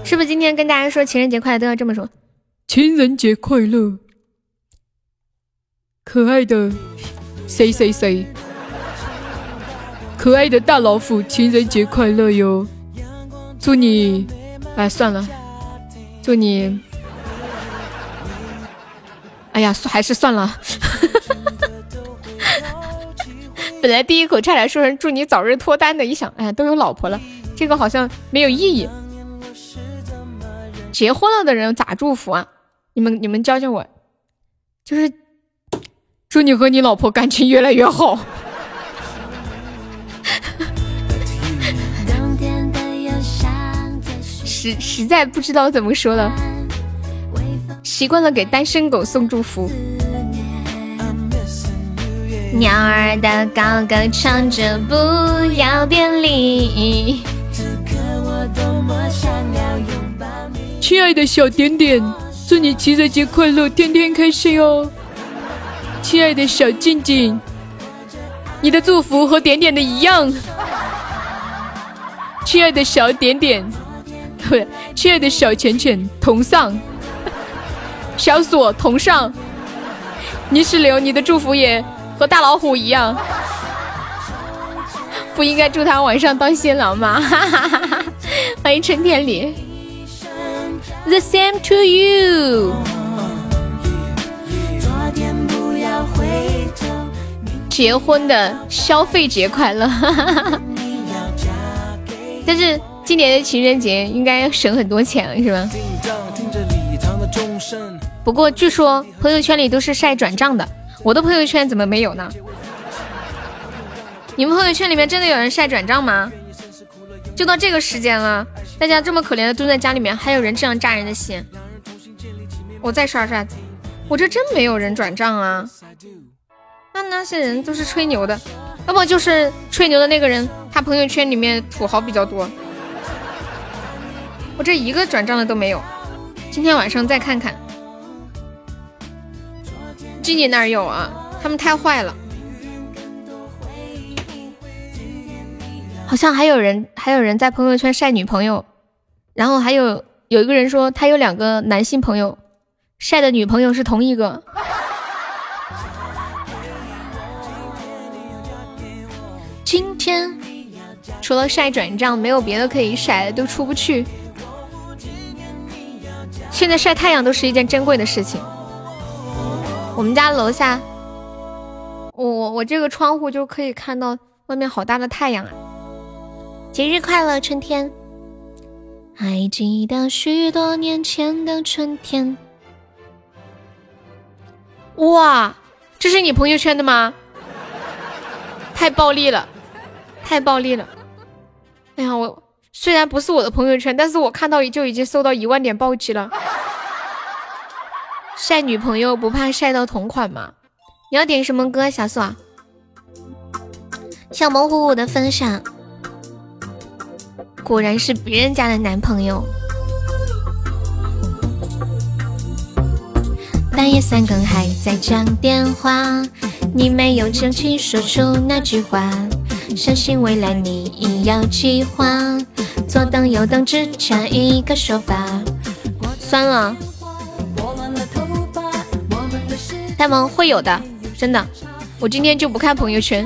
是不是今天跟大家说情人节快乐都要这么说？情人节快乐，可爱的谁谁谁，可爱的大老虎，情人节快乐哟！祝你，哎，算了，祝你，哎呀，还是算了。本来第一口差点说成祝你早日脱单的，一想，哎呀，都有老婆了，这个好像没有意义。结婚了的人咋祝福啊？你们你们教教我，就是祝你和你老婆感情越来越好。实实在不知道怎么说了，习惯了给单身狗送祝福。鸟儿的高歌唱着，不要别离。亲爱的小点点，祝你情人节快乐，天天开心哦！亲爱的小静静，你的祝福和点点的一样。亲爱的小点点，不，亲爱的小浅浅，同上。小锁同上。泥石流，你的祝福也和大老虎一样。不应该祝他晚上当新郎吗？欢迎陈天里。The same to you。结婚的消费节快乐，但是今年的情人节应该省很多钱了，是吧？不过据说朋友圈里都是晒转账的，我的朋友圈怎么没有呢？你们朋友圈里面真的有人晒转账吗？就到这个时间了。大家这么可怜的蹲在家里面，还有人这样扎人的心？我再刷刷，我这真没有人转账啊！那那些人都是吹牛的，要不就是吹牛的那个人，他朋友圈里面土豪比较多。我这一个转账的都没有，今天晚上再看看。静静那儿有啊，他们太坏了。好像还有人，还有人在朋友圈晒女朋友。然后还有有一个人说他有两个男性朋友，晒的女朋友是同一个。今天除了晒转账，没有别的可以晒的，都出不去。现在晒太阳都是一件珍贵的事情。我们家楼下，我我我这个窗户就可以看到外面好大的太阳啊！节日快乐，春天。还记得许多年前的春天。哇，这是你朋友圈的吗？太暴力了，太暴力了！哎呀，我虽然不是我的朋友圈，但是我看到就已经收到一万点暴击了。晒女朋友不怕晒到同款吗？你要点什么歌，小苏？小萌虎虎的分享，果然是别人家的男朋友。半夜三更还在讲电话，你没有勇气说出那句话。相信未来你已有计划，左等右等只差一个说法。算了，呆萌会有的，真的。我今天就不看朋友圈，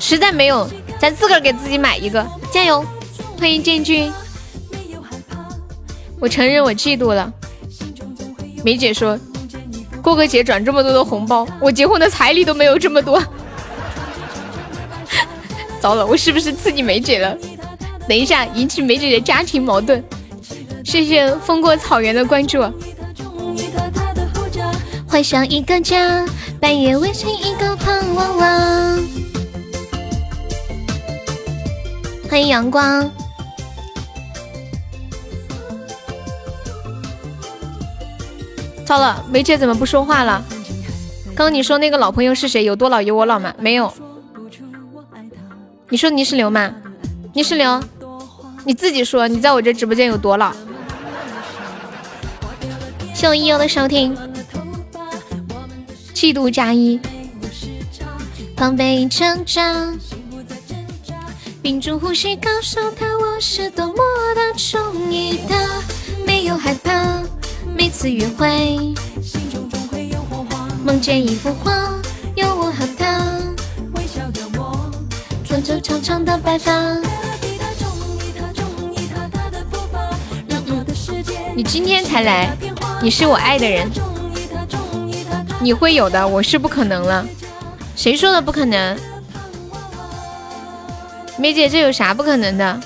实在没有，咱自个儿给自己买一个，加油！欢迎建军，我承认我嫉妒了。梅姐说：“过个节转这么多的红包，我结婚的彩礼都没有这么多。”糟了，我是不是刺激梅姐了？等一下，引起梅姐的家庭矛盾。谢谢风过草原的关注。幻想一个家，半夜微醒一个胖娃娃。欢迎阳光。糟了，梅姐怎么不说话了？刚你说那个老朋友是谁？有多老有我老吗？没有。你说泥石流吗？泥石流，你自己说，你在我这直播间有多老？谢我一游的收听，嫉妒加一，防备成长，屏住呼吸，告诉他我是多么的中意他，没有害怕。每次约会，心中总会有火花梦见一幅画，有我和他，微笑的我，穿着长长的白发。你今天才来，你是我爱的人，你会有的，我是不可能了。谁说的不可能？梅姐，这有啥不可能的？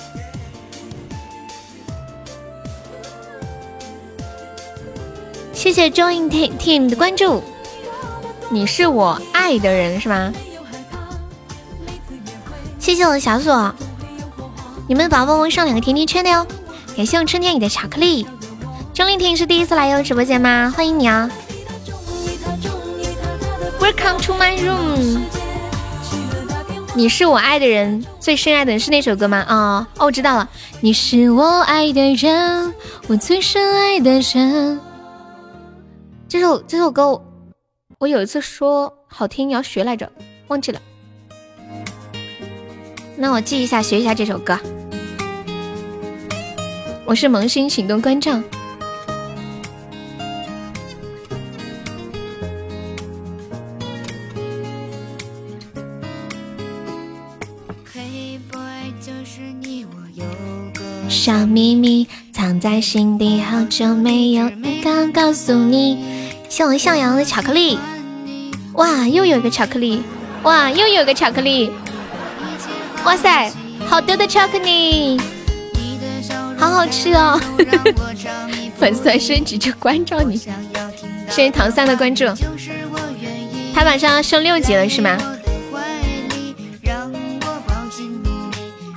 谢谢 Join Team 的关注，你是我爱的人是吗？谢谢我的小锁，你们的宝宝们上两个甜甜圈的哟。感谢我春天里的巧克力钟丽婷是第一次来哟直播间吗？欢迎你啊！Welcome to my room。你是我爱的人，最深爱的人是那首歌吗？啊哦，我知道了。你是我爱的人，我最深爱的人。这首这首歌，我有一次说好听你要学来着，忘记了。那我记一下，学一下这首歌。我是萌新行动关照。小秘密藏在心底，好久没有敢告诉你。向我向阳的巧克力，哇，又有一个巧克力，哇，又有一个巧克力，哇塞，好多的巧克力，好好吃哦！粉丝升级就关照你，谢谢唐三的关注。他马上要升六级了是吗？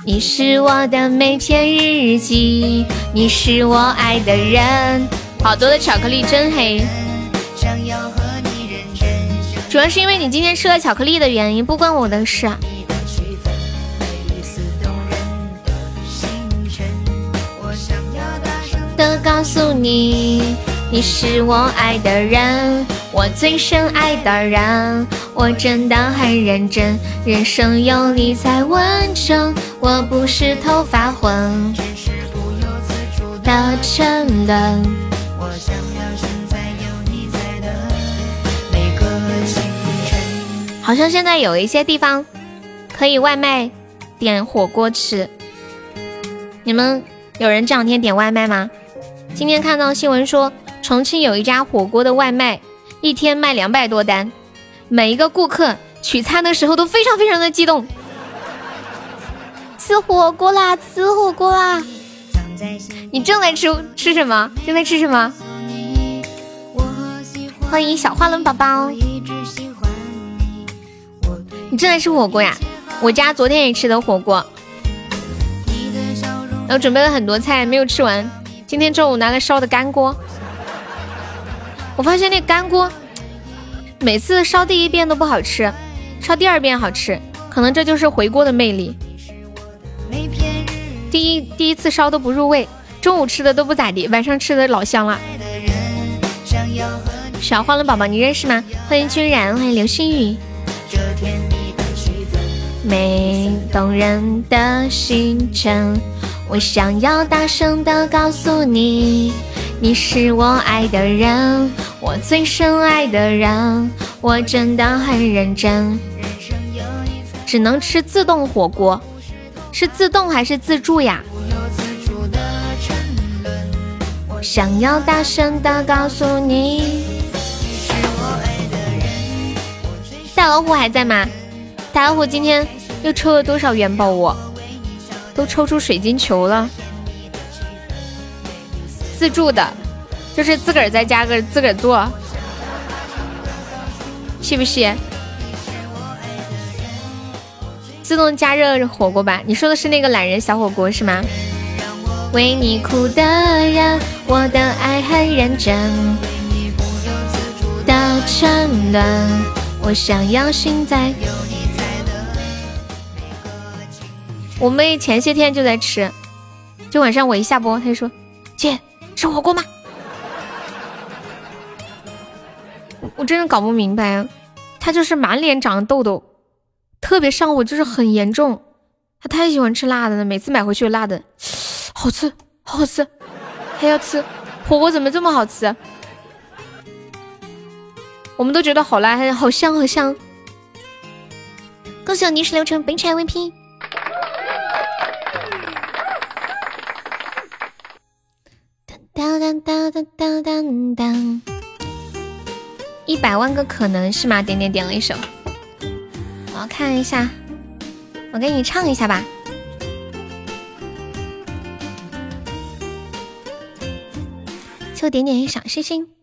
你是我的每篇日记，你是我爱的人。好多的巧克力，真黑。主要是因为你今天吃了巧克力的原因，不关我的事。的告诉你，你是我爱的人，我最深爱的人，我真的很认真，人生有你才完整，我不是头发昏的沉沦。好像现在有一些地方可以外卖点火锅吃，你们有人这两天点外卖吗？今天看到新闻说，重庆有一家火锅的外卖，一天卖两百多单，每一个顾客取餐的时候都非常非常的激动。吃火锅啦，吃火锅啦！你正在吃吃什么？正在吃什么？欢迎小花轮宝宝。你正在吃火锅呀？我家昨天也吃的火锅，然后准备了很多菜没有吃完。今天中午拿来烧的干锅，我发现那干锅每次烧第一遍都不好吃，烧第二遍好吃，可能这就是回锅的魅力。第一第一次烧都不入味，中午吃的都不咋地，晚上吃的老香了。小花轮宝宝你认识吗？欢迎君然，欢迎流星雨。美动人的星辰，我想要大声的告诉你，你是我爱的人，我最深爱的人，我真的很认真。只能吃自动火锅，是自动还是自助呀？想要大声的告诉你，大老虎还在吗？大老虎今天。又抽了多少元宝我？都抽出水晶球了。自助的，就是自个儿在家个自个儿做，是不是？自动加热火锅吧？你说的是那个懒人小火锅是吗？为你哭的人，我的爱很认真。的沉沦，我想要心在。我妹前些天就在吃，就晚上我一下播，她就说：“姐，吃火锅吗？”我真的搞不明白，啊！他就是满脸长痘痘，特别上火，就是很严重。他太喜欢吃辣的了，每次买回去辣的，好吃，好好吃，还要吃火锅，怎么这么好吃？我们都觉得好辣，好香，好香。恭喜我逆时流成本场 MVP。当当当当当当当，一百万个可能是吗？点点点了一首，我要看一下，我给你唱一下吧。求点点小心心。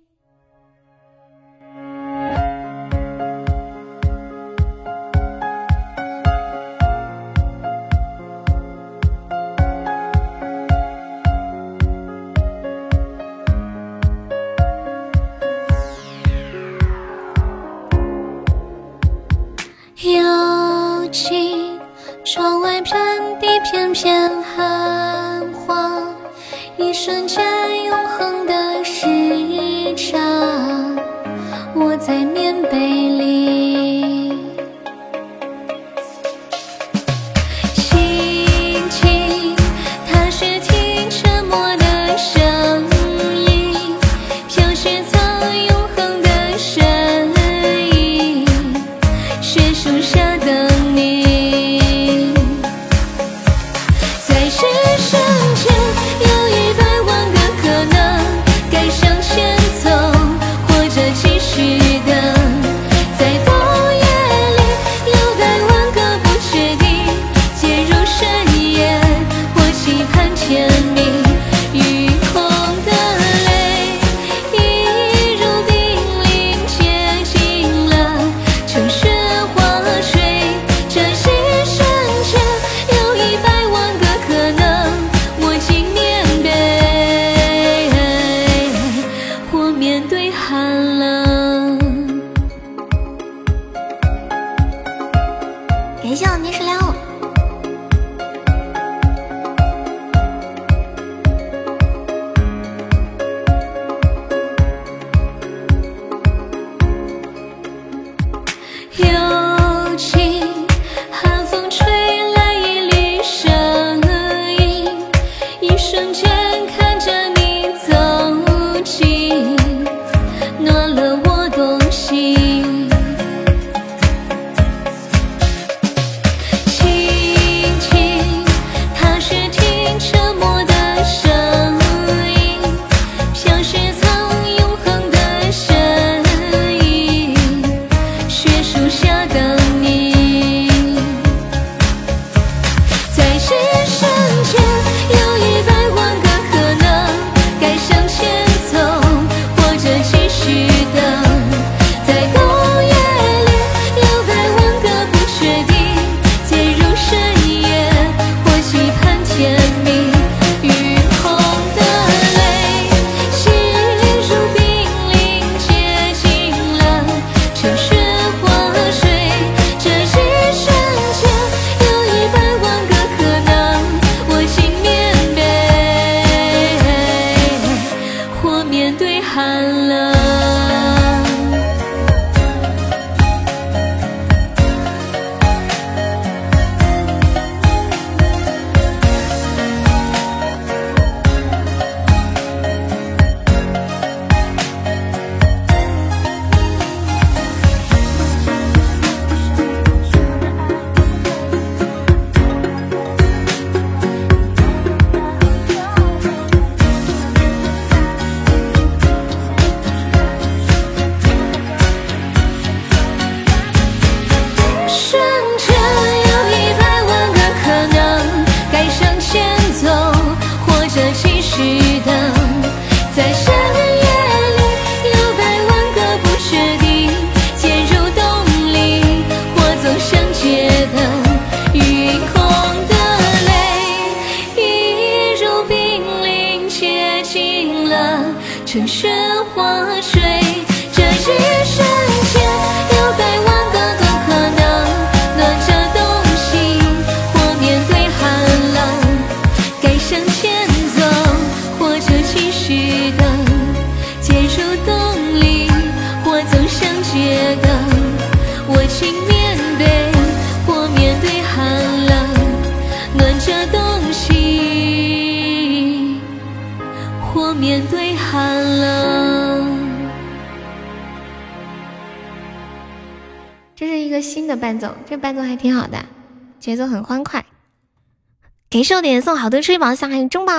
挺好的，节奏很欢快。给手点送好多吹宝箱，还有中宝。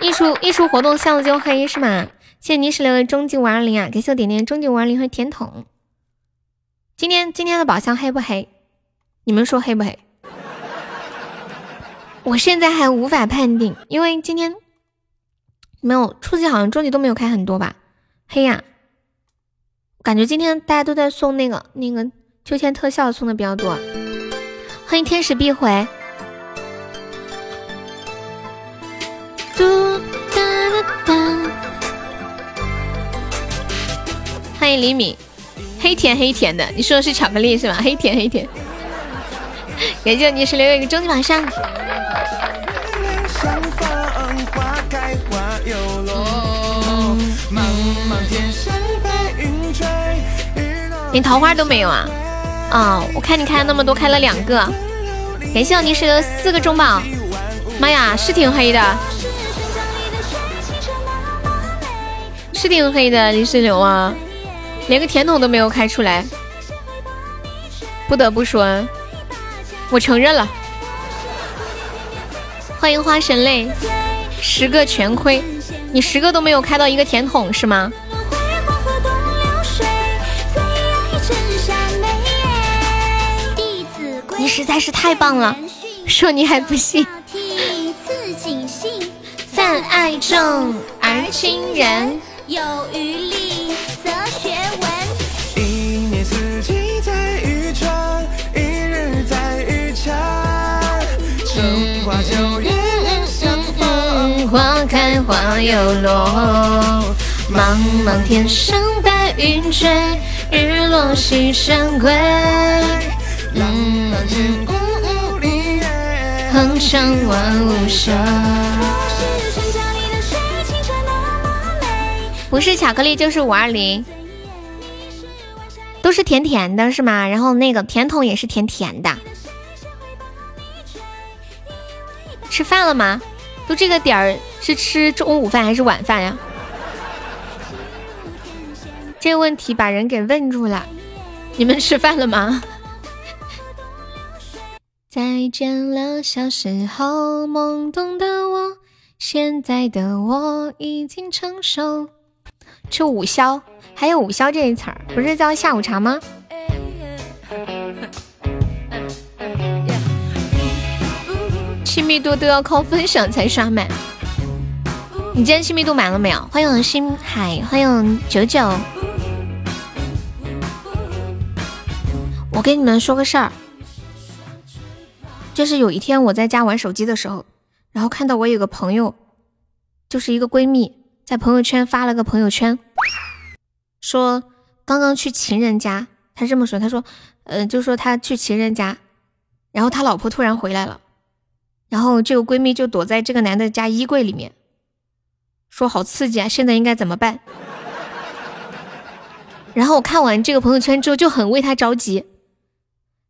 艺术艺术活动项目就黑是吗？谢谢泥石流的终极五二零啊！给秀点点终极五二零和甜筒。今天今天的宝箱黑不黑？你们说黑不黑？我现在还无法判定，因为今天没有初级，好像终极都没有开很多吧？黑呀！感觉今天大家都在送那个那个秋千特效送的比较多。欢迎天使必回。嘟哒哒哒。欢迎李敏，黑甜黑甜的，你说的是巧克力是吧？黑甜黑甜。感谢你是留一个终极榜上。连桃花都没有啊！啊，我看你开了那么多，开了两个。感谢你是的四个中宝，妈呀，是挺黑的，是挺黑的，李世流啊，连个甜筒都没有开出来。不得不说，我承认了。欢迎花神泪，十个全亏，你十个都没有开到一个甜筒是吗？在是太棒了，说你还不信。泛爱众而亲人，有余力则学文。一年四季在雨中，一日在雨前。春花秋月相逢，花开花又落。茫茫天上白云追，日落西山归。哼唱万物生。不是巧克力就是五二零，都是甜甜的，是吗？然后那个甜筒也是甜甜的。吃饭了吗？都这个点儿，是吃中午饭还是晚饭呀？这个问题把人给问住了。你们吃饭了吗？再见了，小时候懵懂的我，现在的我已经成熟。吃午宵，还有午宵这一词儿，不是叫下午茶吗？亲密度都要靠分享才刷满。你今天亲密度满了没有？欢迎星海，欢迎九九。我跟你们说个事儿。就是有一天我在家玩手机的时候，然后看到我有个朋友，就是一个闺蜜，在朋友圈发了个朋友圈，说刚刚去情人家，她这么说，她说，呃，就说她去情人家，然后他老婆突然回来了，然后这个闺蜜就躲在这个男的家衣柜里面，说好刺激啊，现在应该怎么办？然后我看完这个朋友圈之后就很为他着急，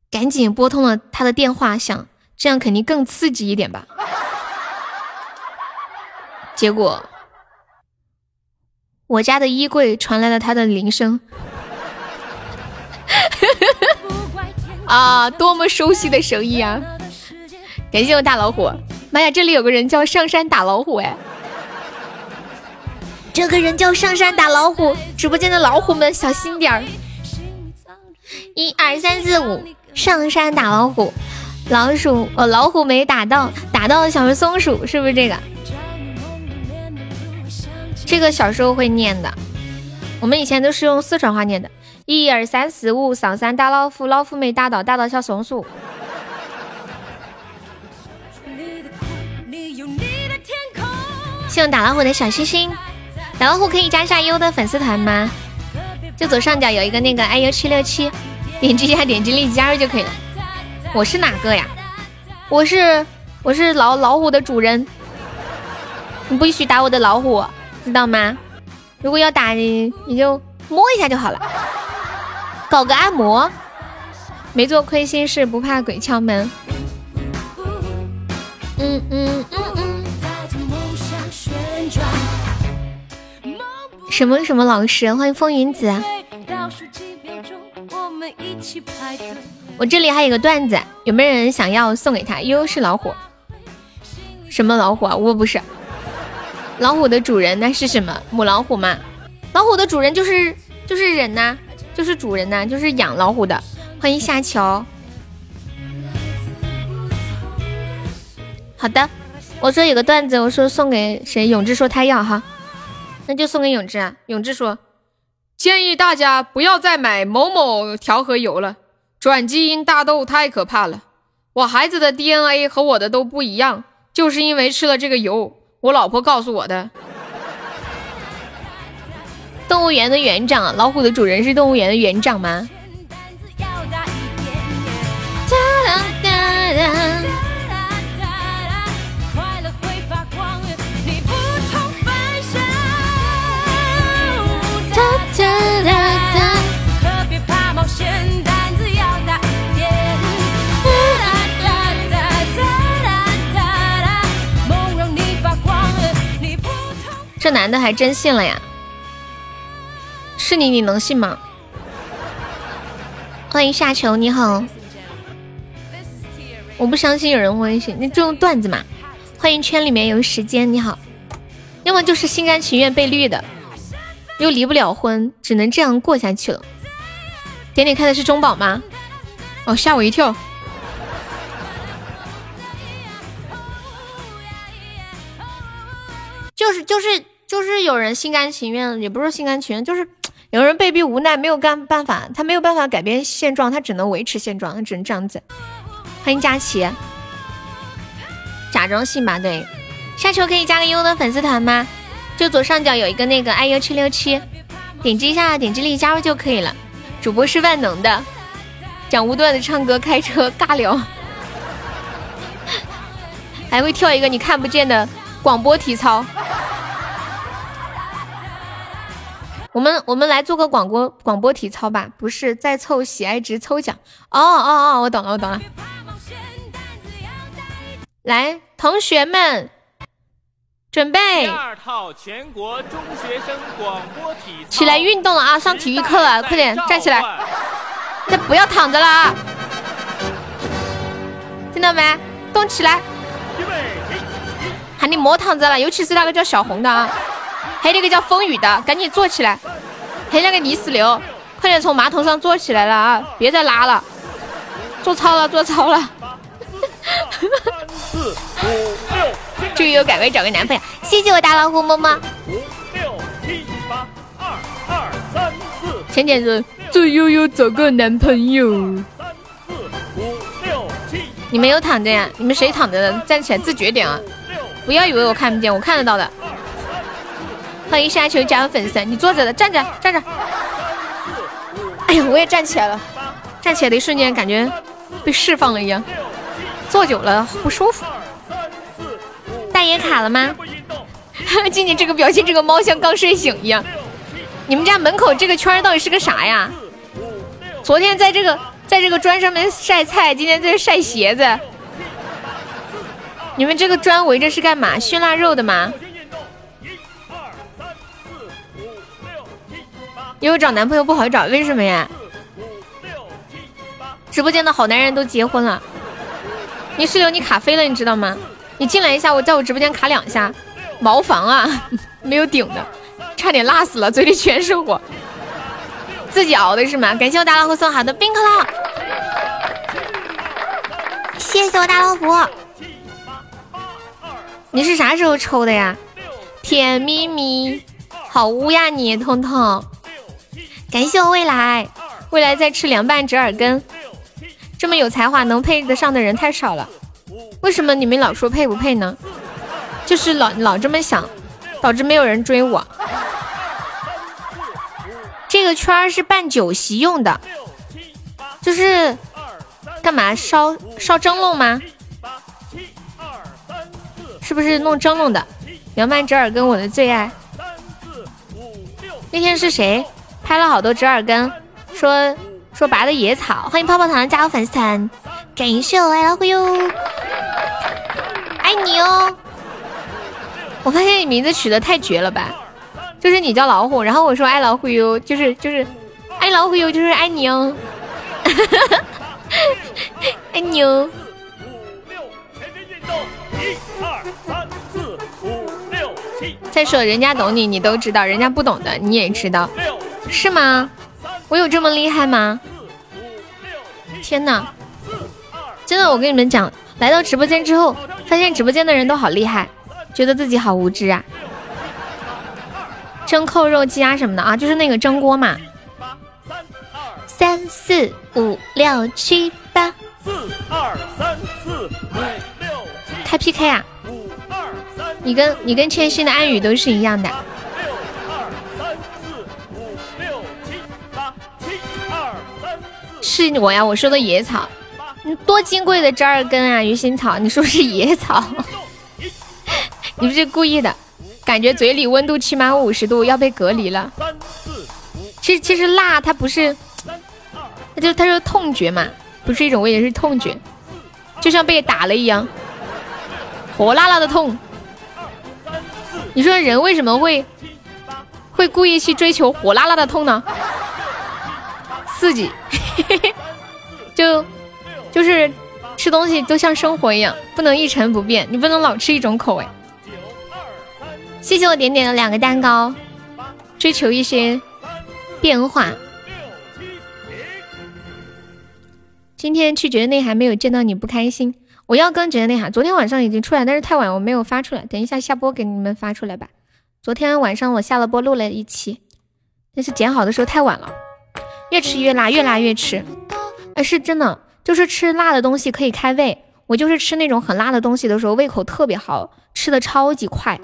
赶紧拨通了他的电话，想。这样肯定更刺激一点吧？结果，我家的衣柜传来了他的铃声。啊，多么熟悉的声音啊！感谢我大老虎。妈呀，这里有个人叫上山打老虎哎！这个人叫上山打老虎，直播间的老虎们小心点儿。一二三四五，上山打老虎。老鼠，哦，老虎没打到，打到小松鼠，是不是这个？这个小时候会念的，我们以前都是用四川话念的。一二三四五，上山打老虎，老虎没打到，打到小松鼠。谢谢打老虎的小心心，打老虎可以加一下优的粉丝团吗？就左上角有一个那个 iu 七六七，点击一下，点击立即加入就可以了。我是哪个呀？我是我是老老虎的主人，你不许打我的老虎，知道吗？如果要打你，你就摸一下就好了，搞个按摩。没做亏心事，不怕鬼敲门。嗯嗯嗯嗯。什么什么老师？欢迎风云子。我这里还有个段子，有没有人想要送给他？悠悠是老虎，什么老虎啊？我不是。老虎的主人那是什么？母老虎吗？老虎的主人就是就是人呐，就是主人呐，就是养老虎的。欢迎夏乔。好的，我说有个段子，我说送给谁？永志说他要哈，那就送给永志啊。永志说，建议大家不要再买某某调和油了，转基因大豆太可怕了。我孩子的 DNA 和我的都不一样，就是因为吃了这个油。我老婆告诉我的。动物园的园长，老虎的主人是动物园的园长吗？这男的还真信了呀？是你，你能信吗？欢迎夏球，你好。我不相信有人会信，你就用段子嘛。欢迎圈里面有时间，你好。要么就是心甘情愿被绿的，又离不了婚，只能这样过下去了。点点开的是中宝吗？哦，吓我一跳。就是就是。就是有人心甘情愿，也不是心甘情愿，就是有人被逼无奈，没有干办法，他没有办法改变现状，他只能维持现状，他只能这样子。欢迎佳琪，假装信吧，对。下球可以加个优的粉丝团吗？就左上角有一个那个 iu 七六七，点击一下，点击立即加入就可以了。主播是万能的，讲无段的唱歌、开车、尬聊，还会跳一个你看不见的广播体操。我们我们来做个广播广播体操吧，不是再凑喜爱值抽奖。哦哦哦，我懂了我懂了。来，同学们，准备。第二套全国中学生广播体操。起来运动了啊！上体育课了，快点站起来。再不要躺着了啊！听到没？动起来。喊你莫躺着了，尤其是那个叫小红的啊。还有那个叫风雨的，赶紧坐起来！还有那个泥石流，快点从马桶上坐起来了啊！别再拉了，做操了，做操了！四五六，终于有赶快找个男朋友，谢谢我大老虎么么。五六七八，二二三四。浅浅说：祝悠悠找个男朋友。三四五六七。你们有躺着呀？你们谁躺着的？站起来，自觉点啊！不要以为我看不见，我看得到的。欢迎沙球加入粉丝，你坐着的，站着站着。哎呀，我也站起来了，站起来的一瞬间感觉被释放了一样，坐久了不舒服。大爷卡了吗？静静这个表情，这个猫像刚睡醒一样。你们家门口这个圈到底是个啥呀？昨天在这个在这个砖上面晒菜，今天在晒鞋子。你们这个砖围着是干嘛？熏腊肉的吗？因为找男朋友不好找，为什么呀？直播间的好男人都结婚了，你室友你卡飞了，你知道吗？你进来一下，我在我直播间卡两下，茅房啊，没有顶的，差点辣死了，嘴里全是火，自己熬的是吗？感谢我大老虎送好的冰可乐，谢谢我大老虎。你是啥时候抽的呀？甜蜜蜜，好污呀你，彤彤。感谢我未来，未来在吃凉拌折耳根。这么有才华能配得上的人太少了，为什么你们老说配不配呢？就是老老这么想，导致没有人追我。这个圈是办酒席用的，就是干嘛烧烧蒸笼吗？是不是弄蒸笼的？凉拌折耳根我的最爱。那天是谁拍了好多折耳根，说。说拔的野草，欢迎泡泡糖加入粉丝团，感谢我爱老虎哟，爱你哦！我发现你名字取的太绝了吧，就是你叫老虎，然后我说爱老虎哟，就是就是爱老虎哟，就是爱你哦，爱你哦！再说人家懂你，你都知道；人家不懂的，你也知道，是吗？我有这么厉害吗？天哪！真的，我跟你们讲，来到直播间之后，发现直播间的人都好厉害，觉得自己好无知啊！蒸扣肉鸡啊什么的啊，就是那个蒸锅嘛。三四五六七八。四二三四五六七。开 PK 啊！五二三。你跟你跟千玺的暗语都是一样的。是我呀，我说的野草，你多金贵的折耳根啊，鱼腥草，你说是野草？你不是故意的？感觉嘴里温度起码五十度，要被隔离了。其实其实辣它不是，它就它是痛觉嘛，不是一种味，是痛觉，就像被打了一样，火辣辣的痛。你说人为什么会会故意去追求火辣辣的痛呢？刺激。嘿 嘿就就是吃东西都像生活一样，不能一成不变，你不能老吃一种口味。谢谢我点点的两个蛋糕，追求一些变化。今天去绝的内涵没有见到你不开心，我要跟绝的内涵。昨天晚上已经出来，但是太晚我没有发出来，等一下下播给你们发出来吧。昨天晚上我下了播录了一期，但是剪好的时候太晚了。越吃越辣，越辣越吃，哎，是真的，就是吃辣的东西可以开胃。我就是吃那种很辣的东西的时候，胃口特别好，吃的超级快，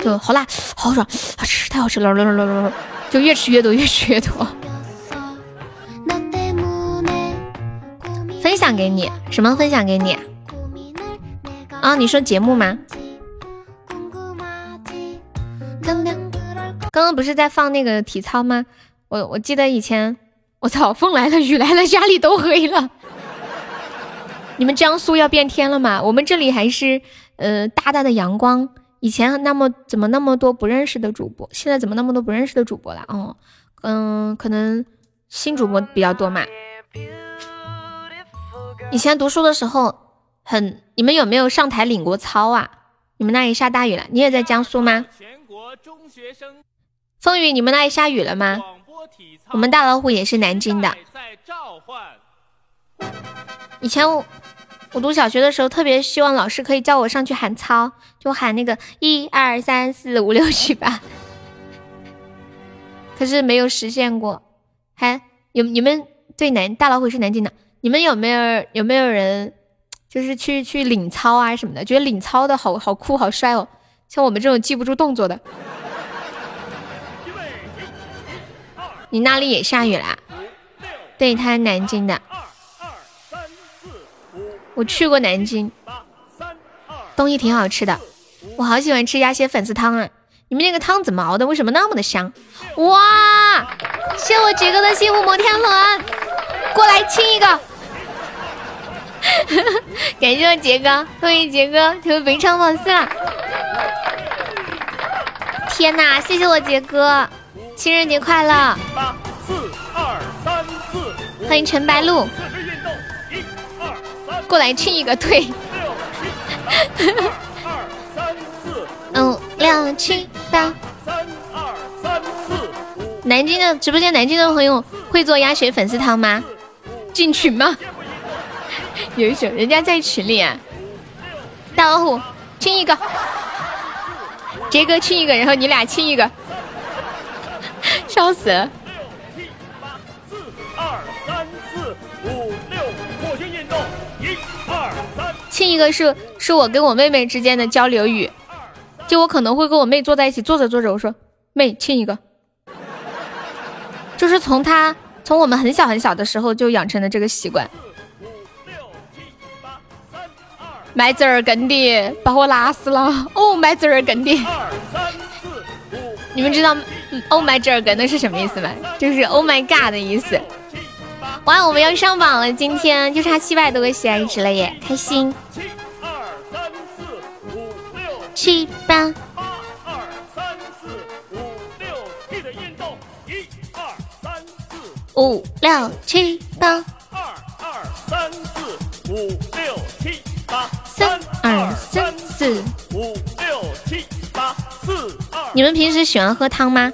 就好辣，好爽，好，吃太好吃了，就越吃越多，越吃越多。分享给你，什么分享给你？啊，你说节目吗？刚刚不是在放那个体操吗？我我记得以前。我操！风来了，雨来了，家里都黑了。你们江苏要变天了吗？我们这里还是呃大大的阳光。以前那么怎么那么多不认识的主播？现在怎么那么多不认识的主播了？哦，嗯，可能新主播比较多嘛。以前读书的时候很，你们有没有上台领过操啊？你们那里下大雨了？你也在江苏吗？全国中学生风雨，你们那里下雨了吗？我们大老虎也是南京的。以前我我读小学的时候，特别希望老师可以叫我上去喊操，就喊那个一二三四五六七八，可是没有实现过。还有你们对南大老虎是南京的，你们有没有有没有人就是去去领操啊什么的？觉得领操的好好酷好帅哦，像我们这种记不住动作的。你那里也下雨啦？对，他是南京的。我去过南京，东西挺好吃的。我好喜欢吃鸭血粉丝汤啊！你们那个汤怎么熬的？为什么那么的香？哇！谢我杰哥的幸福摩天轮，过来亲一个。感谢我杰哥，欢迎杰哥成为本场榜四了。天哪！谢谢我杰哥。情人节快乐！八四二三四，欢迎陈白露。过来亲一个，对。嗯，六七八。三二三四。南京的直播间，南京的朋友会做鸭血粉丝汤吗？进群吗？有一首人家在群里啊。大老虎亲一个，杰哥亲一个，然后你俩亲一个。烧死！六七八四二三四五六，火星运动！一、二、三，亲一个，是是我跟我妹妹之间的交流语。就我可能会跟我妹坐在一起，坐着坐着，我说妹亲一个，就是从她从我们很小很小的时候就养成了这个习惯。四五六七八三二，埋籽儿根的把我拉死了哦，埋籽儿根的。二三。你们知道 “Oh my 这儿跟”那是什么意思吗？就是 “Oh my God” 的意思。哇，我们要上榜了，今天就差七百多个喜爱值了耶，开心！七八。五六七八。二二三四五六七八。三二三四五六七八四二。你们平时喜欢喝汤吗？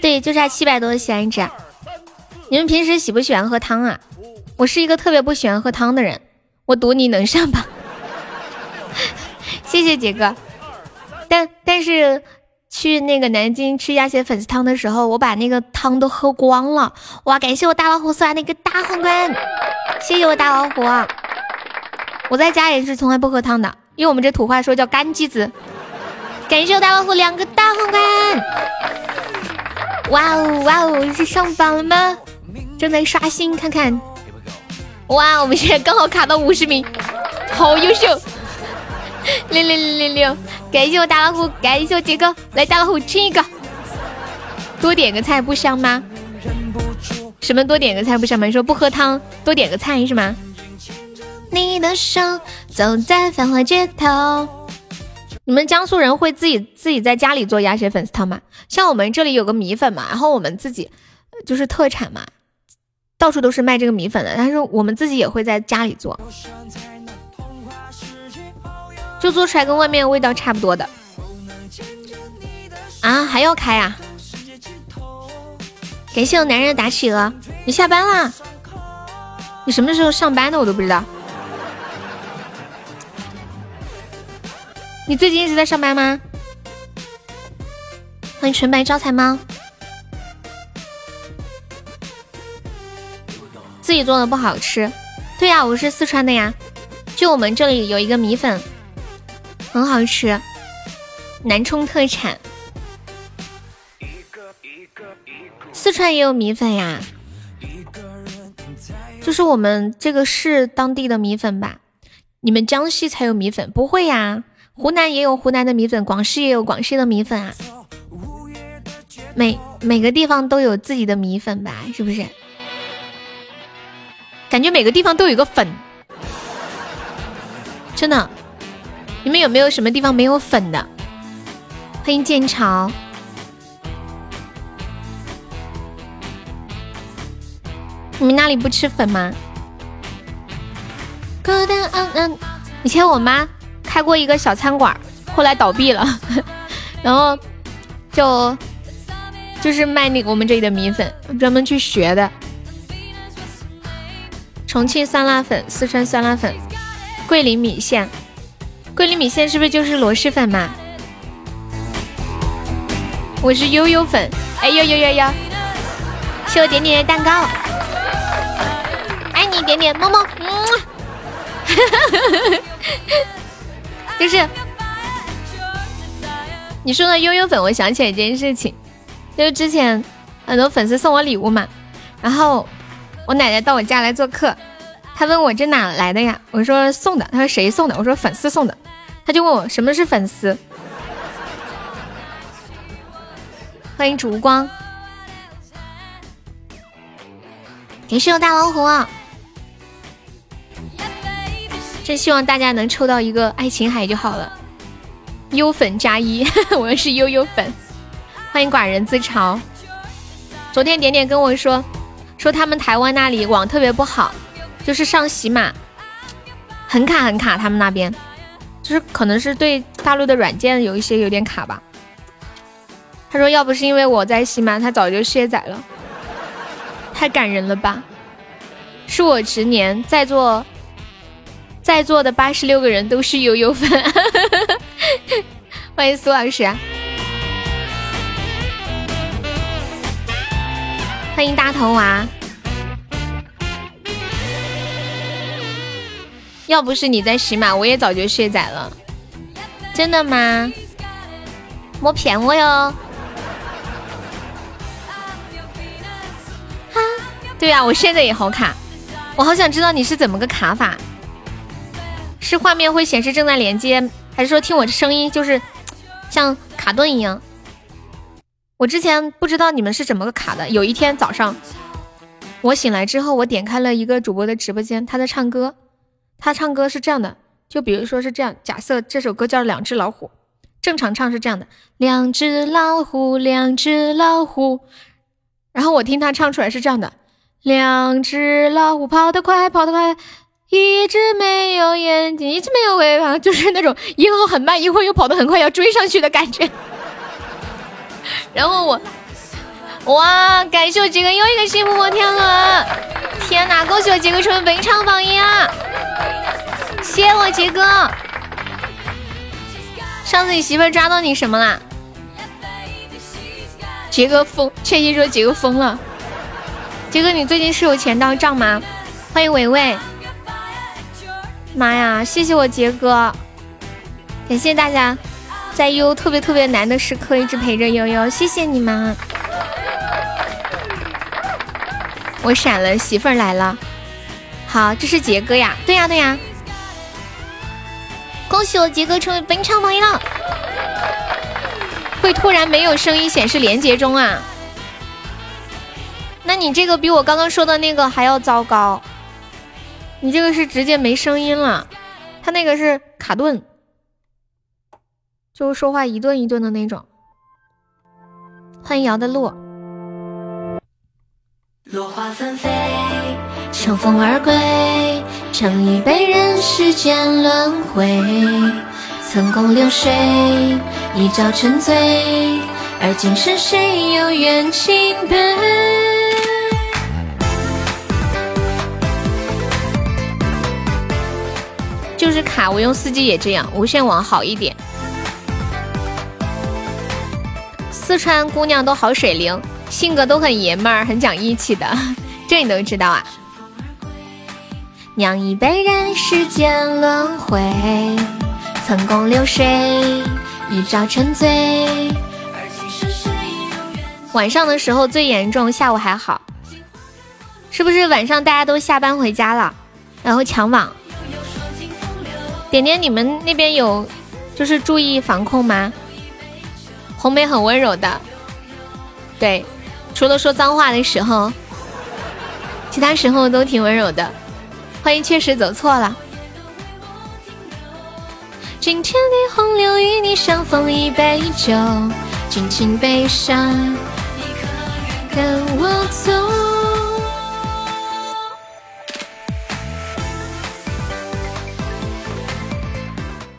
对，就差七百多的喜爱值。你们平时喜不喜欢喝汤啊？我是一个特别不喜欢喝汤的人，我赌你能上榜。谢谢杰哥。但但是去那个南京吃鸭血粉丝汤的时候，我把那个汤都喝光了。哇，感谢我大老虎送来那个大皇冠，谢谢我大老虎。我在家也是从来不喝汤的，因为我们这土话说叫干鸡子。感谢我大老虎两个大皇冠。哇哦哇哦，是上榜了吗？正在刷新，看看。哇，我们现在刚好卡到五十名，好优秀！六六六六六，感谢我大老虎，感谢我杰哥，来大老虎亲一个。多点个菜不香吗？什么多点个菜不香吗？你说不喝汤，多点个菜是吗？你的手走在繁华街头。你们江苏人会自己自己在家里做鸭血粉丝汤吗？像我们这里有个米粉嘛，然后我们自己就是特产嘛。到处都是卖这个米粉的，但是我们自己也会在家里做，就做出来跟外面味道差不多的。啊，还要开啊！感谢我男人的打企鹅，你下班啦？你什么时候上班的我都不知道。你最近一直在上班吗？欢迎纯白招财猫。自己做的不好吃，对呀，我是四川的呀，就我们这里有一个米粉，很好吃，南充特产。四川也有米粉呀，就是我们这个市当地的米粉吧？你们江西才有米粉？不会呀，湖南也有湖南的米粉，广西也有广西的米粉啊，每每个地方都有自己的米粉吧？是不是？感觉每个地方都有个粉，真的。你们有没有什么地方没有粉的？欢迎剑潮。你们那里不吃粉吗？孤单嗯嗯。以前我妈开过一个小餐馆，后来倒闭了，然后就就是卖那个我们这里的米粉，专门去学的。重庆酸辣粉、四川酸辣粉、桂林米线，桂林米线是不是就是螺蛳粉嘛？我是悠悠粉，哎呦呦呦呦！谢我点点的蛋糕，爱你点点，么么，嗯，就是你说的悠悠粉，我想起来一件事情，就是之前很多粉丝送我礼物嘛，然后。我奶奶到我家来做客，她问我这哪来的呀？我说送的。她说谁送的？我说粉丝送的。她就问我什么是粉丝。欢迎烛光，感谢我大老虎。真希望大家能抽到一个爱琴海就好了。优粉加一，我是悠悠粉。欢迎寡人自嘲。昨天点点跟我说。说他们台湾那里网特别不好，就是上喜马很卡很卡，他们那边就是可能是对大陆的软件有一些有点卡吧。他说要不是因为我在喜马，他早就卸载了。太感人了吧！恕我直言，在座在座的八十六个人都是悠悠粉。欢迎苏老师。欢迎大头娃，要不是你在洗马，我也早就卸载了。真的吗？莫骗我哟！哈，对呀，我现在也好卡，我好想知道你是怎么个卡法？是画面会显示正在连接，还是说听我的声音就是像卡顿一样？我之前不知道你们是怎么个卡的。有一天早上，我醒来之后，我点开了一个主播的直播间，他在唱歌。他唱歌是这样的，就比如说是这样，假设这首歌叫《两只老虎》，正常唱是这样的：两只老虎，两只老虎。然后我听他唱出来是这样的：两只老虎跑得快，跑得快，一只没有眼睛，一只没有尾巴，就是那种一会儿很慢，一会儿又跑得很快，要追上去的感觉。然后我，哇，感谢我杰哥又一个幸福摩天轮！天哪，恭喜我杰哥成为本场榜一啊！谢我杰哥。上次你媳妇抓到你什么啦？杰哥疯，倩倩说杰哥疯了。杰哥，你最近是有钱到账吗？欢迎伟伟。妈呀，谢谢我杰哥，感谢大家。在悠特别特别难的时刻，一直陪着悠悠，谢谢你们。我闪了，媳妇儿来了。好，这是杰哥呀，对呀对呀。恭喜我杰哥成为本场榜一了。会突然没有声音显示连接中啊？那你这个比我刚刚说的那个还要糟糕。你这个是直接没声音了，他那个是卡顿。就说话一顿一顿的那种。欢迎摇的落。落花纷飞，乘风而归，尝一杯人世间轮回。曾共流水，一朝沉醉，而今是谁又愿倾杯？就是卡，我用四 G 也这样，无线网好一点。四川姑娘都好水灵，性格都很爷们儿，很讲义气的，这你都知道啊。酿一杯人世间轮回，曾共流水，一朝沉醉。晚上的时候最严重，下午还好。是不是晚上大家都下班回家了，然后抢网？点点，你们那边有就是注意防控吗？红梅很温柔的，对，除了说脏话的时候，其他时候都挺温柔的。欢迎确实走错了。今天的洪流与你相逢一杯酒，尽情悲伤，跟我走。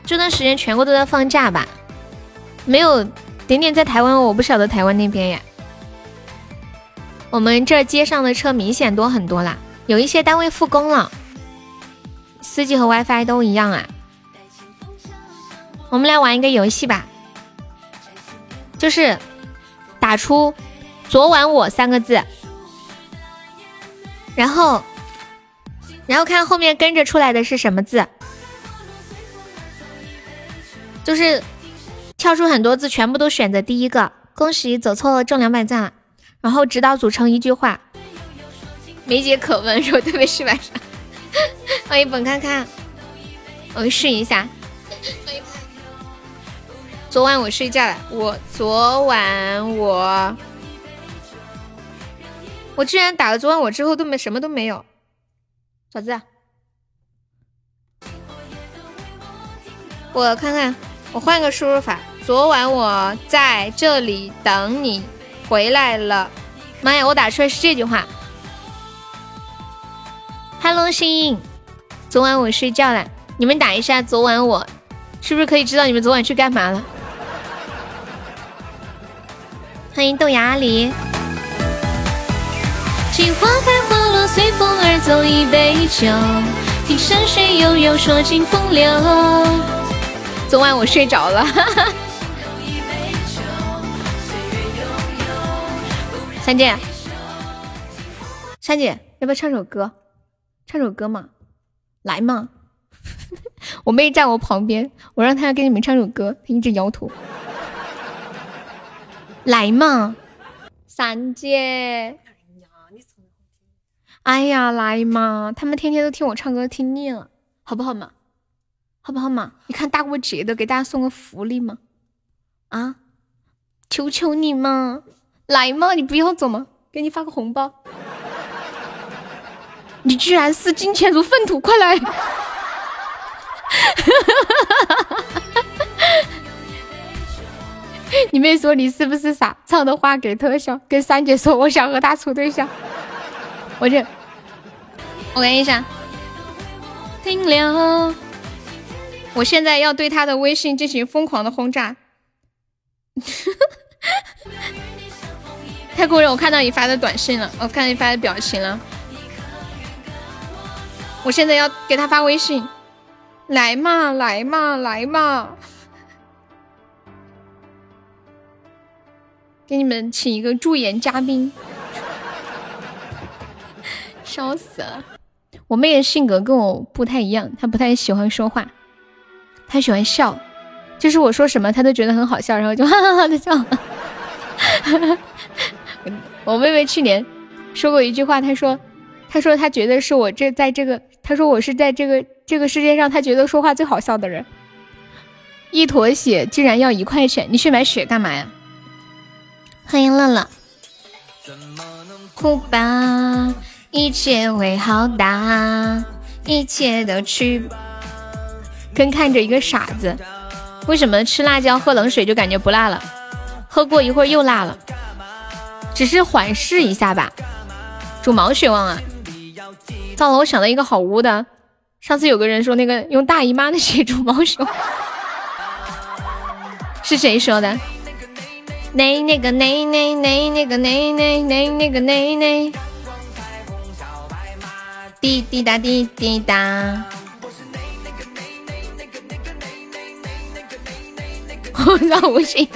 这段时间全国都在放假吧？没有。点点在台湾，我不晓得台湾那边呀。我们这街上的车明显多很多啦，有一些单位复工了，司机和 WiFi 都一样啊。我们来玩一个游戏吧，就是打出“昨晚我”三个字，然后，然后看后面跟着出来的是什么字，就是。跳出很多字，全部都选择第一个。恭喜走错了，中两百赞。然后指导组成一句话，没解可问，说特别是晚上。欢迎本看看，我试一下。昨晚我睡觉了，我昨晚我我居然打了昨晚我之后都没什么都没有，咋子？我看看，我换个输入法。昨晚我在这里等你回来了，妈呀！我打出来是这句话。Hello，星，昨晚我睡觉了，你们打一下。昨晚我是不是可以知道你们昨晚去干嘛了？欢迎豆芽阿狸。听花开花落，随风而走，一杯酒，听山水悠悠，说尽风流。昨晚我睡着了。三姐，三姐，要不要唱首歌？唱首歌嘛，来嘛，我妹在我旁边，我让她给你们唱首歌，她一直摇头。来嘛，三姐。哎呀，来嘛！他们天天都听我唱歌，听腻了，好不好嘛？好不好嘛？你看大过节的，给大家送个福利嘛！啊，求求你嘛，来嘛！你不要走嘛，给你发个红包。你居然视金钱如粪土，快来！你妹说你是不是傻？唱的话给特效，跟三姐说我想和他处对象。我这，我看一下，停留。我现在要对他的微信进行疯狂的轰炸。太过人，我看到你发的短信了，我看到你发的表情了。我现在要给他发微信，来嘛，来嘛，来嘛！给你们请一个助演嘉宾。笑死了！我妹的性格跟我不太一样，她不太喜欢说话，她喜欢笑，就是我说什么他都觉得很好笑，然后就哈哈哈的笑。我妹妹去年说过一句话，她说：“她说她觉得是我这在这个，她说我是在这个这个世界上，她觉得说话最好笑的人。”一坨血竟然要一块钱，你去买血干嘛呀？欢迎乐乐，哭吧。一切会好的，一切都去。跟看着一个傻子，为什么吃辣椒喝冷水就感觉不辣了？喝过一会儿又辣了，只是缓释一下吧。煮毛血旺啊！糟了，我想到一个好污的。上次有个人说那个用大姨妈的血煮毛血旺，是谁说的？那那个那那那那个那那那那个那那。滴滴答滴滴答，我让不信。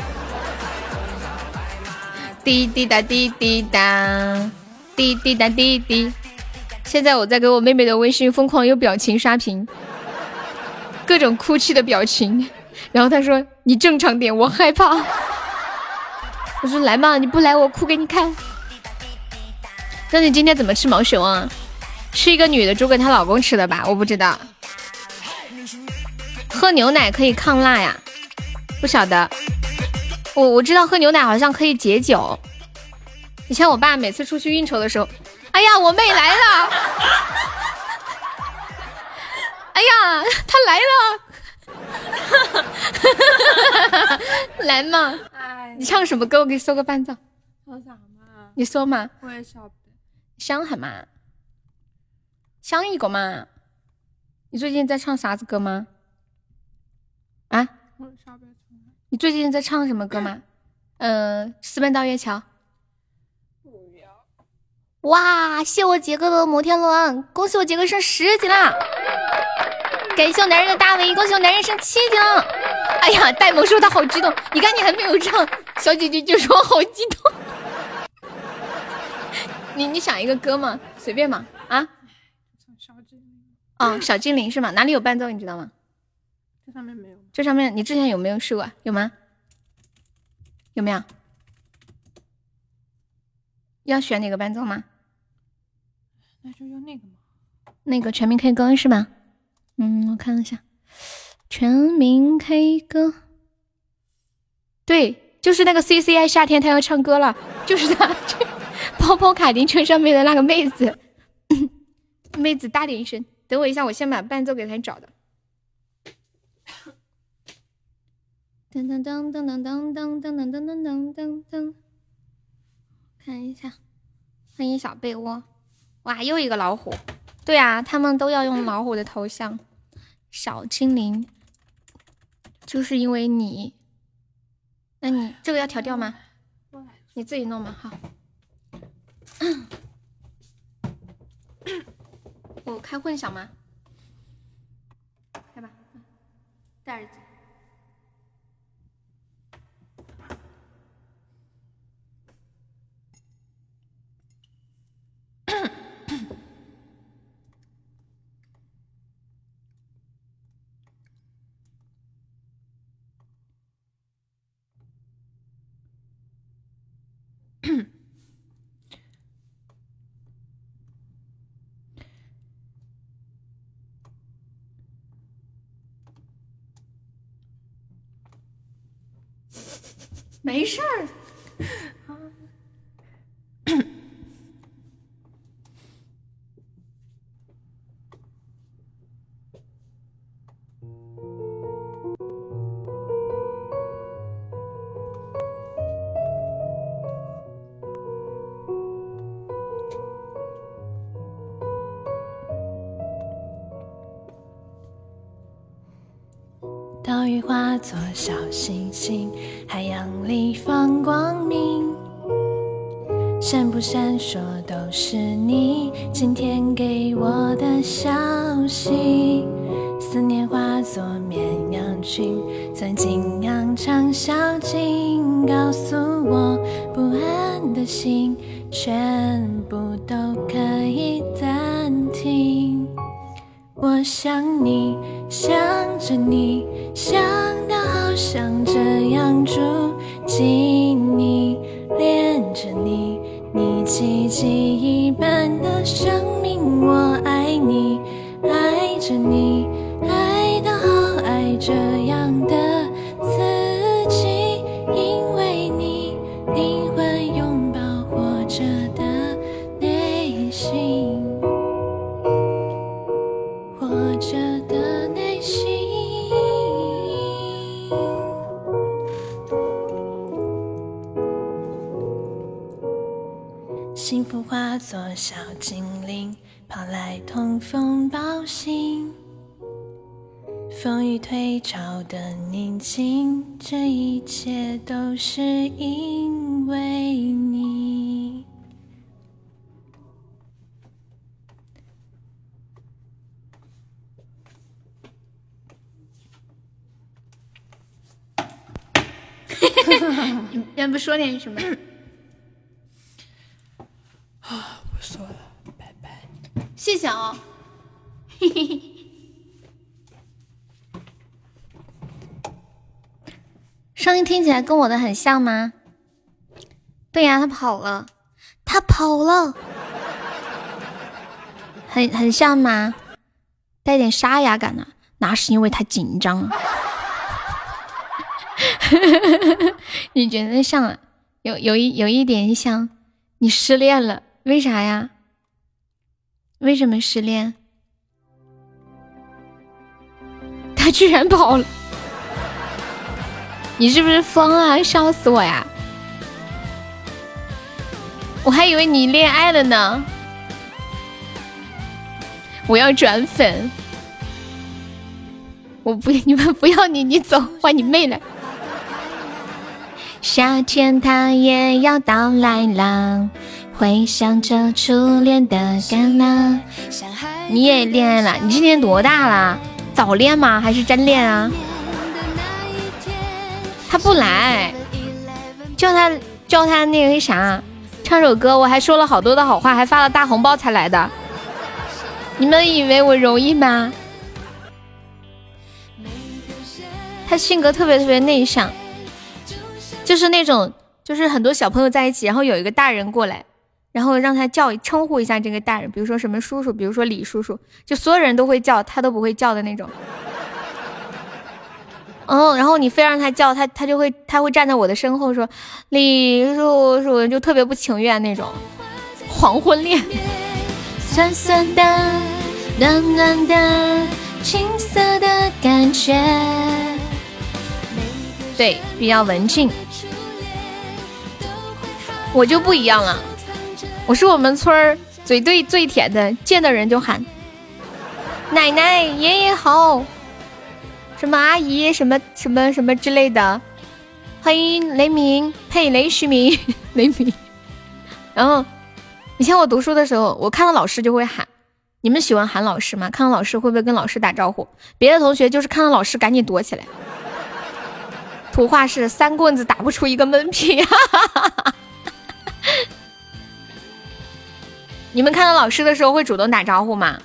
滴滴答滴滴答，滴滴答滴滴。现在我在给我妹妹的微信疯狂用表情刷屏，各种哭泣的表情。然后她说：“你正常点，我害怕。”我说：“来嘛，你不来我哭给你看。”那你今天怎么吃毛熊啊？是一个女的煮给她老公吃的吧？我不知道。喝牛奶可以抗辣呀？不晓得。我我知道喝牛奶好像可以解酒。以前我爸每次出去应酬的时候，哎呀，我妹来了！哎呀，她来了！来嘛！你唱什么歌？我给你搜个伴奏。唱啥嘛？你说嘛？我也晓得。想喊嘛？想一个嘛？你最近在唱啥子歌吗？啊？你最近在唱什么歌吗？嗯，私奔到月桥。不要。哇！谢我杰哥的摩天轮，恭喜我杰哥升十级啦！感谢我男人的大 V，恭喜我男人升七级了！哎呀，戴萌说他好激动，你看你还没有唱，小姐姐就说好激动。你你想一个歌嘛？随便嘛？啊？小精灵哦，小精灵是吗？哪里有伴奏你知道吗？这上面没有。这上面你之前有没有试过？有吗？有没有？要选哪个伴奏吗？那就用那个嘛。那个全民 K 歌是吧？嗯，我看一下，全民 K 歌。对，就是那个 C C I 夏天他要唱歌了，就是他，跑跑卡丁车上面的那个妹子。妹子大点声。等我一下，我先把伴奏给他找的。噔噔噔噔噔噔噔噔噔噔噔噔噔，看一下，欢迎小被窝，哇，又一个老虎。对啊，他们都要用 老虎的头像。小精灵，就是因为你，那你这个要调调吗？你自己弄嘛，好。我开混响吗？开吧，戴耳机。没事儿。岛屿化作小星星，海洋里放光明。闪不闪烁都是你今天给我的消息。思念化作绵羊群，钻进羊肠小径，告诉我不安的心全部都可以暂停。我想你，想着你，小精灵，跑来通风报信。风雨退潮的宁静，这一切都是因为你。你要不说点什么？不 说了，拜拜。谢谢哦。嘿嘿嘿。声音听起来跟我的很像吗？对呀，他跑了，他跑了，很很像吗？带点沙哑感呢、那是因为他紧张。你觉得像啊？有有一有一点像，你失恋了，为啥呀？为什么失恋？他居然跑了！你是不是疯了？笑死我呀！我还以为你恋爱了呢。我要转粉，我不，你们不要你，你走，换你妹了。夏天它也要到来了，回想着初恋的感浪。你也恋爱了？你今年多大了？早恋吗？还是真恋啊？他不来，叫他叫他那个啥，唱首歌。我还说了好多的好话，还发了大红包才来的。你们以为我容易吗？他性格特别特别内向，就是那种就是很多小朋友在一起，然后有一个大人过来，然后让他叫称呼一下这个大人，比如说什么叔叔，比如说李叔叔，就所有人都会叫，他都不会叫的那种。嗯，然后你非让他叫他，他就会他会站在我的身后说李叔叔，就特别不情愿那种。黄昏恋，酸酸的，暖暖的，青涩的感觉。对，比较文静。我就不一样了，我是我们村儿嘴对最甜的，见的人就喊奶奶、爷爷好。什么阿姨，什么什么什么之类的，欢迎雷鸣，呸，雷徐明，雷鸣。然后以前我读书的时候，我看到老师就会喊。你们喜欢喊老师吗？看到老师会不会跟老师打招呼？别的同学就是看到老师赶紧躲起来。图画是三棍子打不出一个闷屁。你们看到老师的时候会主动打招呼吗？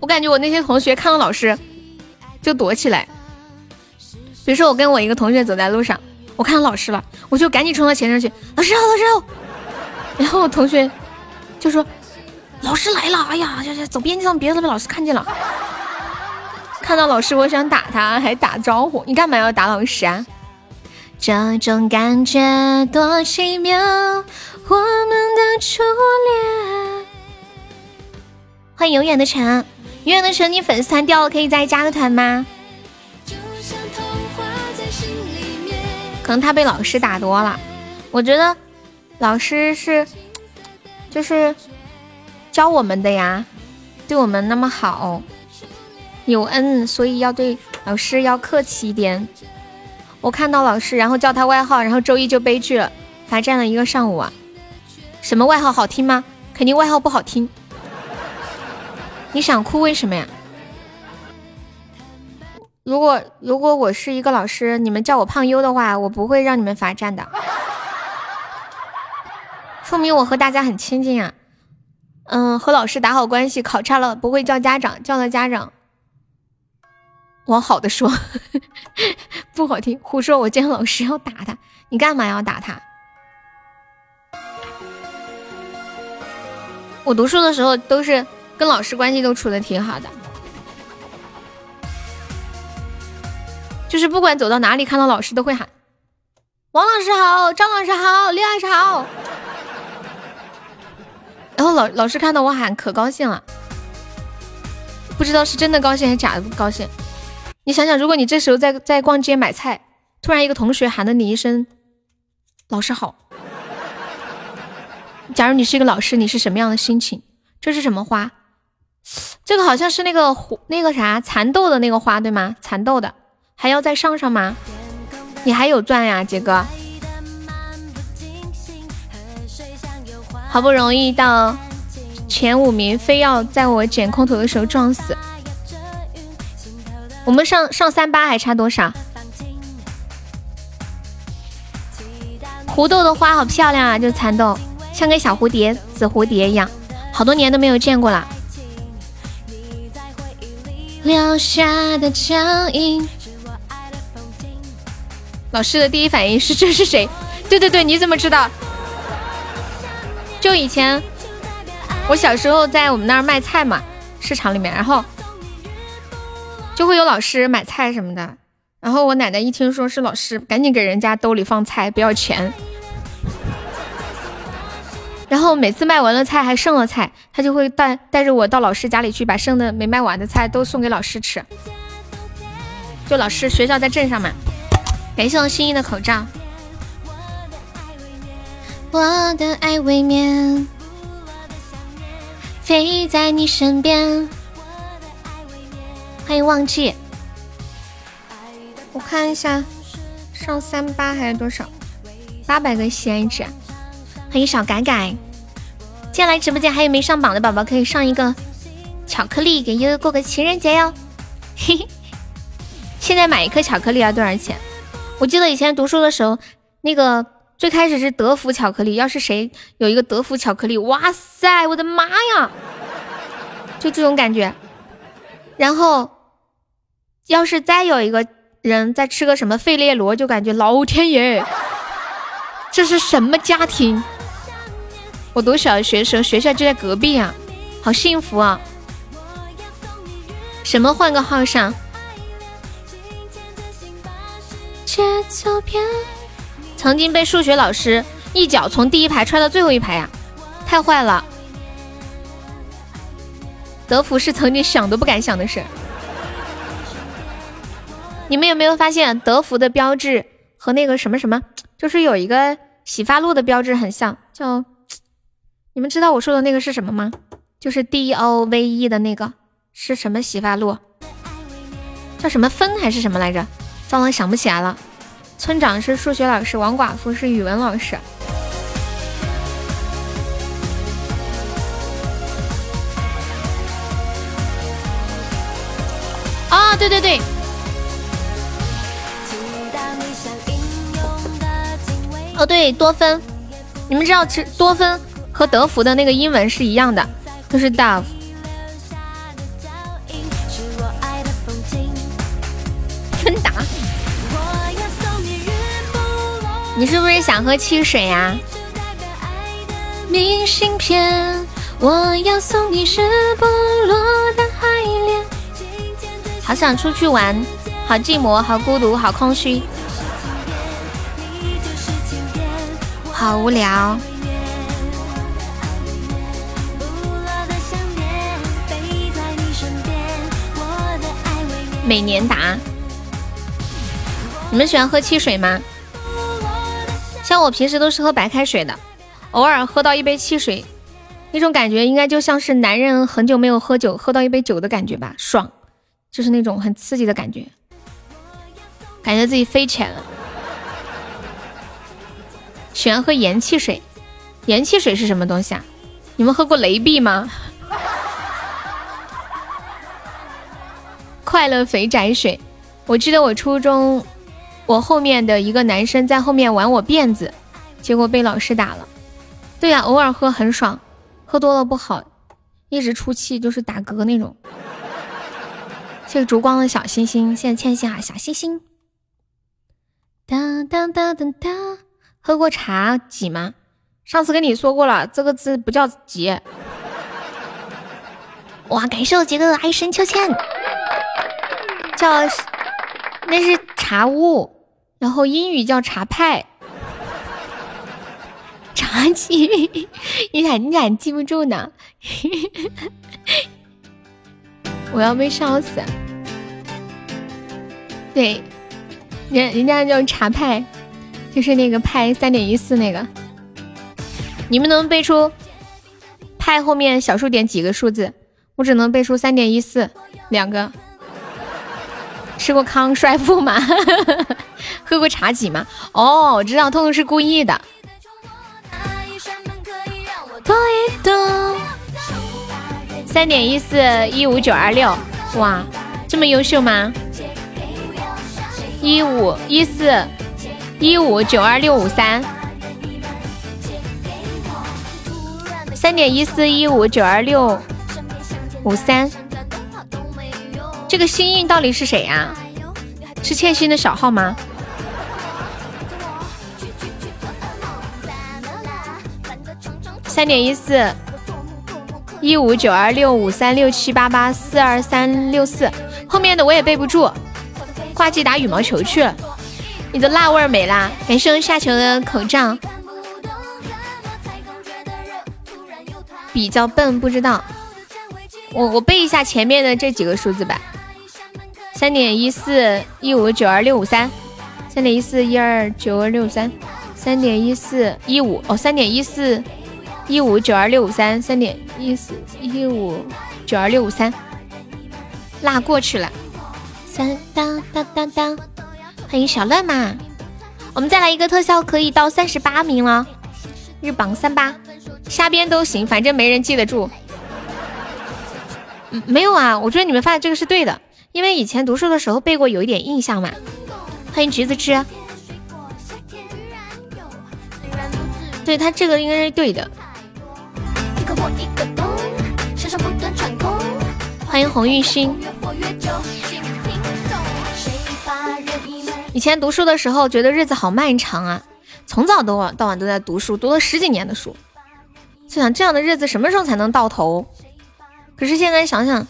我感觉我那些同学看到老师。就躲起来。比如说，我跟我一个同学走在路上，我看到老师了，我就赶紧冲到前上去，老师好，老师好。然后我同学就说：“老师来了！”哎呀，呀呀，走边上，别被老师看见了。看到老师，我想打他，还打招呼。你干嘛要打老师啊？这种感觉多奇妙，我们的初恋。欢迎永远的晨，永远的晨，你粉丝团掉了，可以再加个团吗？可能他被老师打多了，我觉得老师是就是教我们的呀，对我们那么好，有恩，所以要对老师要客气一点。我看到老师，然后叫他外号，然后周一就悲剧了，罚站了一个上午啊！什么外号好听吗？肯定外号不好听。你想哭为什么呀？如果如果我是一个老师，你们叫我胖优的话，我不会让你们罚站的，说明我和大家很亲近啊。嗯，和老师打好关系，考差了不会叫家长，叫了家长。往好的说，不好听，胡说。我见老师要打他，你干嘛要打他？我读书的时候都是跟老师关系都处的挺好的，就是不管走到哪里看到老师都会喊王老师好，张老师好，李老师好。然后老老师看到我喊可高兴了，不知道是真的高兴还是假的高兴。你想想，如果你这时候在在逛街买菜，突然一个同学喊了你一声“老师好”，假如你是一个老师，你是什么样的心情？这是什么花？这个好像是那个那个啥蚕豆的那个花，对吗？蚕豆的还要再上上吗？你还有钻呀，杰哥！好不容易到前五名，非要在我捡空投的时候撞死。我们上上三八还差多少？胡豆的花好漂亮啊，就是蚕豆，像个小蝴蝶，紫蝴蝶一样，好多年都没有见过了。留下的脚印。老师的第一反应是这是谁？对对对，你怎么知道？就以前我小时候在我们那儿卖菜嘛，市场里面，然后。就会有老师买菜什么的，然后我奶奶一听说是老师，赶紧给人家兜里放菜，不要钱。然后每次卖完了菜还剩了菜，他就会带带着我到老师家里去，把剩的没卖完的菜都送给老师吃。就老师学校在镇上嘛，感谢我心意的口罩。我的爱未眠，飞在你身边。欢迎忘记，我看一下上三八还是多少？八百个喜爱值。欢迎小改改，接下来直播间还有没上榜的宝宝可以上一个巧克力给悠悠过个情人节哟。嘿嘿，现在买一颗巧克力要多少钱？我记得以前读书的时候，那个最开始是德芙巧克力，要是谁有一个德芙巧克力，哇塞，我的妈呀，就这种感觉，然后。要是再有一个人再吃个什么费列罗，就感觉老天爷，这是什么家庭？我读小学时候学校就在隔壁啊，好幸福啊！什么换个号上？曾经被数学老师一脚从第一排踹到最后一排呀，太坏了！德芙是曾经想都不敢想的事。你们有没有发现德芙的标志和那个什么什么，就是有一个洗发露的标志很像？叫你们知道我说的那个是什么吗？就是 D O V E 的那个是什么洗发露？叫什么芬还是什么来着？糟了，想不起来了。村长是数学老师，王寡妇是语文老师。啊，对对对。哦，对，多芬，你们知道，其实多芬和德芙的那个英文是一样的，都是 Dove。芬达，你是不是想喝汽水呀？明信片，我要送你日不落的爱恋。好想出去玩，好寂寞，好孤独，好空虚。好无聊。每年达，你们喜欢喝汽水吗？像我平时都是喝白开水的，偶尔喝到一杯汽水，那种感觉应该就像是男人很久没有喝酒，喝到一杯酒的感觉吧，爽，就是那种很刺激的感觉，感觉自己飞起来了。喜欢喝盐汽水，盐汽水是什么东西啊？你们喝过雷碧吗？快乐肥宅水，我记得我初中，我后面的一个男生在后面玩我辫子，结果被老师打了。对呀，偶尔喝很爽，喝多了不好，一直出气就是打嗝那种。谢谢烛光的小星星，谢谢倩倩啊，小星星。当当当当当，喝过茶几吗？上次跟你说过了，这个字不叫几。哇，感谢我杰哥的爱神秋千。叫那是茶屋，然后英语叫茶派，茶几，你咋你咋记不住呢？我要被烧死！对，人人家叫茶派，就是那个派三点一四那个。你们能背出派后面小数点几个数字？我只能背出三点一四两个。吃过康帅傅吗？喝过茶几吗？哦，我知道，痛痛是故意的。三点一四一五九二六，哇，这么优秀吗？一五一四一五九二六五三，三点一四一五九二六五三。这个幸运到底是谁呀？是欠薪的小号吗？三点一四一五九二六五三六七八八四二三六四，后面的我也背不住。挂机打羽毛球去了，你的辣味儿没啦？感谢夏球的口罩。比较笨，不知道。我我背一下前面的这几个数字吧。三点一四一五九二六五三，三点一四一二九二六三，三点一四一五哦，三点一四一五九二六五三，三点一四一五九二六五三，辣过去了。三当当当当，欢迎小乐嘛，我们再来一个特效，可以到三十八名了，日榜三八，瞎编都行，反正没人记得住。嗯，没有啊，我觉得你们发的这个是对的。因为以前读书的时候背过，有一点印象嘛。欢迎橘子汁，对他这个应该是对的。欢迎红玉心。以前读书的时候觉得日子好漫长啊，从早到晚到晚都在读书，读了十几年的书，就想这样的日子什么时候才能到头？可是现在想想。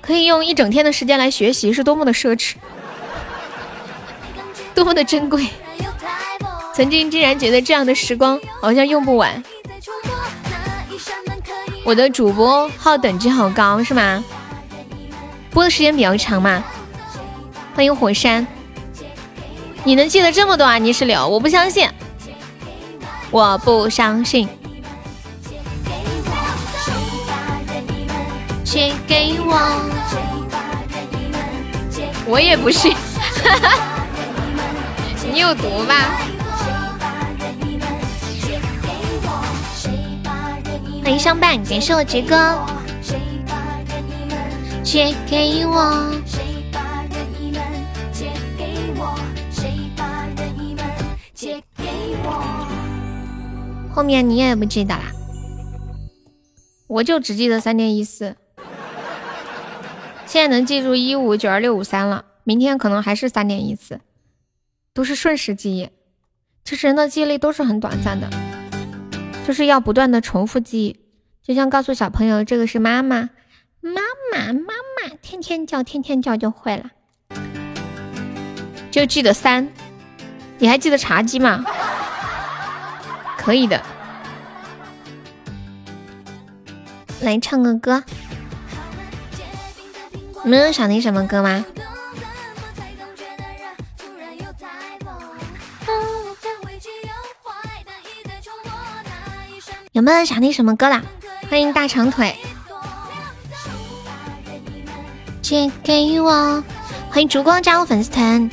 可以用一整天的时间来学习，是多么的奢侈，多么的珍贵。曾经竟然觉得这样的时光好像用不完。我的主播号等级好高是吗？播的时间比较长嘛？欢迎火山，你能记得这么多啊？泥石流，我不相信，我不相信。借给我，我？也不信，你有毒吧？欢迎相伴，感谢我杰哥。借给我，后面你也不记得啦？我就只记得三点一四。现在能记住一五九二六五三了，明天可能还是三点一四，都是瞬时记忆。其实人的记忆力都是很短暂的，就是要不断的重复记忆。就像告诉小朋友这个是妈妈，妈妈妈妈，天天叫天天叫就会了。就记得三，你还记得茶几吗？可以的。来唱个歌，你们有想听什么歌吗？有没有想听什么歌的？欢迎大长腿，借给我。欢迎烛光加入粉丝团，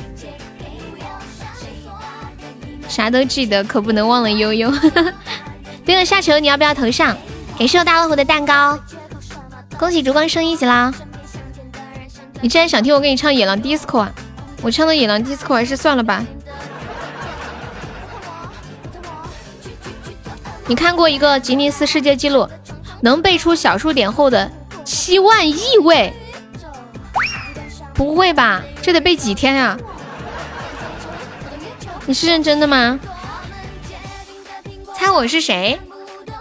啥都记得，可不能忘了悠悠。对了，下球你要不要头上？感谢我大老虎的蛋糕，恭喜烛光升一级啦！你竟然想听我给你唱《野狼 DISCO》啊，我唱的《野狼 DISCO》还是算了吧。你看过一个吉尼斯世界纪录，能背出小数点后的七万亿位？不会吧，这得背几天呀？你是认真的吗？猜我是谁？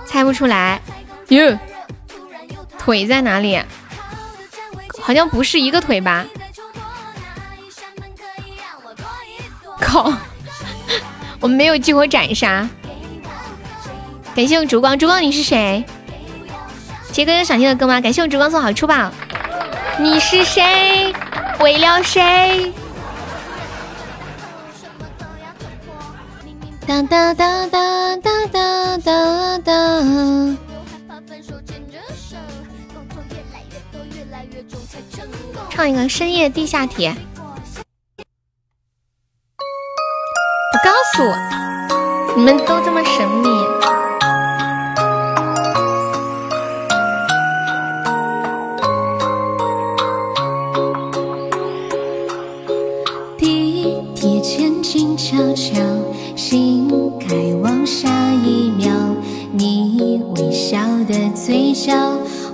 猜不出来。哟，腿在哪里？好像不是一个腿吧？靠！我们没有激活斩杀。感谢我烛光，烛光你是谁？杰哥有想听的歌吗？感谢我烛光送好出宝。你是谁？为了谁？哒哒哒哒哒哒哒哒。唱一个深夜地下铁。我告诉我，你们都这么神秘。地铁间静悄悄，心开往下一秒，你微笑的嘴角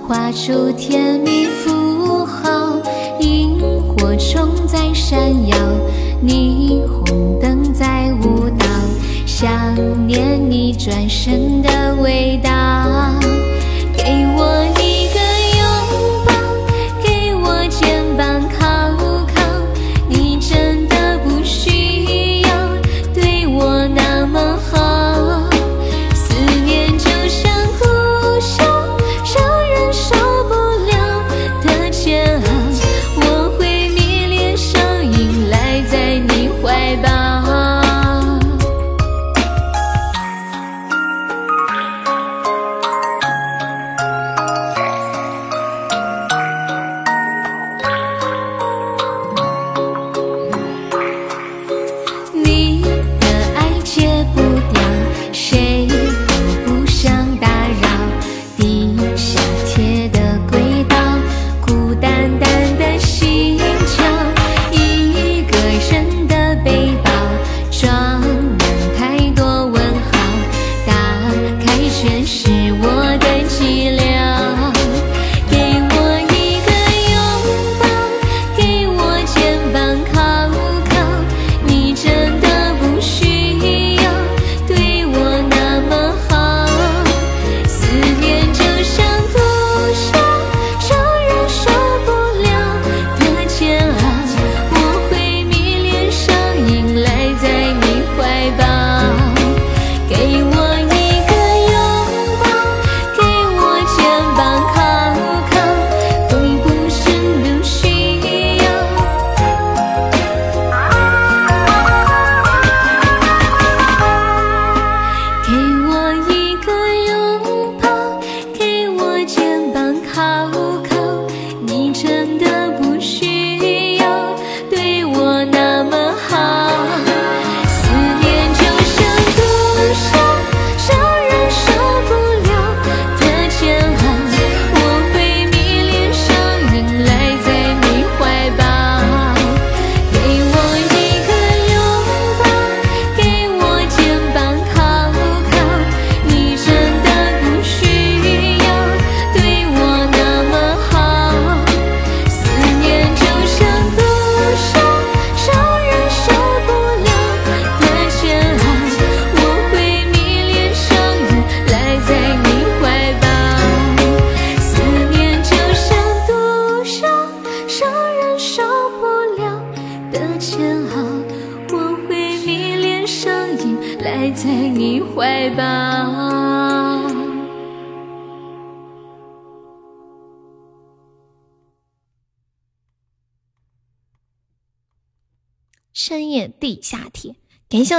画出甜蜜符号，萤火虫在闪耀，霓虹灯在舞蹈，想念你转身的味道，给我。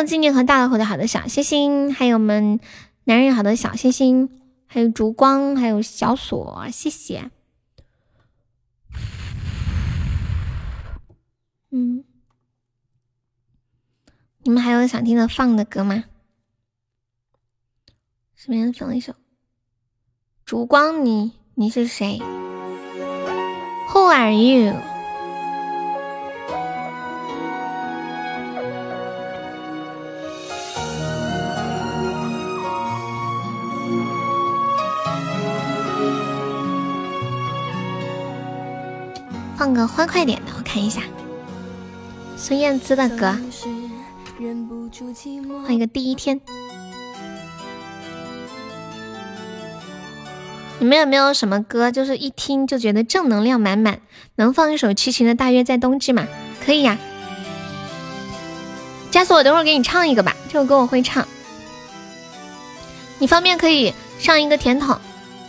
感谢我静静和大老虎的好的小心心，还有我们男人好的小心心，还有烛光，还有小锁，谢谢。嗯，你们还有想听的放的歌吗？随便放一首《烛光》，你你是谁？Who are you？放个欢快点的，我看一下。孙燕姿的歌，换一个第一天。你们有没有什么歌，就是一听就觉得正能量满满？能放一首齐秦的《大约在冬季》吗？可以呀。加速，我等会儿给你唱一个吧，这首歌我会唱。你方便可以上一个甜筒，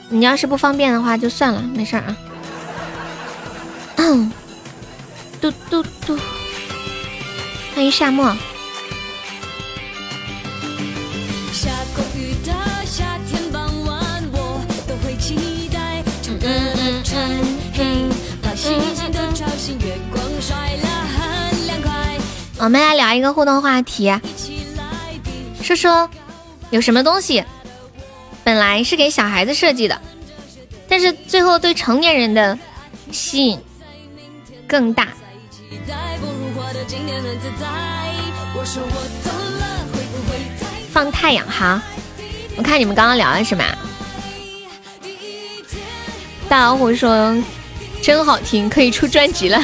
你要是不方便的话就算了，没事啊。嗯，嘟嘟嘟。欢迎夏末。我们来聊一个互动话题，说说有什么东西本来是给小孩子设计的，但是最后对成年人的吸引更大。放太阳哈，我看你们刚刚聊了什么？大老虎说真好听，可以出专辑了。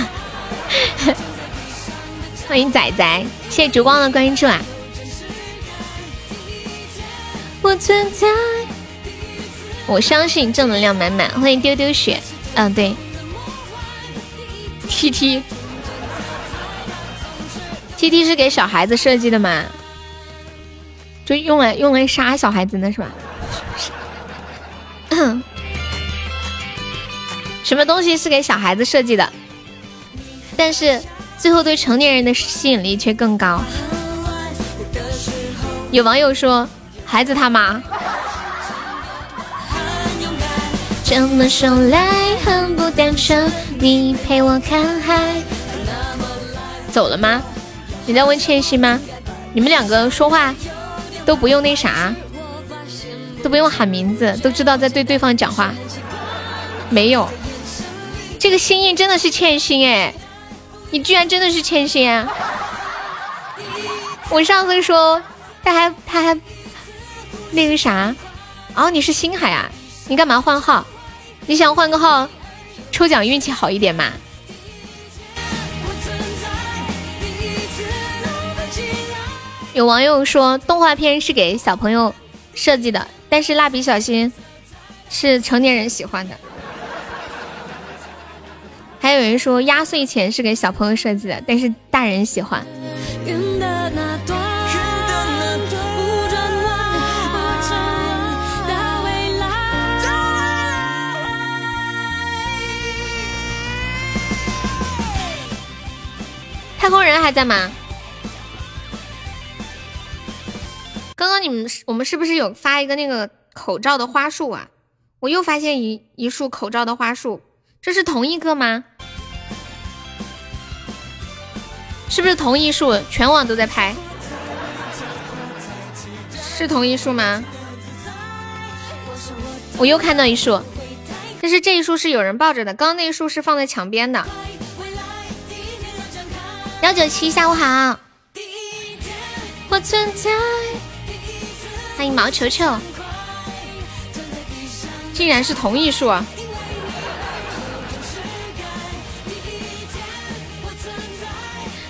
欢迎仔仔，谢谢烛光的关注啊！我存在，我相信正能量满满。欢迎丢丢雪，嗯对，T T。T T 是给小孩子设计的吗？就用来用来杀小孩子的是吧？什么东西是给小孩子设计的？但是最后对成年人的吸引力却更高。有网友说：“孩子他妈。”这么说来很不单纯，你陪我看海。走了吗？你在问倩兮吗？你们两个说话都不用那啥，都不用喊名字，都知道在对对方讲话。没有，这个心意真的是倩心哎，你居然真的是倩心啊！我上次说他还他还那个啥，哦你是星海啊？你干嘛换号？你想换个号抽奖运气好一点嘛？有网友说动画片是给小朋友设计的，但是蜡笔小新是成年人喜欢的。还有人说压岁钱是给小朋友设计的，但是大人喜欢。太空人还在吗？刚刚你们我们是不是有发一个那个口罩的花束啊？我又发现一一束口罩的花束，这是同一个吗？是不是同一束？全网都在拍，是同一束吗？我又看到一束，但是这一束是有人抱着的，刚刚那一束是放在墙边的。幺九七，下午好。我存在。欢迎毛球球，竟然是同一束啊！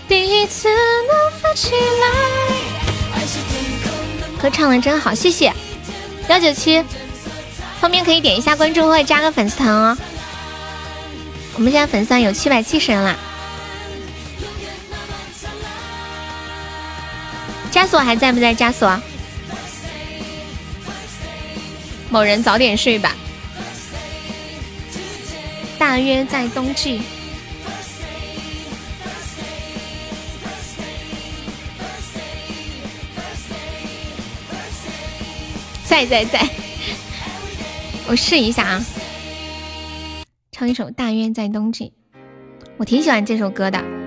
第一次能飞起来，歌唱的真好，谢谢幺九七，方便可以点一下关注或者加个粉丝团哦。我们现在粉丝团有七百七十人了，枷锁还在不在？枷锁。某人早点睡吧。大约在冬季。在在在，我试一下啊。唱一首大约在冬季，我挺喜欢这首歌的。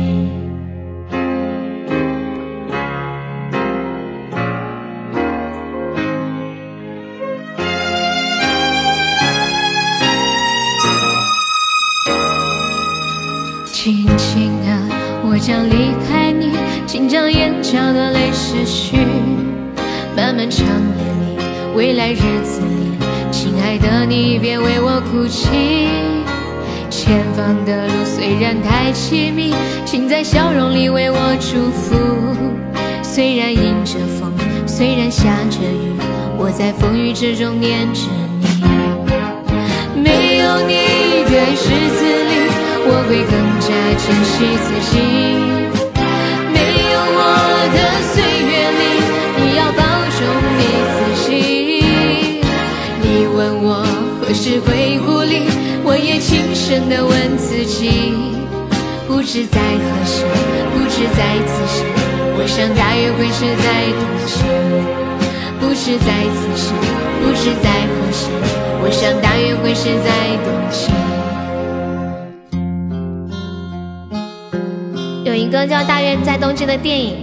笑的泪拭去。漫漫长夜里，未来日子里，亲爱的你，别为我哭泣。前方的路虽然太凄迷，请在笑容里为我祝福。虽然迎着风，虽然下着雨，我在风雨之中念着你。没有你的日子里，我会更加珍惜自己。会孤立，我也轻声地问自己，不知在何时，不知在此时，我想大约会是在冬季。不是在此时，不知在何时，我想大约会是在冬季。有一个叫《大约在冬季》的电影，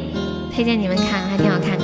推荐你们看，还挺好看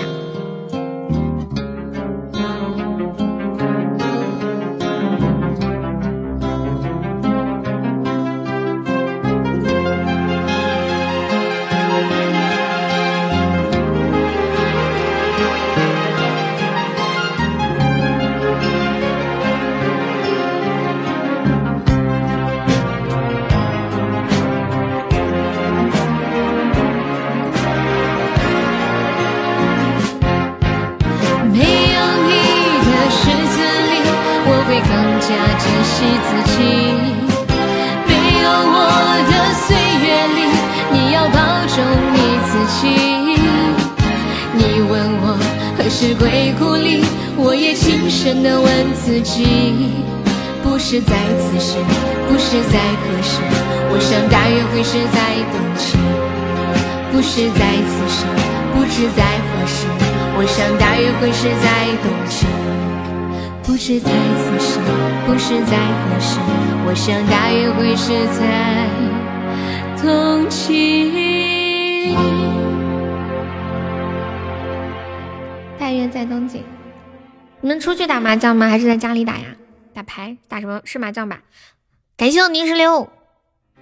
是在此时，不知在何时，我想大约会是在冬季。不知在此时，不知在何时，我想大约会是在冬季。大约在冬季。你们出去打麻将吗？还是在家里打呀？打牌？打什么？是麻将吧？感谢我泥石流。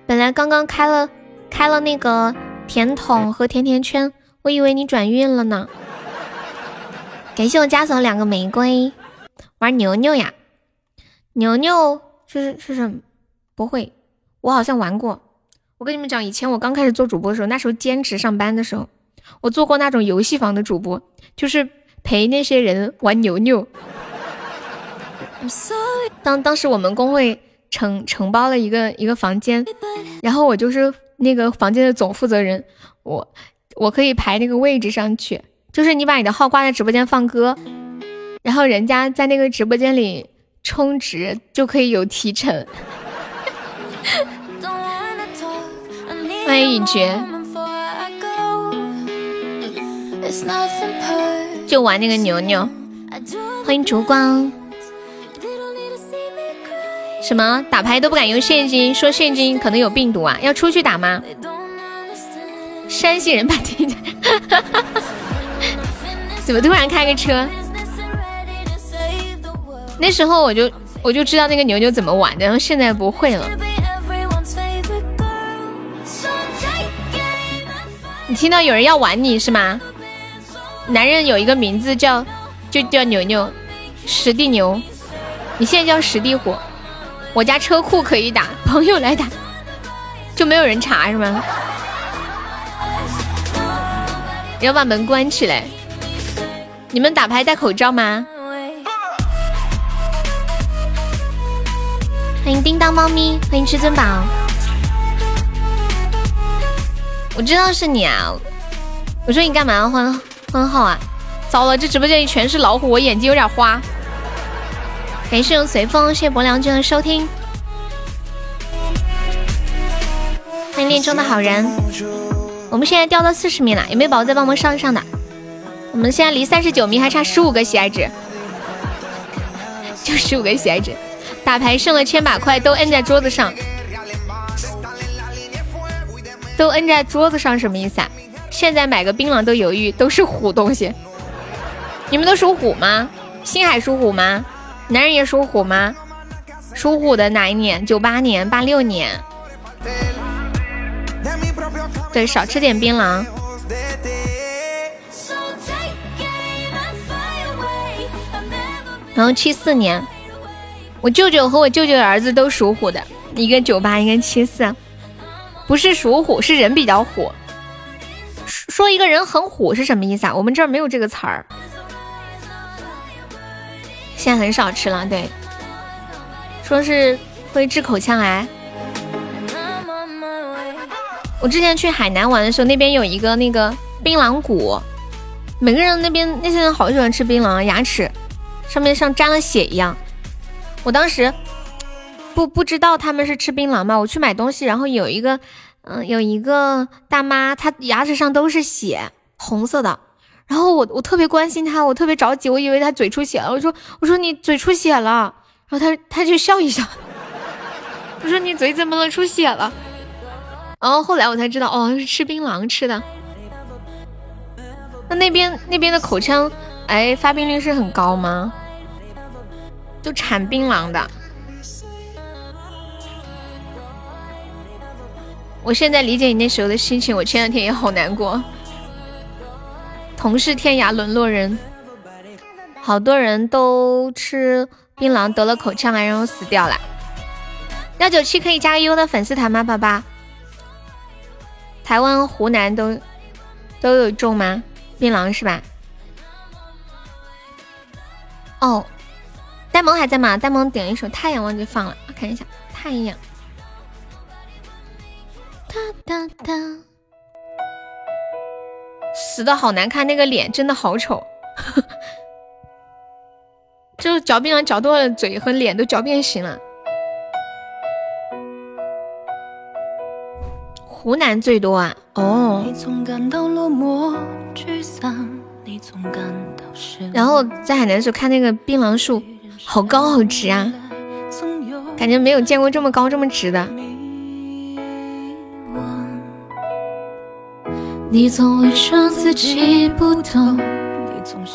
本来刚刚开了开了那个甜筒和甜甜圈，我以为你转运了呢。感谢我家嫂两个玫瑰。玩牛牛呀？牛牛是是什么？不会，我好像玩过。我跟你们讲，以前我刚开始做主播的时候，那时候兼职上班的时候，我做过那种游戏房的主播，就是陪那些人玩牛牛。当当时我们工会承承包了一个一个房间，然后我就是那个房间的总负责人，我我可以排那个位置上去，就是你把你的号挂在直播间放歌，然后人家在那个直播间里充值就可以有提成。欢迎雨爵。就玩那个牛牛。欢迎烛光。什么打牌都不敢用现金，说现金可能有病毒啊？要出去打吗？山西人把听着，怎么突然开个车？那时候我就我就知道那个牛牛怎么玩的，然后现在不会了。你听到有人要玩你是吗？男人有一个名字叫就叫牛牛，实地牛。你现在叫实地虎。我家车库可以打，朋友来打，就没有人查是吗？要把门关起来。你们打牌戴口罩吗？欢迎叮当猫咪，欢迎至尊宝。我知道是你啊！我说你干嘛换换号啊？糟了，这直播间里全是老虎，我眼睛有点花。感谢我随风，谢谢薄凉君的收听。欢迎恋中的好人，我们现在掉到四十名了，有没有宝宝再帮忙上一上的？我们现在离三十九名还差十五个喜爱值，就十五个喜爱值。打牌剩了千把块，都摁在桌子上，都摁在桌子上什么意思啊？现在买个槟榔都犹豫，都是虎东西。你们都属虎吗？星海属虎吗？男人也属虎吗？属虎的哪一年？九八年、八六年。对，少吃点槟榔。然后七四年，我舅舅和我舅舅的儿子都属虎的，一个九八，一个七四。不是属虎，是人比较虎。说一个人很虎是什么意思啊？我们这儿没有这个词儿。现在很少吃了，对，说是会治口腔癌。我之前去海南玩的时候，那边有一个那个槟榔谷，每个人那边那些人好喜欢吃槟榔，牙齿上面像沾了血一样。我当时不不知道他们是吃槟榔嘛，我去买东西，然后有一个嗯有一个大妈，她牙齿上都是血，红色的。然后我我特别关心他，我特别着急，我以为他嘴出血了。我说我说你嘴出血了，然后他他就笑一笑。我说你嘴怎么了？出血了。然后后来我才知道，哦，是吃槟榔吃的。那那边那边的口腔癌发病率是很高吗？就产槟榔的。我现在理解你那时候的心情，我前两天也好难过。同是天涯沦落人，好多人都吃槟榔得了口腔癌，然后死掉了。幺九七可以加个优的粉丝团吗，宝宝？台湾、湖南都都有种吗？槟榔是吧？哦，呆萌还在吗？呆萌点一首《太阳》，忘记放了，看一下《太阳》。哒哒哒。死的好难看，那个脸真的好丑，就是嚼槟榔嚼多了，嘴和脸都嚼变形了。湖南最多啊，哦。然后在海南的时候看那个槟榔树，好高好直啊，感觉没有见过这么高这么直的。你总伪装自己不懂。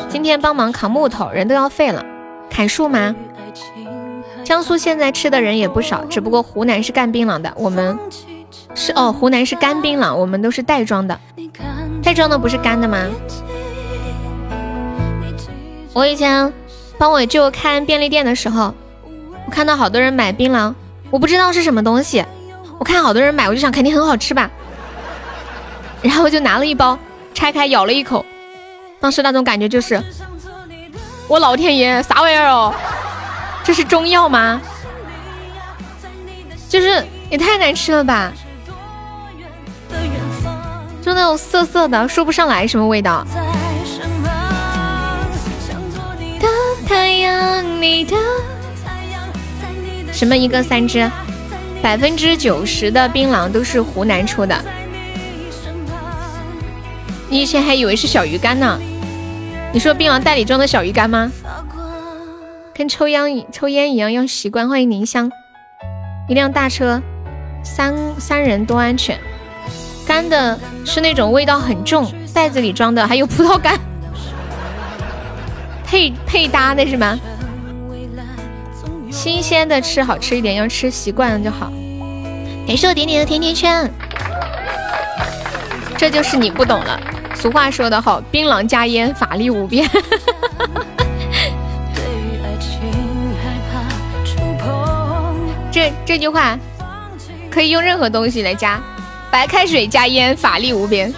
今天帮忙扛木头，人都要废了。砍树吗？江苏现在吃的人也不少，只不过湖南是干槟榔的，我们是哦，湖南是干槟榔，我们都是袋装的。袋装的不是干的吗？我以前帮我舅开便利店的时候，我看到好多人买槟榔，我不知道是什么东西，我看好多人买，我就想肯定很好吃吧。然后就拿了一包，拆开咬了一口，当时那种感觉就是，我老天爷，啥玩意儿哦？这是中药吗？就是也太难吃了吧！就那种涩涩的，说不上来什么味道。的太阳，你的什么一个三只？百分之九十的槟榔都是湖南出的。你以前还以为是小鱼干呢？你说槟榔袋里装的小鱼干吗？跟抽烟抽烟一样要习惯。欢迎宁香，一辆大车，三三人多安全。干的是那种味道很重，袋子里装的还有葡萄干，配配搭的是吗？新鲜的吃好吃一点，要吃习惯了就好。感谢我点点的甜甜圈，这就是你不懂了。俗话说得好，槟榔加烟，法力无边。这这句话可以用任何东西来加。白开水加烟，法力无边；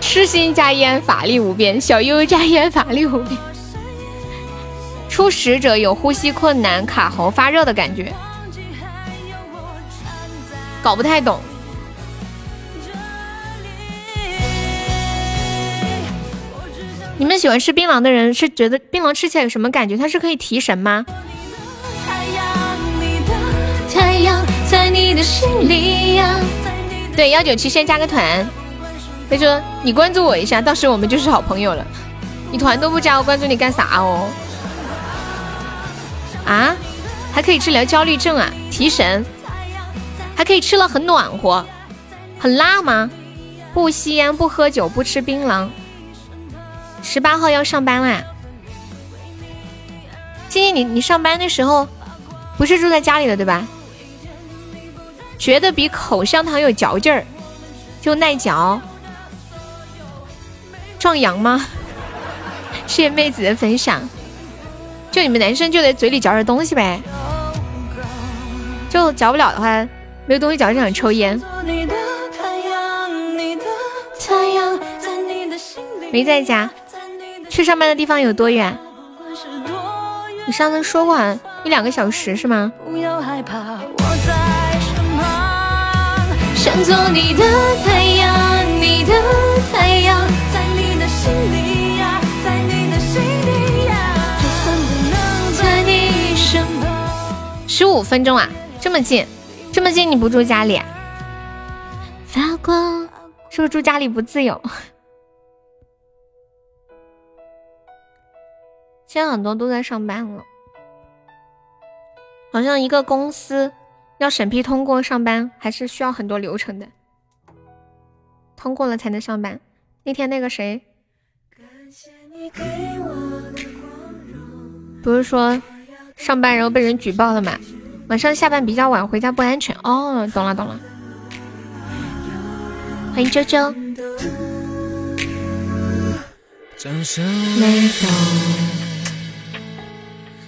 痴心加烟，法力无边；小优加烟，法力无边。初食者有呼吸困难、卡喉、发热的感觉，搞不太懂。你们喜欢吃槟榔的人是觉得槟榔吃起来有什么感觉？它是可以提神吗？对，幺九七先加个团。他说你关注我一下，到时我们就是好朋友了。你团都不加，我关注你干啥哦？啊？还可以治疗焦虑症啊？提神？还可以吃了很暖和？很辣吗？不吸烟，不喝酒，不吃槟榔。十八号要上班啦，今天你你上班的时候不是住在家里的对吧？觉得比口香糖有嚼劲儿，就耐嚼，壮阳吗？谢谢妹子的分享，就你们男生就得嘴里嚼着东西呗，就嚼不了的话，没有东西嚼就想抽烟。没在家。去上班的地方有多远？你上次说过一两个小时是吗？不要害怕我在身旁，想做你的太阳，你的太阳，在你的心里呀，在你的心呀，就算不能在你身旁。十五分钟啊，这么近，这么近你不住家里、啊？发光，是不是住家里不自由？现在很多都在上班了，好像一个公司要审批通过上班，还是需要很多流程的，通过了才能上班。那天那个谁，不是说上班然后被人举报了吗？晚上下班比较晚回家不安全。哦，懂了懂了。欢迎周周。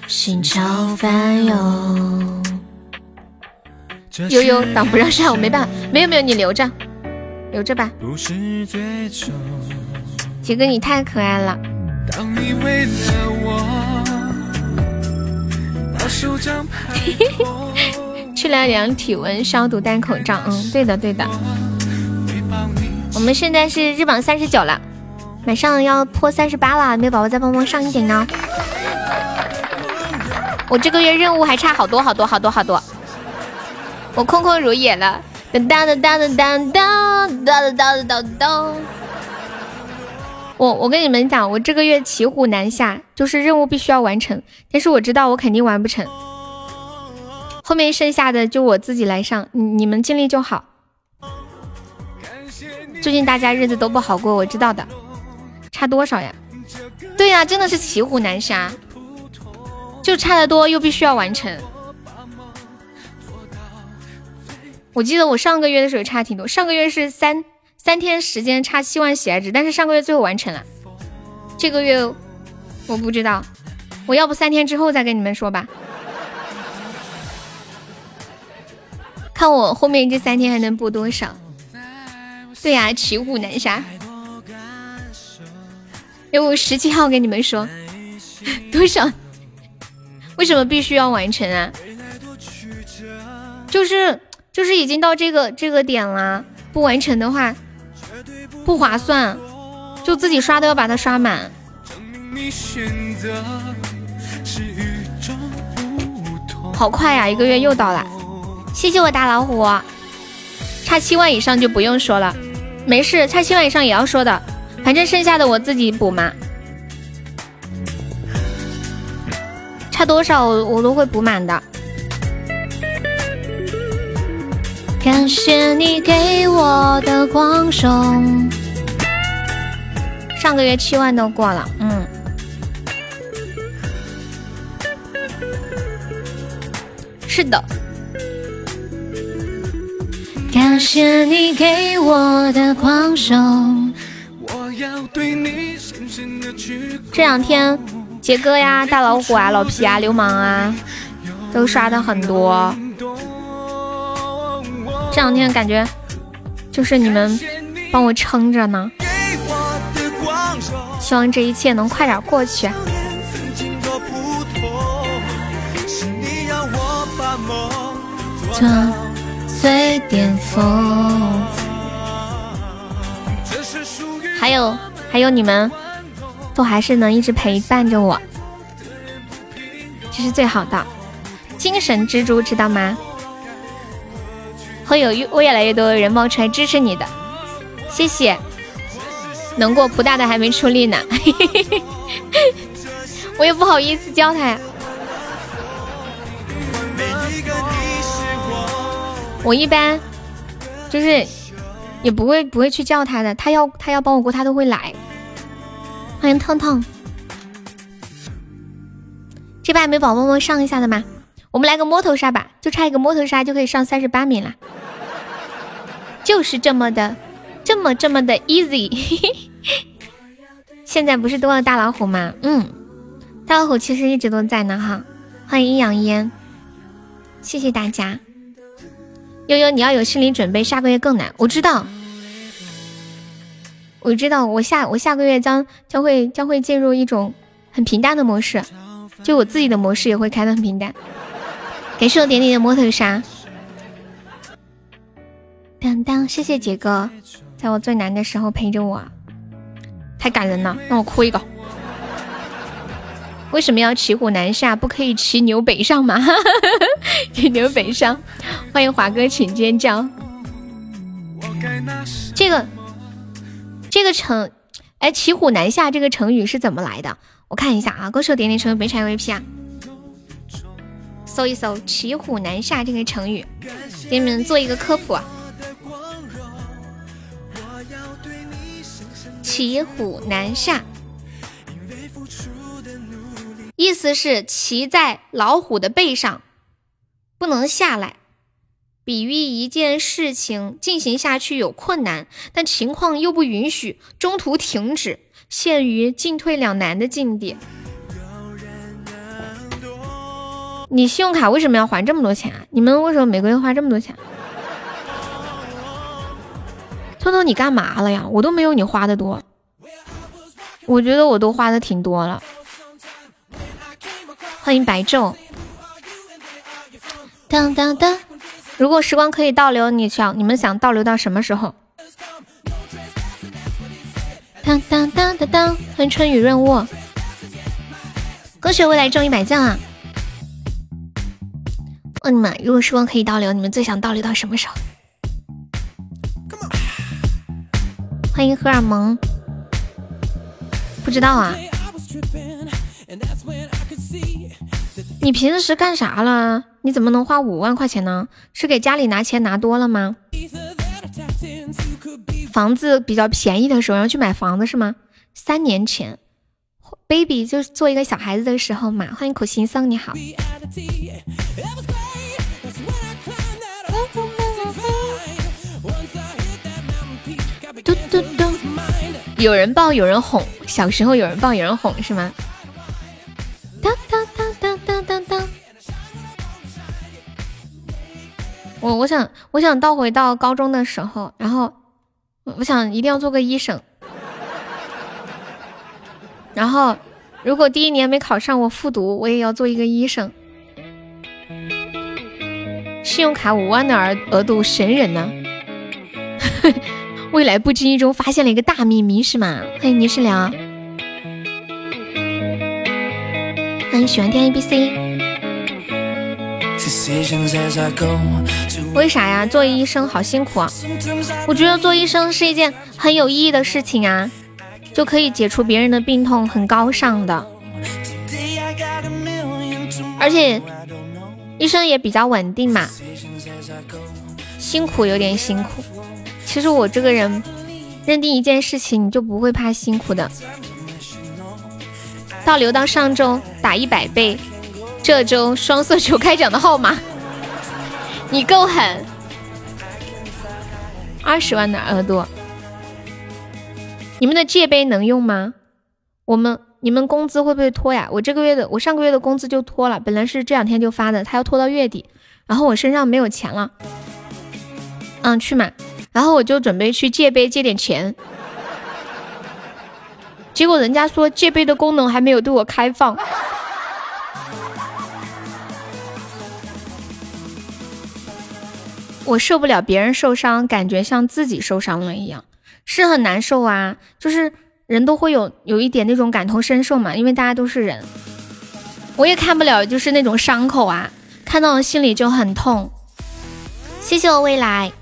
心潮翻涌，悠悠挡不让上，我没办法，没有没有，你留着，留着吧。杰哥你太可爱了。去了量体温、消毒、戴口罩。嗯，对的对的。我们现在是日榜三十九了，马上要破三十八了，没有宝宝再帮忙上一点哦。我这个月任务还差好多好多好多好多，我空空如也了。当当当当当当当当当当。我我跟你们讲，我这个月骑虎难下，就是任务必须要完成，但是我知道我肯定完不成。后面剩下的就我自己来上，你你们尽力就好。最近大家日子都不好过，我知道的。差多少呀？对呀，真的是骑虎难下。就差得多，又必须要完成。我记得我上个月的时候差挺多，上个月是三三天时间差七万喜爱值，但是上个月最后完成了。这个月我不知道，我要不三天之后再跟你们说吧。看我后面这三天还能播多少？对呀，骑虎难下。要不十七号跟你们说 多少？为什么必须要完成啊？就是就是已经到这个这个点了，不完成的话不划算，就自己刷都要把它刷满。好快呀，一个月又到了，谢谢我大老虎，差七万以上就不用说了，没事，差七万以上也要说的，反正剩下的我自己补嘛。差多少我我都会补满的。感谢你给我的光荣。上个月七万都过了，嗯。是的。感谢你给我的光荣。这两天。杰哥呀，大老虎啊，老皮啊，流氓啊，都刷的很多。这两天感觉就是你们帮我撑着呢，希望这一切能快点过去。最巅峰。还有还有你们。都还是能一直陪伴着我，这是最好的精神支柱，知道吗？会有越越来越多的人冒出来支持你的，谢谢。能过不大的还没出力呢，我也不好意思叫他呀。我一般就是也不会不会去叫他的，他要他要帮我过，他都会来。欢迎痛痛，这把没宝宝们上一下的吗？我们来个摸头杀吧，就差一个摸头杀就可以上三十八名了，就是这么的，这么这么的 easy。现在不是多了大老虎吗？嗯，大老虎其实一直都在呢哈。欢迎阴阳烟，谢谢大家。悠悠，你要有心理准备，下个月更难，我知道。我知道，我下我下个月将将会将会进入一种很平淡的模式，就我自己的模式也会开的很平淡。感谢我点点的摩头杀，当当，谢谢杰哥，在我最难的时候陪着我，太感人了，让我哭一个。为什么要骑虎难下，不可以骑牛北上吗？骑牛北上，欢迎华哥，请尖叫。这个。这个成，哎，骑虎难下这个成语是怎么来的？我看一下啊，歌手点点成为北产 VP 啊，搜一搜“骑虎难下”这个成语，给你们做一个科普。骑虎难下，意思是骑在老虎的背上，不能下来。比喻一件事情进行下去有困难，但情况又不允许中途停止，陷于进退两难的境地。你信用卡为什么要还这么多钱啊？你们为什么每个月花这么多钱？偷偷你干嘛了呀？我都没有你花的多，我觉得我都花的挺多了。欢迎白昼，当当当。如果时光可以倒流，你想你们想倒流到什么时候？当当当当当！欢迎春雨润物，恭喜未来中一百赞啊！问你们，如果时光可以倒流，你们最想倒流到什么时候？欢迎荷尔蒙，不知道啊？你平时干啥了？你怎么能花五万块钱呢？是给家里拿钱拿多了吗？房子比较便宜的时候要去买房子是吗？三年前，baby 就是做一个小孩子的时候嘛。欢迎苦行僧，你好。嘟嘟嘟，有人抱有人哄，小时候有人抱有人哄是吗？我我想我想倒回到高中的时候，然后我想一定要做个医生，然后如果第一年没考上，我复读，我也要做一个医生。信用卡五万的额额度神人呢？未来不经意中发现了一个大秘密是吗？欢迎倪世良，欢迎喜欢听 A B C。为啥呀？做医生好辛苦啊！我觉得做医生是一件很有意义的事情啊，就可以解除别人的病痛，很高尚的。而且医生也比较稳定嘛，辛苦有点辛苦。其实我这个人认定一件事情，你就不会怕辛苦的。倒流到上周打一百倍，这周双色球开奖的号码，你够狠！二十万的额度，你们的借杯能用吗？我们你们工资会不会拖呀？我这个月的我上个月的工资就拖了，本来是这两天就发的，他要拖到月底，然后我身上没有钱了，嗯，去买，然后我就准备去借杯借点钱。结果人家说借杯的功能还没有对我开放，我受不了别人受伤，感觉像自己受伤了一样，是很难受啊。就是人都会有有一点那种感同身受嘛，因为大家都是人。我也看不了，就是那种伤口啊，看到了心里就很痛。谢谢我未来，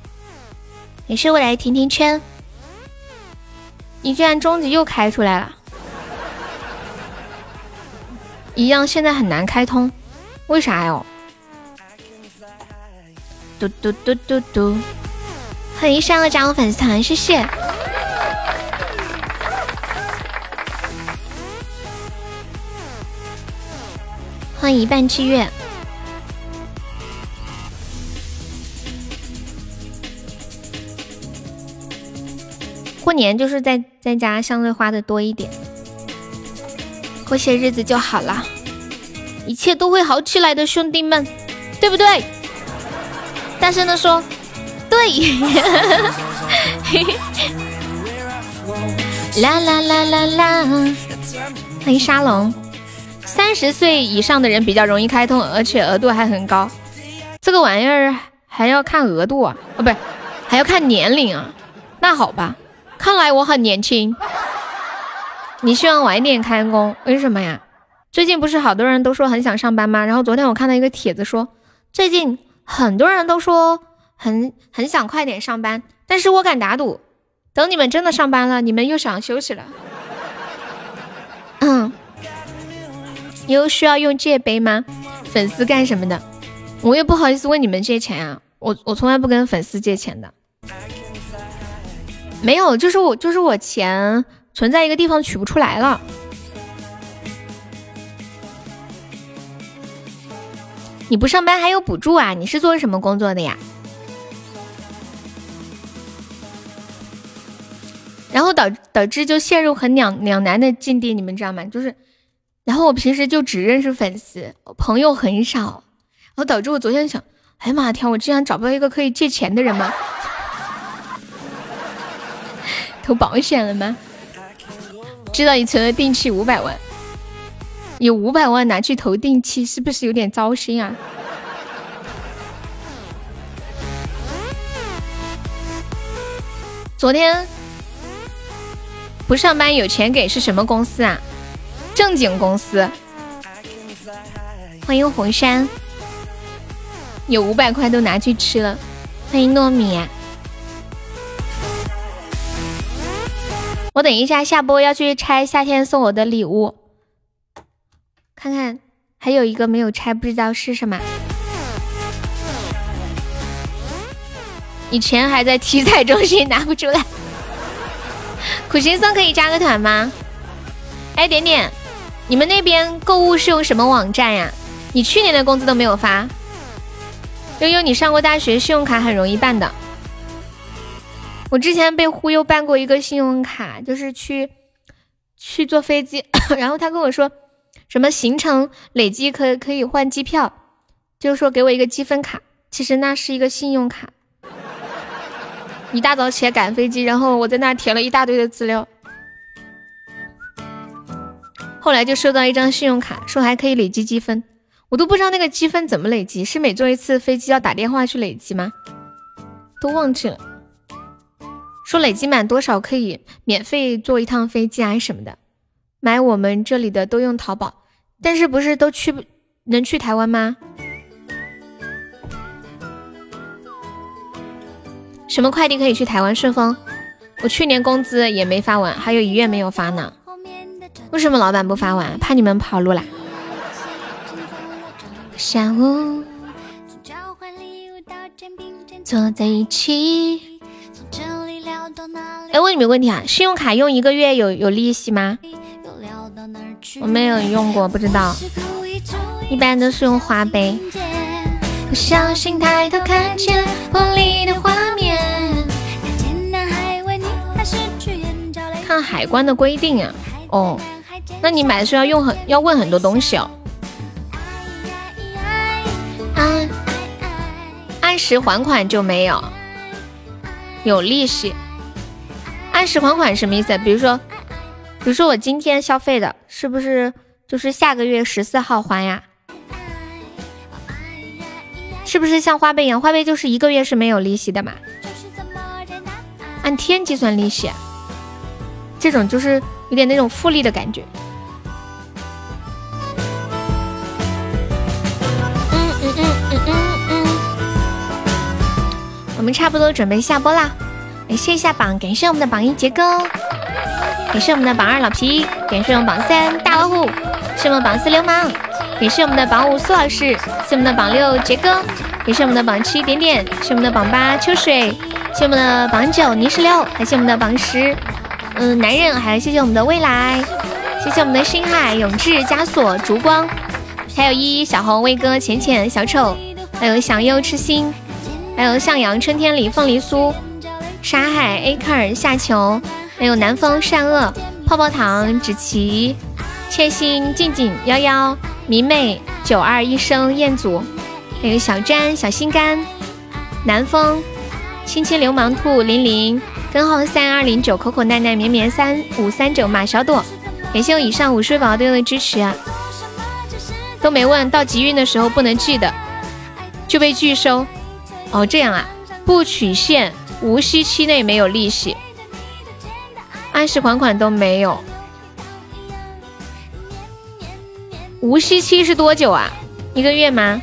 也是未来甜甜圈。你居然终极又开出来了，一样现在很难开通，为啥哟？嘟嘟嘟嘟嘟，欢迎上了加入粉丝团，谢谢。欢迎一半七月。过年就是在在家相对花的多一点，过些日子就好了，一切都会好起来的，兄弟们，对不对？大声的说，对。啦啦啦啦啦！欢迎沙龙，三十岁以上的人比较容易开通，而且额度还很高。这个玩意儿还要看额度啊？哦，不是，还要看年龄啊？那好吧。看来我很年轻，你希望晚一点开工？为什么呀？最近不是好多人都说很想上班吗？然后昨天我看到一个帖子说，最近很多人都说很很想快点上班，但是我敢打赌，等你们真的上班了，你们又想休息了。嗯，你有需要用借呗吗？粉丝干什么的？我也不好意思问你们借钱啊，我我从来不跟粉丝借钱的。没有，就是我，就是我钱存在一个地方取不出来了。你不上班还有补助啊？你是做什么工作的呀？然后导导致就陷入很两两难的境地，你们知道吗？就是，然后我平时就只认识粉丝，朋友很少，然后导致我昨天想，哎呀妈天，我竟然找不到一个可以借钱的人吗？投保险了吗？知道你存了定期五百万，有五百万拿去投定期，是不是有点糟心啊？昨天不上班有钱给是什么公司啊？正经公司。欢迎红山，有五百块都拿去吃了。欢迎糯米。我等一下下播要去拆夏天送我的礼物，看看还有一个没有拆，不知道是什么。你钱还在体彩中心拿不出来，苦行僧可以加个团吗？哎，点点，你们那边购物是用什么网站呀？你去年的工资都没有发。悠悠，你上过大学，信用卡很容易办的。我之前被忽悠办过一个信用卡，就是去去坐飞机，然后他跟我说什么行程累积可可以换机票，就是说给我一个积分卡，其实那是一个信用卡。一大早起来赶飞机，然后我在那填了一大堆的资料，后来就收到一张信用卡，说还可以累积积分，我都不知道那个积分怎么累积，是每坐一次飞机要打电话去累积吗？都忘记了。说累积满多少可以免费坐一趟飞机啊什么的，买我们这里的都用淘宝，但是不是都去能去台湾吗？什么快递可以去台湾？顺丰，我去年工资也没发完，还有一月没有发呢。为什么老板不发完？怕你们跑路啦？下午坐在一起。哎，问你们个问题啊，信用卡用一个月有有利息吗？我没有用过，不知道。一般都是用花呗。不小心抬头看见玻璃的画面。看海关的规定啊，哦，那你买的时候要用很要问很多东西哦。按按时还款就没有，有利息。按时还款什么意思？比如说，比如说我今天消费的，是不是就是下个月十四号还呀？是不是像花呗一样？花呗就是一个月是没有利息的嘛？按天计算利息，这种就是有点那种复利的感觉。嗯嗯嗯嗯嗯嗯，我们差不多准备下播啦。感谢一下榜，感谢我们的榜一杰哥，感谢我们的榜二老皮，感谢我们榜三大老虎，是我们榜四流氓，感谢我们的榜五苏老师，是我们的榜六杰哥，感谢我们的榜七点点，是我们的榜八秋水，谢我们的榜九泥石流，感谢我们的榜十，嗯男人，还有谢谢我们的未来，谢谢我们的星海永志枷锁烛光，还有依依小红威哥浅浅小丑，还有小优痴心，还有向阳春天里凤梨酥。沙海 A 克尔夏球，还有南风善恶泡泡糖芷琪切心静静幺幺迷妹九二一生彦祖，还有小詹小心肝南风青青流氓兔零零根号三二零九口口奈奈绵绵三五三九马小朵，感谢我以上五十位宝宝对我的支持啊！都没问到集运的时候不能寄的就被拒收哦，这样啊，不取现。无息期内没有利息，按时还款都没有。无息期是多久啊？一个月吗？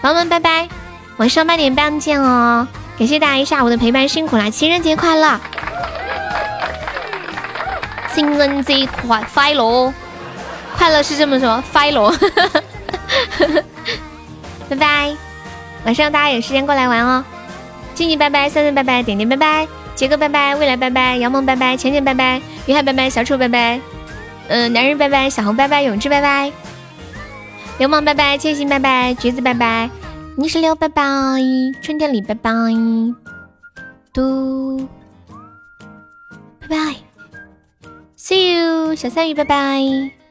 朋友们，拜拜，晚上八点半见哦！感谢大家一下午的陪伴，辛苦啦！情人节快乐！情人节快快乐！快乐是这么说，快乐！拜拜，晚上大家有时间过来玩哦。静静拜拜，三三拜拜，点点拜拜，杰哥拜拜，未来拜拜，杨梦拜拜，浅浅拜拜，于海拜拜，小丑拜拜，嗯，男人拜拜，小红拜拜，永志拜拜，流氓拜拜，千玺拜拜，橘子拜拜，泥石流拜拜，春天里拜拜，嘟，拜拜，see you，小三鱼拜拜。